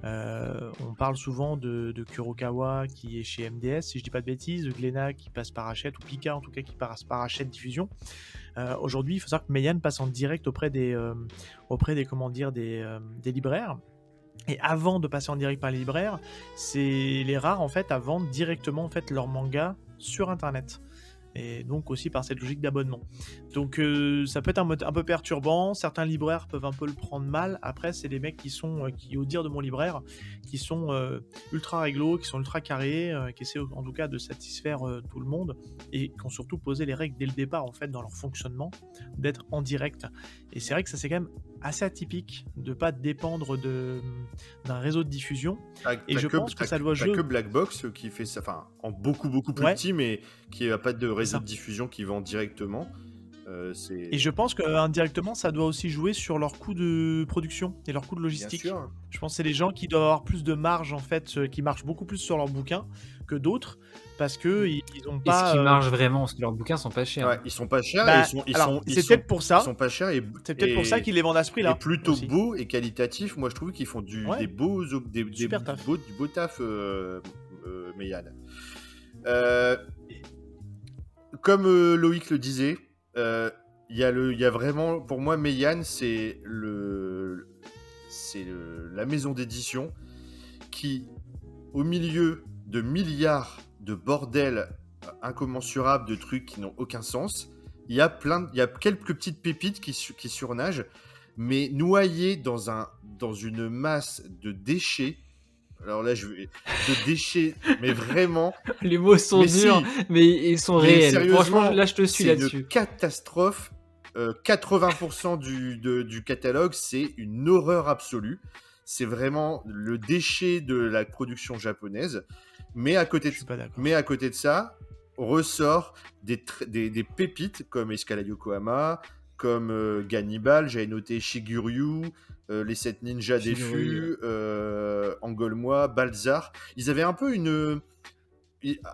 Euh, on parle souvent de, de Kurokawa qui est chez MDS, si je dis pas de bêtises, de Glénat qui passe par Hachette, ou Pika en tout cas qui passe par Hachette Diffusion. Euh, Aujourd'hui, il faut savoir que Meian passe en direct auprès des, auprès des, comment dire, des, des libraires. Et avant de passer en direct par les libraires, c'est les rares en fait à vendre directement en fait leur manga sur internet. Et donc aussi par cette logique d'abonnement. Donc euh, ça peut être un, un peu perturbant. Certains libraires peuvent un peu le prendre mal. Après, c'est des mecs qui sont, euh, qui au dire de mon libraire, qui sont euh, ultra réglo, qui sont ultra carrés, qui essaient en tout cas de satisfaire tout le monde et qui ont surtout posé les règles dès le départ en fait dans leur fonctionnement d'être en direct. Et c'est vrai que ça c'est quand même assez atypique de pas dépendre de d'un réseau de diffusion. T'as- Et je pense que ça doit jouer- que Black Box qui fait ça, enfin, en beaucoup, beaucoup plus Ouais. petit, mais qui n'a pas de réseau de diffusion qui vend directement. Euh, Et je pense qu'indirectement ça doit aussi jouer sur leur coût de production et leur coût de bien logistique. sûr. Je pense que c'est des gens qui doivent avoir plus de marge en fait, euh, qui marchent beaucoup plus sur leurs bouquins que d'autres parce que ils, ils ont Et pas. ce qui euh, marche vraiment, parce que leurs bouquins sont pas chers. Ouais, ils sont pas chers bah, et ils sont, ils alors, sont, ils c'est peut-être pour ça. ils sont pas chers et C'est peut-être pour ça qu'ils les vendent à ce prix-là. et plutôt aussi. beaux et qualitatifs. Moi, je trouve qu'ils font du, Ouais. des beaux, des, des Super taf. beaux- du beau taf, euh, euh. Euh, comme euh, Loïc le disait, il y a y a vraiment, pour moi, Meian, c'est le, c'est la maison d'édition qui, au milieu de milliards de bordel incommensurables de trucs qui n'ont aucun sens, il y a plein, il y a quelques petites pépites qui, qui surnagent, mais noyées dans un, dans une masse de déchets. Alors là, je vais de déchets, mais vraiment, Les mots sont Mais si. durs, mais ils sont Mais réels. Franchement, là, je te suis c'est là-dessus. une catastrophe. Euh, 80% du, de- du catalogue, c'est une horreur absolue. C'est vraiment le déchet de la production japonaise. Mais à côté de, mais à côté de ça, ressort des, des, des pépites comme Escalade Yokohama, comme euh, Gannibal, j'avais noté Shiguryu, euh, les 7 ninjas Shiguryu, défus, euh, Angolmois, Balzar. Ils avaient un peu une.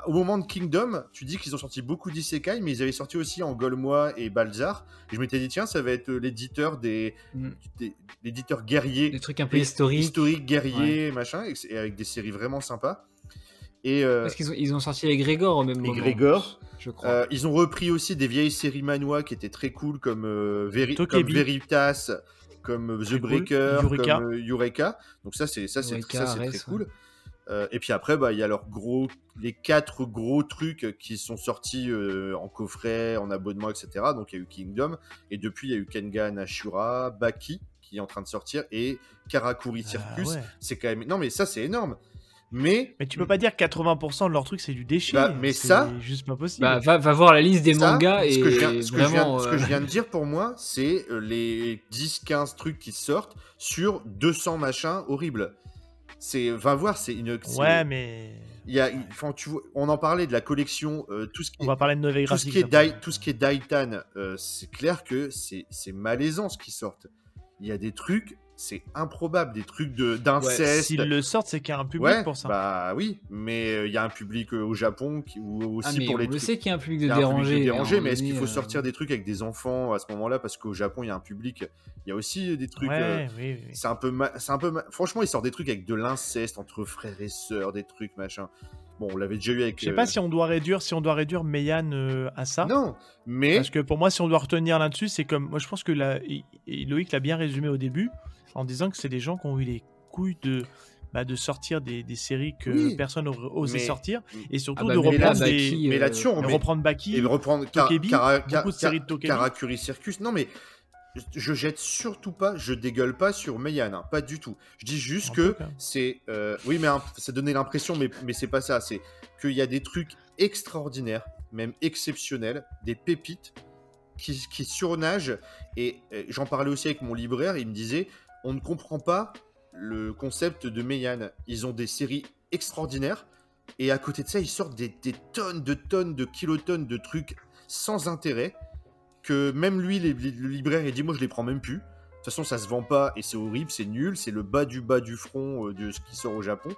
Au moment de Kingdom, tu dis qu'ils ont sorti beaucoup d'isekai, mais ils avaient sorti aussi Angolmois et Balzar. Et je m'étais dit, tiens, ça va être l'éditeur des, Mm. des- l'éditeur guerrier Des trucs un peu historiques. historique, guerrier, machin, et, avec des séries vraiment sympas. Et, euh, Parce qu'ils ont, ils ont sorti les Grégor au même moment. Grégor. Je crois. Euh, ils ont repris aussi des vieilles séries manois qui étaient très cool, comme, euh, Veri- comme. Veritas, comme The cool. Breaker, Eureka. comme euh, Eureka. Donc ça, c'est ça, c'est Eureka, ça, c'est très cool. Euh, et puis après, bah, il y a leurs gros, les quatre gros trucs qui sont sortis euh, en coffret, en abonnement, etc. Donc il y a eu Kingdom, et depuis il y a eu Kengan Ashura, Baki qui est en train de sortir, et Karakuri Ah, Circus. ouais. C'est quand même, non mais ça c'est énorme. Mais Mais tu peux pas dire que 80% de leur truc c'est du déchet. Bah, mais c'est ça- juste pas possible. Bah, va, va voir la liste des Ça, mangas et ce que je viens, ce que je viens- vraiment. ce que euh, je viens de dire pour moi, c'est euh, les 10-15 trucs qui sortent sur 200 machins horribles. C'est, va voir, c'est une. c'est- Ouais, mais. Il y a, il- enfin, tu vois, on en parlait de la collection, euh, tout ce qui On est, va parler de nouvelles tout ce graphiques. qui est, tout ce qui est Daitan, euh, c'est clair que c'est, c'est malaisant ce qui sortent. Il y a des trucs, c'est improbable, des trucs de, d'inceste. S'ils le sortent, c'est qu'il y a un public ouais, pour ça. bah oui, mais euh, il y a un public euh, au Japon qui, ou aussi Ah, mais pour les on trucs- sait qu'il y a un public de dérangés. dérangés, mais est-ce qu'il faut euh, sortir des trucs avec des enfants à ce moment-là? Parce qu'au Japon, il y a un public. Il y a aussi des trucs. euh, ouais, oui, oui. c'est un peu, ma- c'est un peu. ma- Franchement, ils sortent des trucs avec de l'inceste entre frères et sœurs, des trucs machin. Bon, on l'avait déjà eu avec. Je sais euh, pas si on doit réduire, si on doit réduire Meian euh, à ça. Non, mais Parce que pour moi, si on doit retenir là-dessus, c'est comme. Moi, je pense que la... Loïc l'a bien résumé au début, en disant que c'est des gens qui ont eu les couilles de, bah, de sortir des, des séries que Oui. personne n'aurait osé Mais- sortir, et surtout Ah bah, de mais là, reprendre des. Baki, mais euh, là-dessus, on met- reprendre Baki. et reprendre Tokebi, Kara- beaucoup de séries de Ka- Tokebi. Karakuri Circus. Non, mais je- je jette surtout pas, je dégueule pas sur Meian, hein, pas du tout. Je dis juste que c'est. euh, oui, mais un- ça donnait l'impression, mais, mais c'est pas ça. C'est qu'il y a des trucs extraordinaires, même exceptionnels, des pépites qui, qui surnagent. Et euh, j'en parlais aussi avec mon libraire, il me disait on ne comprend pas le concept de Meian. Ils ont des séries extraordinaires. Et à côté de ça, ils sortent des, des tonnes de tonnes de kilotonnes de trucs sans intérêt que même lui, les- les- le libraire, il dit moi je les prends même plus. De toute façon, ça se vend pas et c'est horrible, c'est nul, c'est le bas du bas du front euh, de ce qui sort au Japon.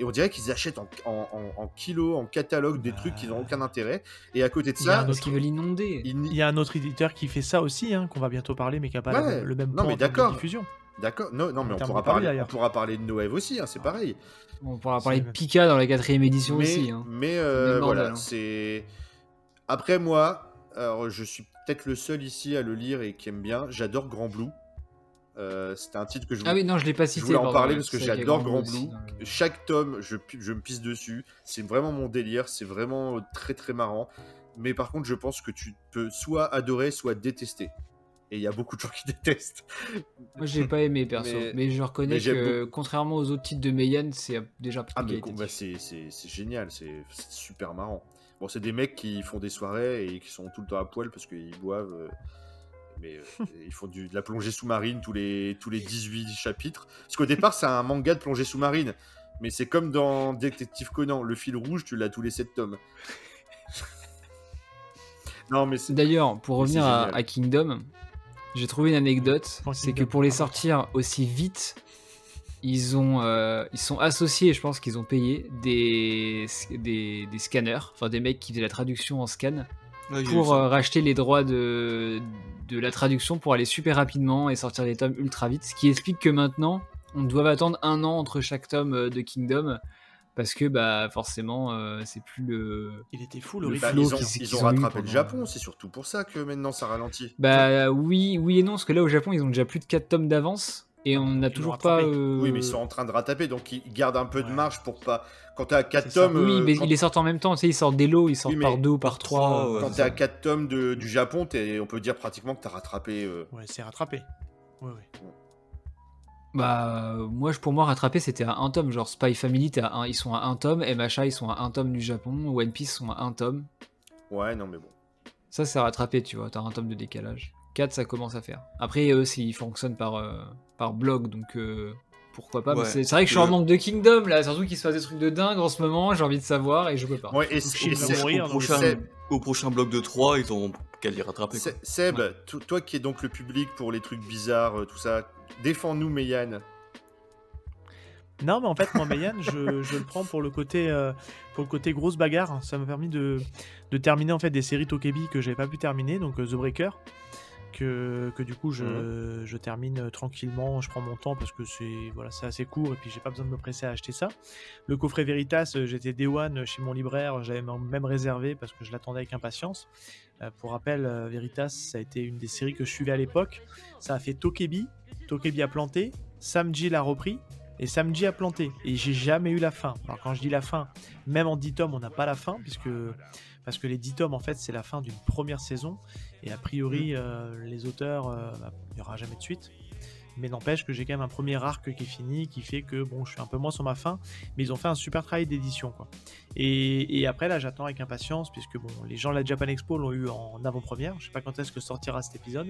Et on dirait qu'ils achètent en, en, en- en kilos, en catalogue des trucs qui n'ont aucun intérêt. Et à côté de Il y a ça, un Parce qu'ils veulent inonder. ils Il y a un autre éditeur qui fait ça aussi, hein, qu'on va bientôt parler, mais qui n'a pas Ouais. le même Non, mais en termes de d'accord. diffusion. D'accord, non, non, mais on pourra, parler, on pourra parler de Noël aussi, hein, c'est pareil. On pourra parler de Pika dans la quatrième édition mais, aussi. hein. mais euh, voilà, hein. c'est. Après moi, alors je suis peut-être le seul ici à le lire et qui aime bien. J'adore Grand Blue. Euh, C'était un titre que je Ah oui, non, je l'ai pas Je cité. voulais en parler parce que j'adore Grand Grand Blue aussi, Blue. Chaque tome, je, je me pisse dessus. C'est vraiment mon délire. C'est vraiment euh, très très marrant. Mais par contre, je pense que tu peux soit adorer, soit détester. Et il y a beaucoup de gens qui détestent. Moi, j'ai pas aimé perso, Mais- mais, je reconnais mais que contrairement aux autres titres de Meian, c'est déjà plus Ah, bah, c'est génial. C'est super marrant. Bon, c'est des mecs qui font des soirées et qui sont tout le temps à poil parce qu'ils boivent. euh, mais euh, ils font du, de la plongée sous-marine tous les, tous les 18 chapitres. Parce qu'au départ, c'est un manga de plongée sous-marine. Mais c'est comme dans Détective Conan, le fil rouge, tu l'as tous les 7 tomes. non, mais c'est. D'ailleurs, pour revenir à Kingdom, j'ai trouvé une anecdote, c'est que pour les sortir aussi vite, ils ont, euh, ils sont associés, je pense qu'ils ont payé des, des, des scanners, enfin des mecs qui faisaient la traduction en scan, Ouais, pour euh, racheter les droits de, de la traduction pour aller super rapidement et sortir les tomes ultra vite, ce qui explique que maintenant, on doit attendre un an entre chaque tome euh, de Kingdom. Parce que bah forcément euh, c'est plus le Il était fou, le Le. Bah, ils ont, ils rattrapé le Japon, c'est surtout pour ça que maintenant ça ralentit. Bah oui, oui et non, parce que là au Japon ils ont déjà plus de 4 tomes d'avance et on n'a toujours pas. euh, Oui, mais ils sont en train de rattraper, donc ils gardent un peu de marge pour pas. Quand t'es à 4 C'est ça. tomes. Oui, euh, mais quand- ils les sortent en même temps, tu sais, ils sortent des lots, ils sortent Oui, par deux ou par trois. euh, ouais. Quand t'es à ça. 4 tomes de- du Japon, t'es- on peut dire pratiquement que t'as rattrapé. euh, Ouais, c'est rattrapé. Ouais, ouais. Bah euh, moi je- pour moi rattraper c'était à un tome, genre Spy Family t'es à un- ils sont à un tome, MHA ils sont à un tome du Japon, One Piece sont à un tome. Ouais, non, mais bon. Ça c'est rattrapé tu vois, t'as un tome de décalage. 4 ça commence à faire. Après eux ils fonctionnent par, euh, par blog donc euh, pourquoi pas. mais Ouais. c'est c'est vrai que je suis en Le- manque de Kingdom là, surtout qu'il se passe des trucs de dingue en ce moment, j'ai envie de savoir et je peux pas. Ouais, et, c'est- mourir, au prochain bloc de 3, ils ont qu'à les rattraper. quoi. Seb, to- toi qui es donc le public pour les trucs bizarres, euh, tout ça, défends-nous, Meian. Non, mais en fait, moi, Meian, je, je le prends pour le côté, euh, pour le côté grosse bagarre. Ça m'a permis de, de terminer en fait des séries Tokebi que j'avais pas pu terminer, donc euh, The Breaker, que, que du coup je, je termine euh, tranquillement. Je prends mon temps parce que c'est voilà, c'est assez court et puis j'ai pas besoin de me presser à acheter ça. Le coffret Veritas, euh, j'étais Day One chez mon libraire, j'avais même réservé parce que je l'attendais avec impatience. Euh, pour rappel, euh, Veritas, ça a été une des séries que je suivais à l'époque. Ça a fait Tokebi, Tokebi a planté, Samji l'a repris et Samji a planté. Et j'ai jamais eu la fin. Alors quand je dis la fin, même en 10 tomes, on n'a pas la fin, puisque parce que les 10 tomes, en fait, c'est la fin d'une première saison. Et a priori, euh, les auteurs, euh, bah, il n'y aura jamais de suite. Mais n'empêche que j'ai quand même un premier arc qui est fini, qui fait que bon, je suis un peu moins sur ma fin, mais ils ont fait un super travail d'édition, quoi. Et, et après là, j'attends avec impatience, puisque bon, les gens de la Japan Expo l'ont eu en avant-première. Je sais pas quand est-ce que sortira cet épisode,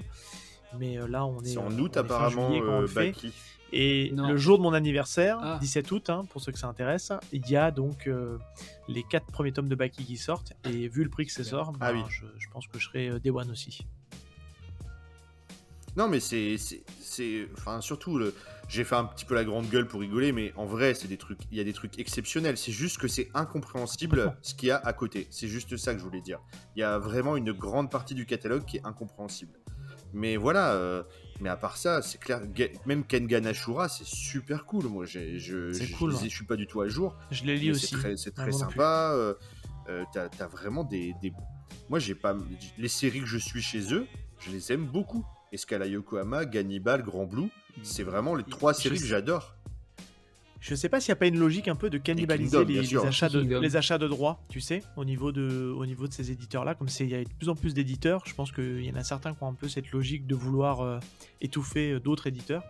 mais euh, là on est. C'est en août apparemment, juillet quand on le fait. Baki. Et Non. le jour de mon anniversaire, Ah. 17 août, hein, pour ceux que ça intéresse, il y a donc euh, les quatre premiers tomes de Baki qui sortent. Et vu le prix que ça sort, Ah ben, oui. je, je pense que je serai euh, Day One aussi. Non, mais c'est. c'est- c'est- Enfin, surtout, le... j'ai fait un petit peu la grande gueule pour rigoler, mais en vrai, c'est des trucs. Il y a des trucs exceptionnels. C'est juste que c'est incompréhensible ce qu'il y a à côté. C'est juste ça que je voulais dire. Il y a vraiment une grande partie du catalogue qui est incompréhensible. Mais voilà. euh, Mais à part ça, c'est clair. Même Kengan Ashura, c'est super cool. Moi, je, cool, je je suis pas du tout à jour. Je les lis aussi. C'est très, Ah, très sympa. euh, euh, T'as t'as vraiment des, des- Moi, j'ai pas. Les séries que je suis chez eux, je les aime beaucoup. Escala Yokohama, Gannibal, Grand Blue, c'est vraiment les trois Je séries que j'adore. Je sais pas s'il n'y a pas une logique un peu de cannibaliser Kingdom, les, achats de, Kingdom. les achats de droits, tu sais, au niveau de, au niveau de ces éditeurs-là. Comme il y a de plus en plus d'éditeurs, je pense qu'il y en a certains qui ont un peu cette logique de vouloir euh, étouffer euh, d'autres éditeurs.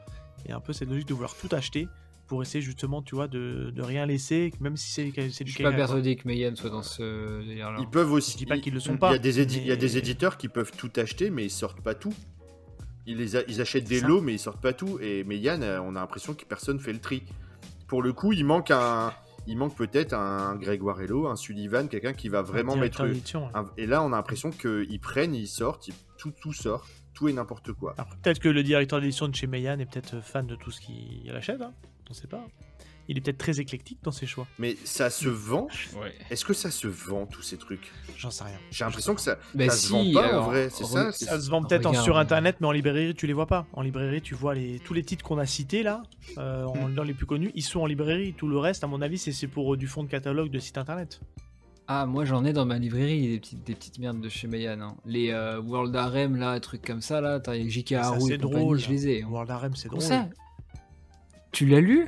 Et un peu cette logique de vouloir tout acheter pour essayer justement, tu vois, de, de rien laisser, même si c'est c'est Je du suis pas persuadé que Megan soit dans ce délire-là. Ils peuvent aussi. Je dis pas ils- qu'ils le sont Il y pas, a des, édi- il y a des éditeurs qui peuvent tout acheter, mais ils sortent pas tout. Ils, les a- ils achètent des ça. lots, mais ils sortent pas tout. Et Yann, euh, on a l'impression que personne fait le tri. Pour le coup, il manque un. Il manque peut-être un Grégoire Hello, un Sullivan, quelqu'un qui va vraiment mettre. un- Et là, on a l'impression qu'ils prennent, ils sortent, ils- tout, tout sort, tout et n'importe quoi. Peut-être que le directeur d'édition de chez Meian est peut-être fan de tout ce qu'il achète, hein. on sait pas. Il est peut-être très éclectique dans ses choix, Mais ça se vend Ouais. Est-ce que ça se vend, tous ces trucs? J'en sais rien. J'ai l'impression que ça, Bah ça se si, vend pas alors, en vrai, c'est ça Ça se vend peut-être sur internet, mais en librairie, tu les vois pas. En librairie, tu vois les, tous les titres qu'on a cités là, euh, en- dans les plus connus, ils sont en librairie. Tout le reste, à mon avis, c'est pour euh, du fond de catalogue de site internet. Ah, moi j'en ai dans ma librairie des petites, des petites merdes de chez Mayan. hein. Les euh, World Harem, là, trucs comme ça, là, t'as les JK Haru c'est et compagnie, drôle. je les ai. hein. World Harem, c'est drôle. ça? Tu l'as lu?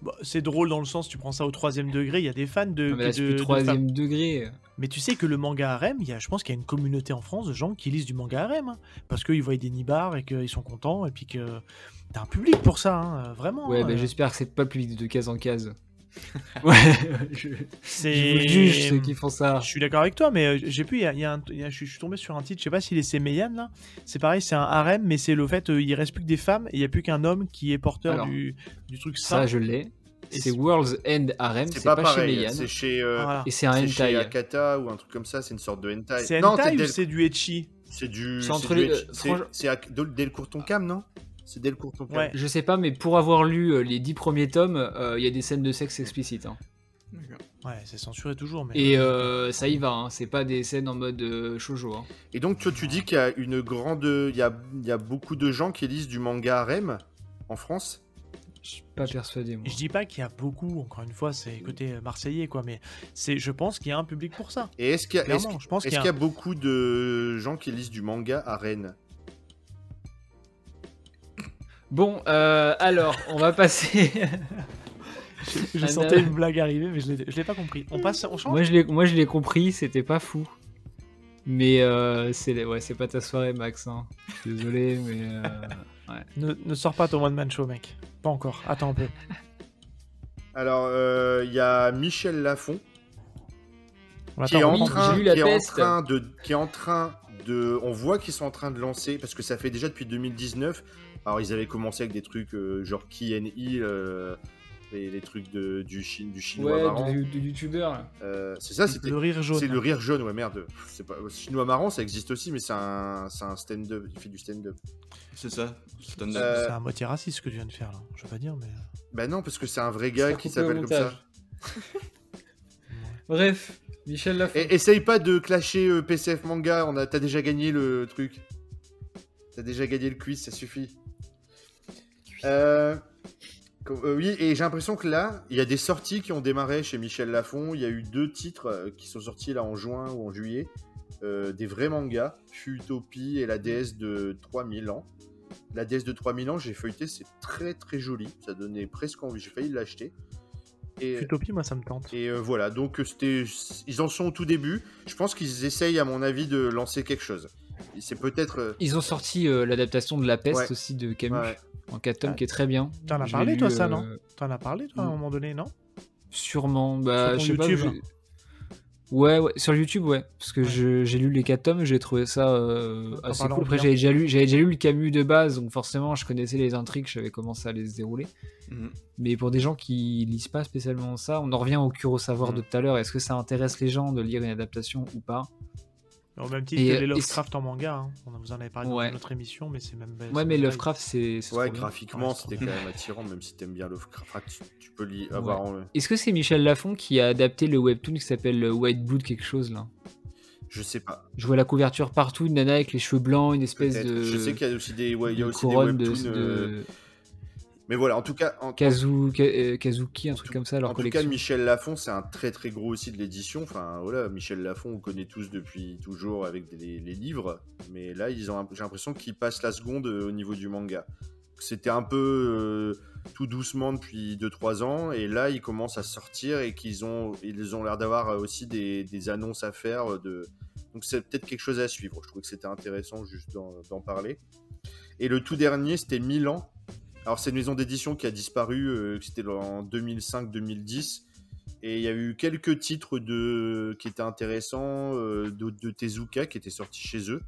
Bah, c'est drôle dans le sens, tu prends ça au troisième degré, il y a des fans de. Mais là, de- troisième degré. Mais tu sais que le manga harem, il y a, je pense qu'il y a une communauté en France de gens qui lisent du manga harem. hein, parce qu'ils voient des nibards et qu'ils sont contents, et puis que t'as un public pour ça, hein, vraiment. Ouais, hein, bah euh, j'espère que c'est pas le public de case en case. ouais, je, je c'est. vous juge ceux qui font ça. Je suis d'accord avec toi, mais euh, j'ai pu, il y a, il y a un- il y a- je suis- tombé sur un titre, je sais pas s'il est c'est Meian là. C'est pareil, c'est un harem, mais c'est le fait, euh, il reste plus que des femmes et il y a plus qu'un homme qui est porteur Alors, du, du truc Ça, ça. je l'ai. C'est World's End Harem, c'est pas, pas, chez pareil, Meian. c'est chez, euh, Voilà. Et c'est un c'est chez hentai. Akata ou un truc comme ça, c'est une sorte de hentai. C'est non, hentai c'est ou Del- c'est du ecchi c'est du. C'est entre du les- c'est- franch- Del Delcourt Tonkam, non? C'est Delcourt Tonkam. Ouais. Je sais pas, mais pour avoir lu euh, les dix premiers tomes, euh, il y a des scènes de sexe explicites. hein. Ouais, c'est censuré toujours, mais. Et euh, ça y va, hein. c'est pas des scènes en mode euh, shoujo. hein. Et donc, toi, tu dis qu'il y a une grande. Il y a, il y a beaucoup de gens qui lisent du manga harem en France? Je suis pas persuadé, moi. Je dis pas qu'il y a beaucoup, encore une fois, c'est côté marseillais, quoi, mais c'est, je pense qu'il y a un public pour ça. Et est-ce qu'il y, a- est-ce Clairement, je pense est-ce qu'il y y a beaucoup de gens qui lisent du manga à Rennes Bon, euh, alors, on va passer. Je sentais une blague arriver, mais je l'ai, pas compris. On passe, on change moi, je l'ai, moi, je l'ai compris, c'était pas fou. Mais euh, c'est, ouais, c'est pas ta soirée, Max. hein. Je suis désolé, mais. euh, ne, ne sors pas ton one man show, mec. Pas encore. Attends un peu. Alors, euh, il y a Michel Lafon On qui est, en train, est en train de, qui est en train de. On voit qu'ils sont en train de lancer, parce que ça fait déjà depuis 2019. Alors, ils avaient commencé avec des trucs euh, genre Key and Hill, euh, les, les trucs de, du, chi- du chinois marrant. Ouais, du, du youtubeur. Euh, c'est ça, c'était. le rire jaune. C'est le rire jaune, ouais, merde. C'est pas... Chinois marrant, ça existe aussi, mais c'est un, c'est un stand-up. Il fait du stand-up. C'est ça. stand-up. Euh, C'est à moitié raciste ce que tu viens de faire là. Je veux pas dire, mais. Bah non, parce que c'est un vrai gars qui s'appelle comme ça. Bref, Michel Lafon. Et essaye pas de clasher euh, PCF Manga, on a... t'as déjà gagné le truc. T'as déjà gagné le quiz, ça suffit. Euh, euh, oui, et j'ai l'impression que là, il y a des sorties qui ont démarré chez Michel Lafon. Il y a eu deux titres euh, qui sont sortis là en juin ou en juillet. Euh, des vrais mangas, Futopie et la déesse de 3000 ans. La déesse de 3000 ans, j'ai feuilleté, c'est très très joli. Ça donnait presque envie, j'ai failli l'acheter. Et... Utopie, moi ça me tente. Et euh, voilà, donc c'était, ils en sont au tout début. Je pense qu'ils essayent, à mon avis, de lancer quelque chose. Et C'est peut-être. euh, Ils ont sorti euh, l'adaptation de La Peste Ouais. aussi de Camus ouais. en 4 tomes Ouais. qui est très bien. T'en as parlé, toi, ça, euh, non? T'en as parlé, toi, à un mm. moment donné, non? Sûrement. Bah, Sur ton je sais pas. YouTube. je- Ouais, ouais, sur YouTube, ouais. Parce que Ouais. j'ai lu les 4 tomes, j'ai trouvé ça euh, assez cool. Après, j'avais déjà, lu, j'avais déjà lu le Camus de base, donc forcément, je connaissais les intrigues, je savais comment ça allait se dérouler. Mhm. Mais pour des gens qui lisent pas spécialement ça, on en revient au cure savoir Mm. de tout à l'heure. Est-ce que ça intéresse les gens de lire une adaptation ou pas? Au même titre Et, que euh, les Lovecraft en manga. hein. On vous en avait parlé Ouais. dans notre émission, mais c'est même. Ouais, mais Lovecraft, c'est. Ouais, graphiquement, Ouais, c'est c'était quand même attirant, même si t'aimes bien Lovecraft. Tu, tu peux lire, avoir. euh, Est-ce que c'est Michel Lafon qui a adapté le webtoon qui s'appelle euh, White Blood quelque chose là? Je sais pas. Je vois la couverture partout, une nana avec les cheveux blancs, une espèce de. Je sais qu'il y a aussi des, ouais, il y a de aussi des couronne de, webtoons. euh, de Mais voilà, en tout cas, en, Kazu- euh, Kazuki, un truc tout- comme ça, leur en tout cas, Michel Lafon, c'est un très très gros aussi de l'édition. Enfin voilà, Michel Lafon, on connaît tous depuis toujours avec des- les livres, mais là, ils ont, j'ai l'impression qu'ils passent la seconde euh, au niveau du manga. C'était un peu euh, tout doucement depuis 2-3 ans, et là, ils commencent à sortir et qu'ils ont, ils ont l'air d'avoir aussi des, des annonces à faire. De... Donc c'est peut-être quelque chose à suivre. Je trouvais que c'était intéressant juste d'en parler. Et le tout dernier, c'était Milan. Alors c'est une maison d'édition qui a disparu, euh, c'était en 2005-2010. Et il y a eu quelques titres de... qui étaient intéressants euh, de, de Tezuka qui étaient sortis chez eux.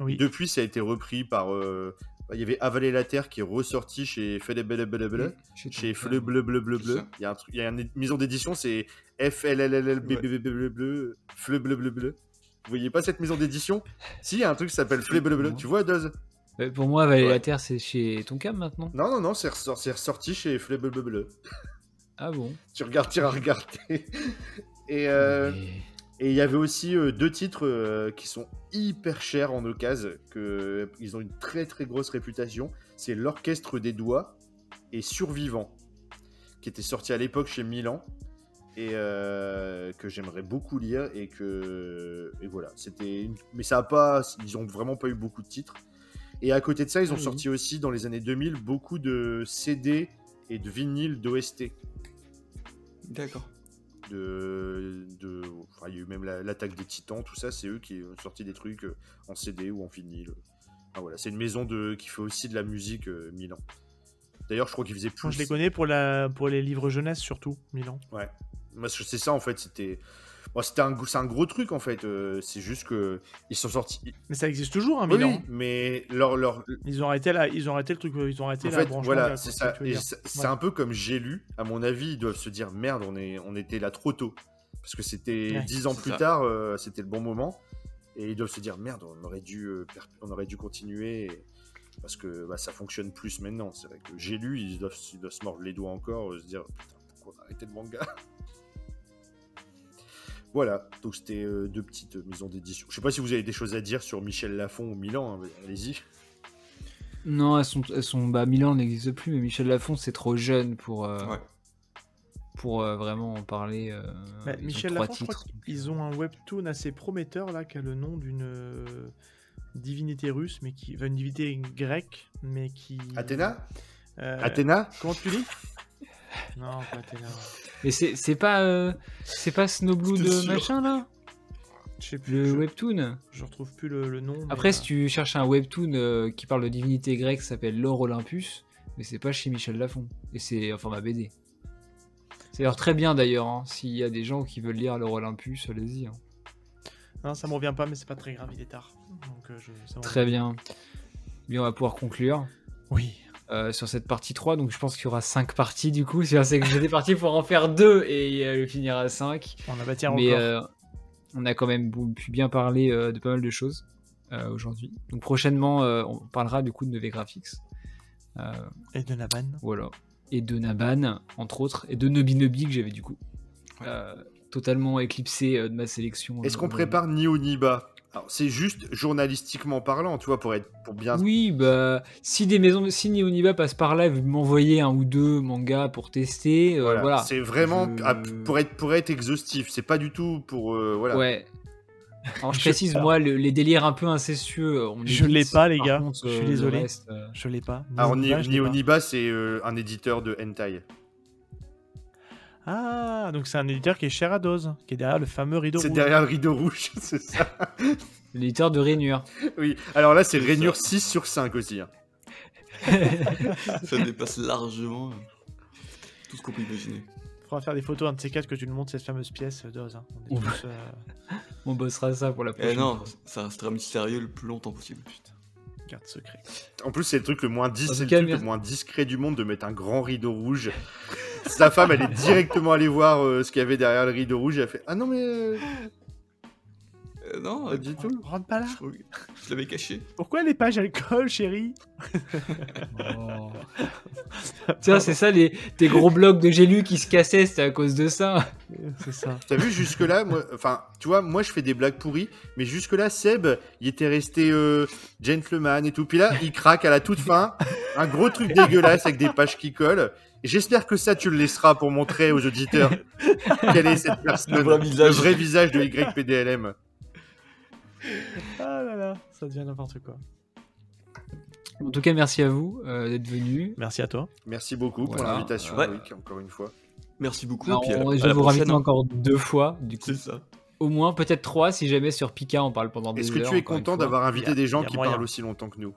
Oui. Depuis, ça a été repris par. euh, Il y avait Avaler la Terre qui est ressorti chez Je sais chez pas. Ouais, Pour moi, Valer Ouais. la Terre, c'est chez Tonkam maintenant? Non, non, non, c'est ressort- c'est ressorti chez Bleu Bleu. Ah bon? Tu regardes, tu regarder. Et euh, Mais- Et il y avait aussi euh, deux titres euh, qui sont hyper chers en occasion, que ils ont une très très grosse réputation. C'est l'Orchestre des Doigts et Survivant, qui était sorti à l'époque chez Milan et euh, que j'aimerais beaucoup lire et que et voilà, c'était une- mais ça a pas ils ont vraiment pas eu beaucoup de titres. Et à côté de ça, ils ont Ah sorti aussi dans les années 2000 beaucoup de CD et de vinyles d'OST D'accord. de, de enfin, il y a eu même la- l'attaque des titans tout ça c'est eux qui ont sorti des trucs euh, en CD ou en vinyle. Enfin, voilà c'est une maison de qui fait aussi de la musique euh, Milan. D'ailleurs je crois qu'ils faisaient plus je les connais pour, la... pour les livres jeunesse, surtout, Milan. ouais. C'est ça en fait c'était bon, c'était un c'est un gros truc en fait euh, c'est juste que ils sont sortis Mais ça existe toujours, hein, Milan. oui, mais leur leur Ils ont arrêté la... ils ont arrêté le truc, ils ont arrêté en la fait, branche voilà, manga, c'est ça. c'est c'est Ouais. un peu comme j'ai lu. À mon avis, ils doivent se dire merde, on, est, on était là trop tôt. Parce que c'était Ouais, dix ans c'est plus ça. tard, euh, c'était le bon moment. Et ils doivent se dire merde, on aurait dû, euh, per- on aurait dû continuer. et- Parce que bah, ça fonctionne plus maintenant. C'est vrai que j'ai lu, ils doivent, ils doivent se mordre les doigts encore, euh, se dire putain, pourquoi on a arrêté le manga? Voilà, donc c'était euh, deux petites maisons d'édition. Je sais pas si vous avez des choses à dire sur Michel Lafon ou Milan, hein, allez-y. Non, elles sont, elles sont. Bah, Milan n'existe plus, mais Michel Lafon, c'est trop jeune pour, euh, Ouais. pour euh, vraiment en parler. euh, Bah, ils ont Michel Lafon, je crois euh, ont un webtoon assez prometteur là, qui a le nom d'une euh, divinité russe, mais qui, enfin, une divinité grecque, mais qui. Athéna? Euh, Athéna? Comment tu dis? Non, pas Athéna. Mais c'est c'est pas. euh, c'est pas Snowblue de sûr. machin là? Je sais plus. Le je, webtoon? je retrouve plus le, le nom. Après, euh, si tu cherches un webtoon euh, qui parle de divinité grecque, ça s'appelle L'Or Olympus, mais c'est pas chez Michel Lafon. Et c'est en format BD. C'est d'ailleurs très bien d'ailleurs, hein. s'il y a des gens qui veulent lire L'Or Olympus, allez-y. hein. Non, ça me revient pas, mais c'est pas très grave, il est tard. Donc, euh, je, ça Très bien. Bien, on va pouvoir conclure Oui. Euh, sur cette partie 3. Donc je pense qu'il y aura 5 parties du coup. C'est que j'étais parti pour en faire 2 et euh, le finir à 5. On a bâti un Mais euh, on a quand même pu bien parler euh, de pas mal de choses euh, aujourd'hui. Donc prochainement, euh, on parlera du coup de Neve Graphics. Euh, Et de Naban. voilà. Et de Naban, entre autres. Et de Nobi Nobi que j'avais du coup. Ouais. euh, totalement éclipsé euh, de ma sélection. Est-ce euh, qu'on prépare Nio Niba Alors, c'est juste journalistiquement parlant, tu vois, pour être pour bien. Oui, bah, si des maisons, si Nioniba passe par là m'envoyer un ou deux mangas pour tester, euh, Voilà. voilà. C'est vraiment Je- pour être pour être exhaustif. C'est pas du tout pour euh, voilà. Ouais. Alors, je Je- précise, moi, le- les délires un peu incestueux, on Je l'ai pas, les gars. contre, Je suis euh, le désolé. reste, euh, Je l'ai pas. Alors. Nioniba, c'est euh, un éditeur de hentai. Ah, donc c'est un éditeur qui est cher à dose, qui est derrière le fameux rideau C'est rouge. derrière le rideau rouge, c'est ça. l'éditeur de Rainure. Oui. Alors là, c'est C'est rainure ça. 6 sur 5 aussi. hein. Ça dépasse largement euh, tout ce qu'on peut imaginer. Faudra faire des photos, un de ces quatre, que tu nous montres cette fameuse pièce euh, d'Oz. hein. On est Ouf. tous, euh, On bossera ça pour la Eh prochaine. non, fois. ça restera mystérieux le plus longtemps possible. Garde secret. En plus, c'est le truc le moins, dis- En c'est tout le cas, truc le merci. moins discret du monde de mettre un grand rideau rouge. Sa femme, elle est directement allée voir euh, ce qu'il y avait derrière le rideau rouge. Et elle fait Ah non, mais. Euh, non, pas du tout. Rentre pas là. je, je l'avais caché. Pourquoi les pages alcool, chérie Oh. Tiens, c'est ça, les, tes gros blocs de gélu qui se cassaient, c'était à cause de ça. C'est ça. T'as vu jusque-là, moi, enfin, tu vois, moi je fais des blagues pourries, mais jusque-là, Seb, il était resté euh, gentleman et tout. Puis là, il craque à la toute fin, un gros truc dégueulasse avec des pages qui collent. J'espère que ça, tu le laisseras pour montrer aux auditeurs quelle est cette personne, Le vrai visage. le vrai visage de YPDLM. Ah là là, ça devient n'importe quoi. En tout cas, merci à vous euh, d'être venus. Merci à toi. Merci beaucoup pour l'invitation, Ouais. Loïc, encore une fois. Merci beaucoup. Non, puis à- on- à je vais la vous prochaine, hein. encore deux fois, du coup. C'est ça. Au moins, peut-être trois, si jamais sur Pika on parle pendant des Est-ce que heures, tu es content d'avoir invité a- des gens qui moyen. parlent aussi longtemps que nous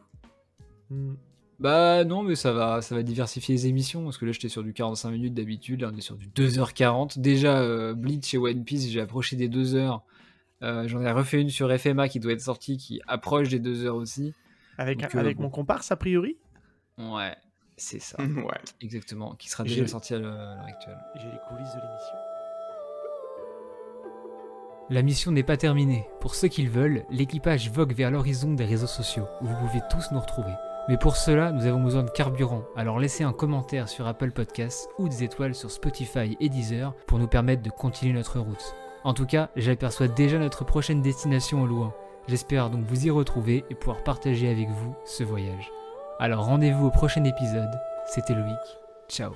Hmm. Bah non, mais ça va, ça va diversifier les émissions, parce que là j'étais sur du 45 minutes d'habitude, là on est sur du 2h40. Déjà, euh, Bleach et One Piece, j'ai approché des 2 heures. Euh, J'en ai refait une sur FMA qui doit être sortie, qui approche des 2 heures aussi. Avec, Donc, euh, avec bon. mon comparse, a priori, Ouais, c'est ça, ouais. exactement, qui sera déjà sorti à l'heure à l'heure actuelle. j'ai les coulisses de l'émission. La mission n'est pas terminée. Pour ceux qui le veulent, l'équipage vogue vers l'horizon des réseaux sociaux, où vous pouvez tous nous retrouver. Mais pour cela, nous avons besoin de carburant, alors laissez un commentaire sur Apple Podcasts ou des étoiles sur Spotify et Deezer pour nous permettre de continuer notre route. En tout cas, j'aperçois déjà notre prochaine destination au loin. J'espère donc vous y retrouver et pouvoir partager avec vous ce voyage. Alors rendez-vous au prochain épisode. C'était Loïc. Ciao.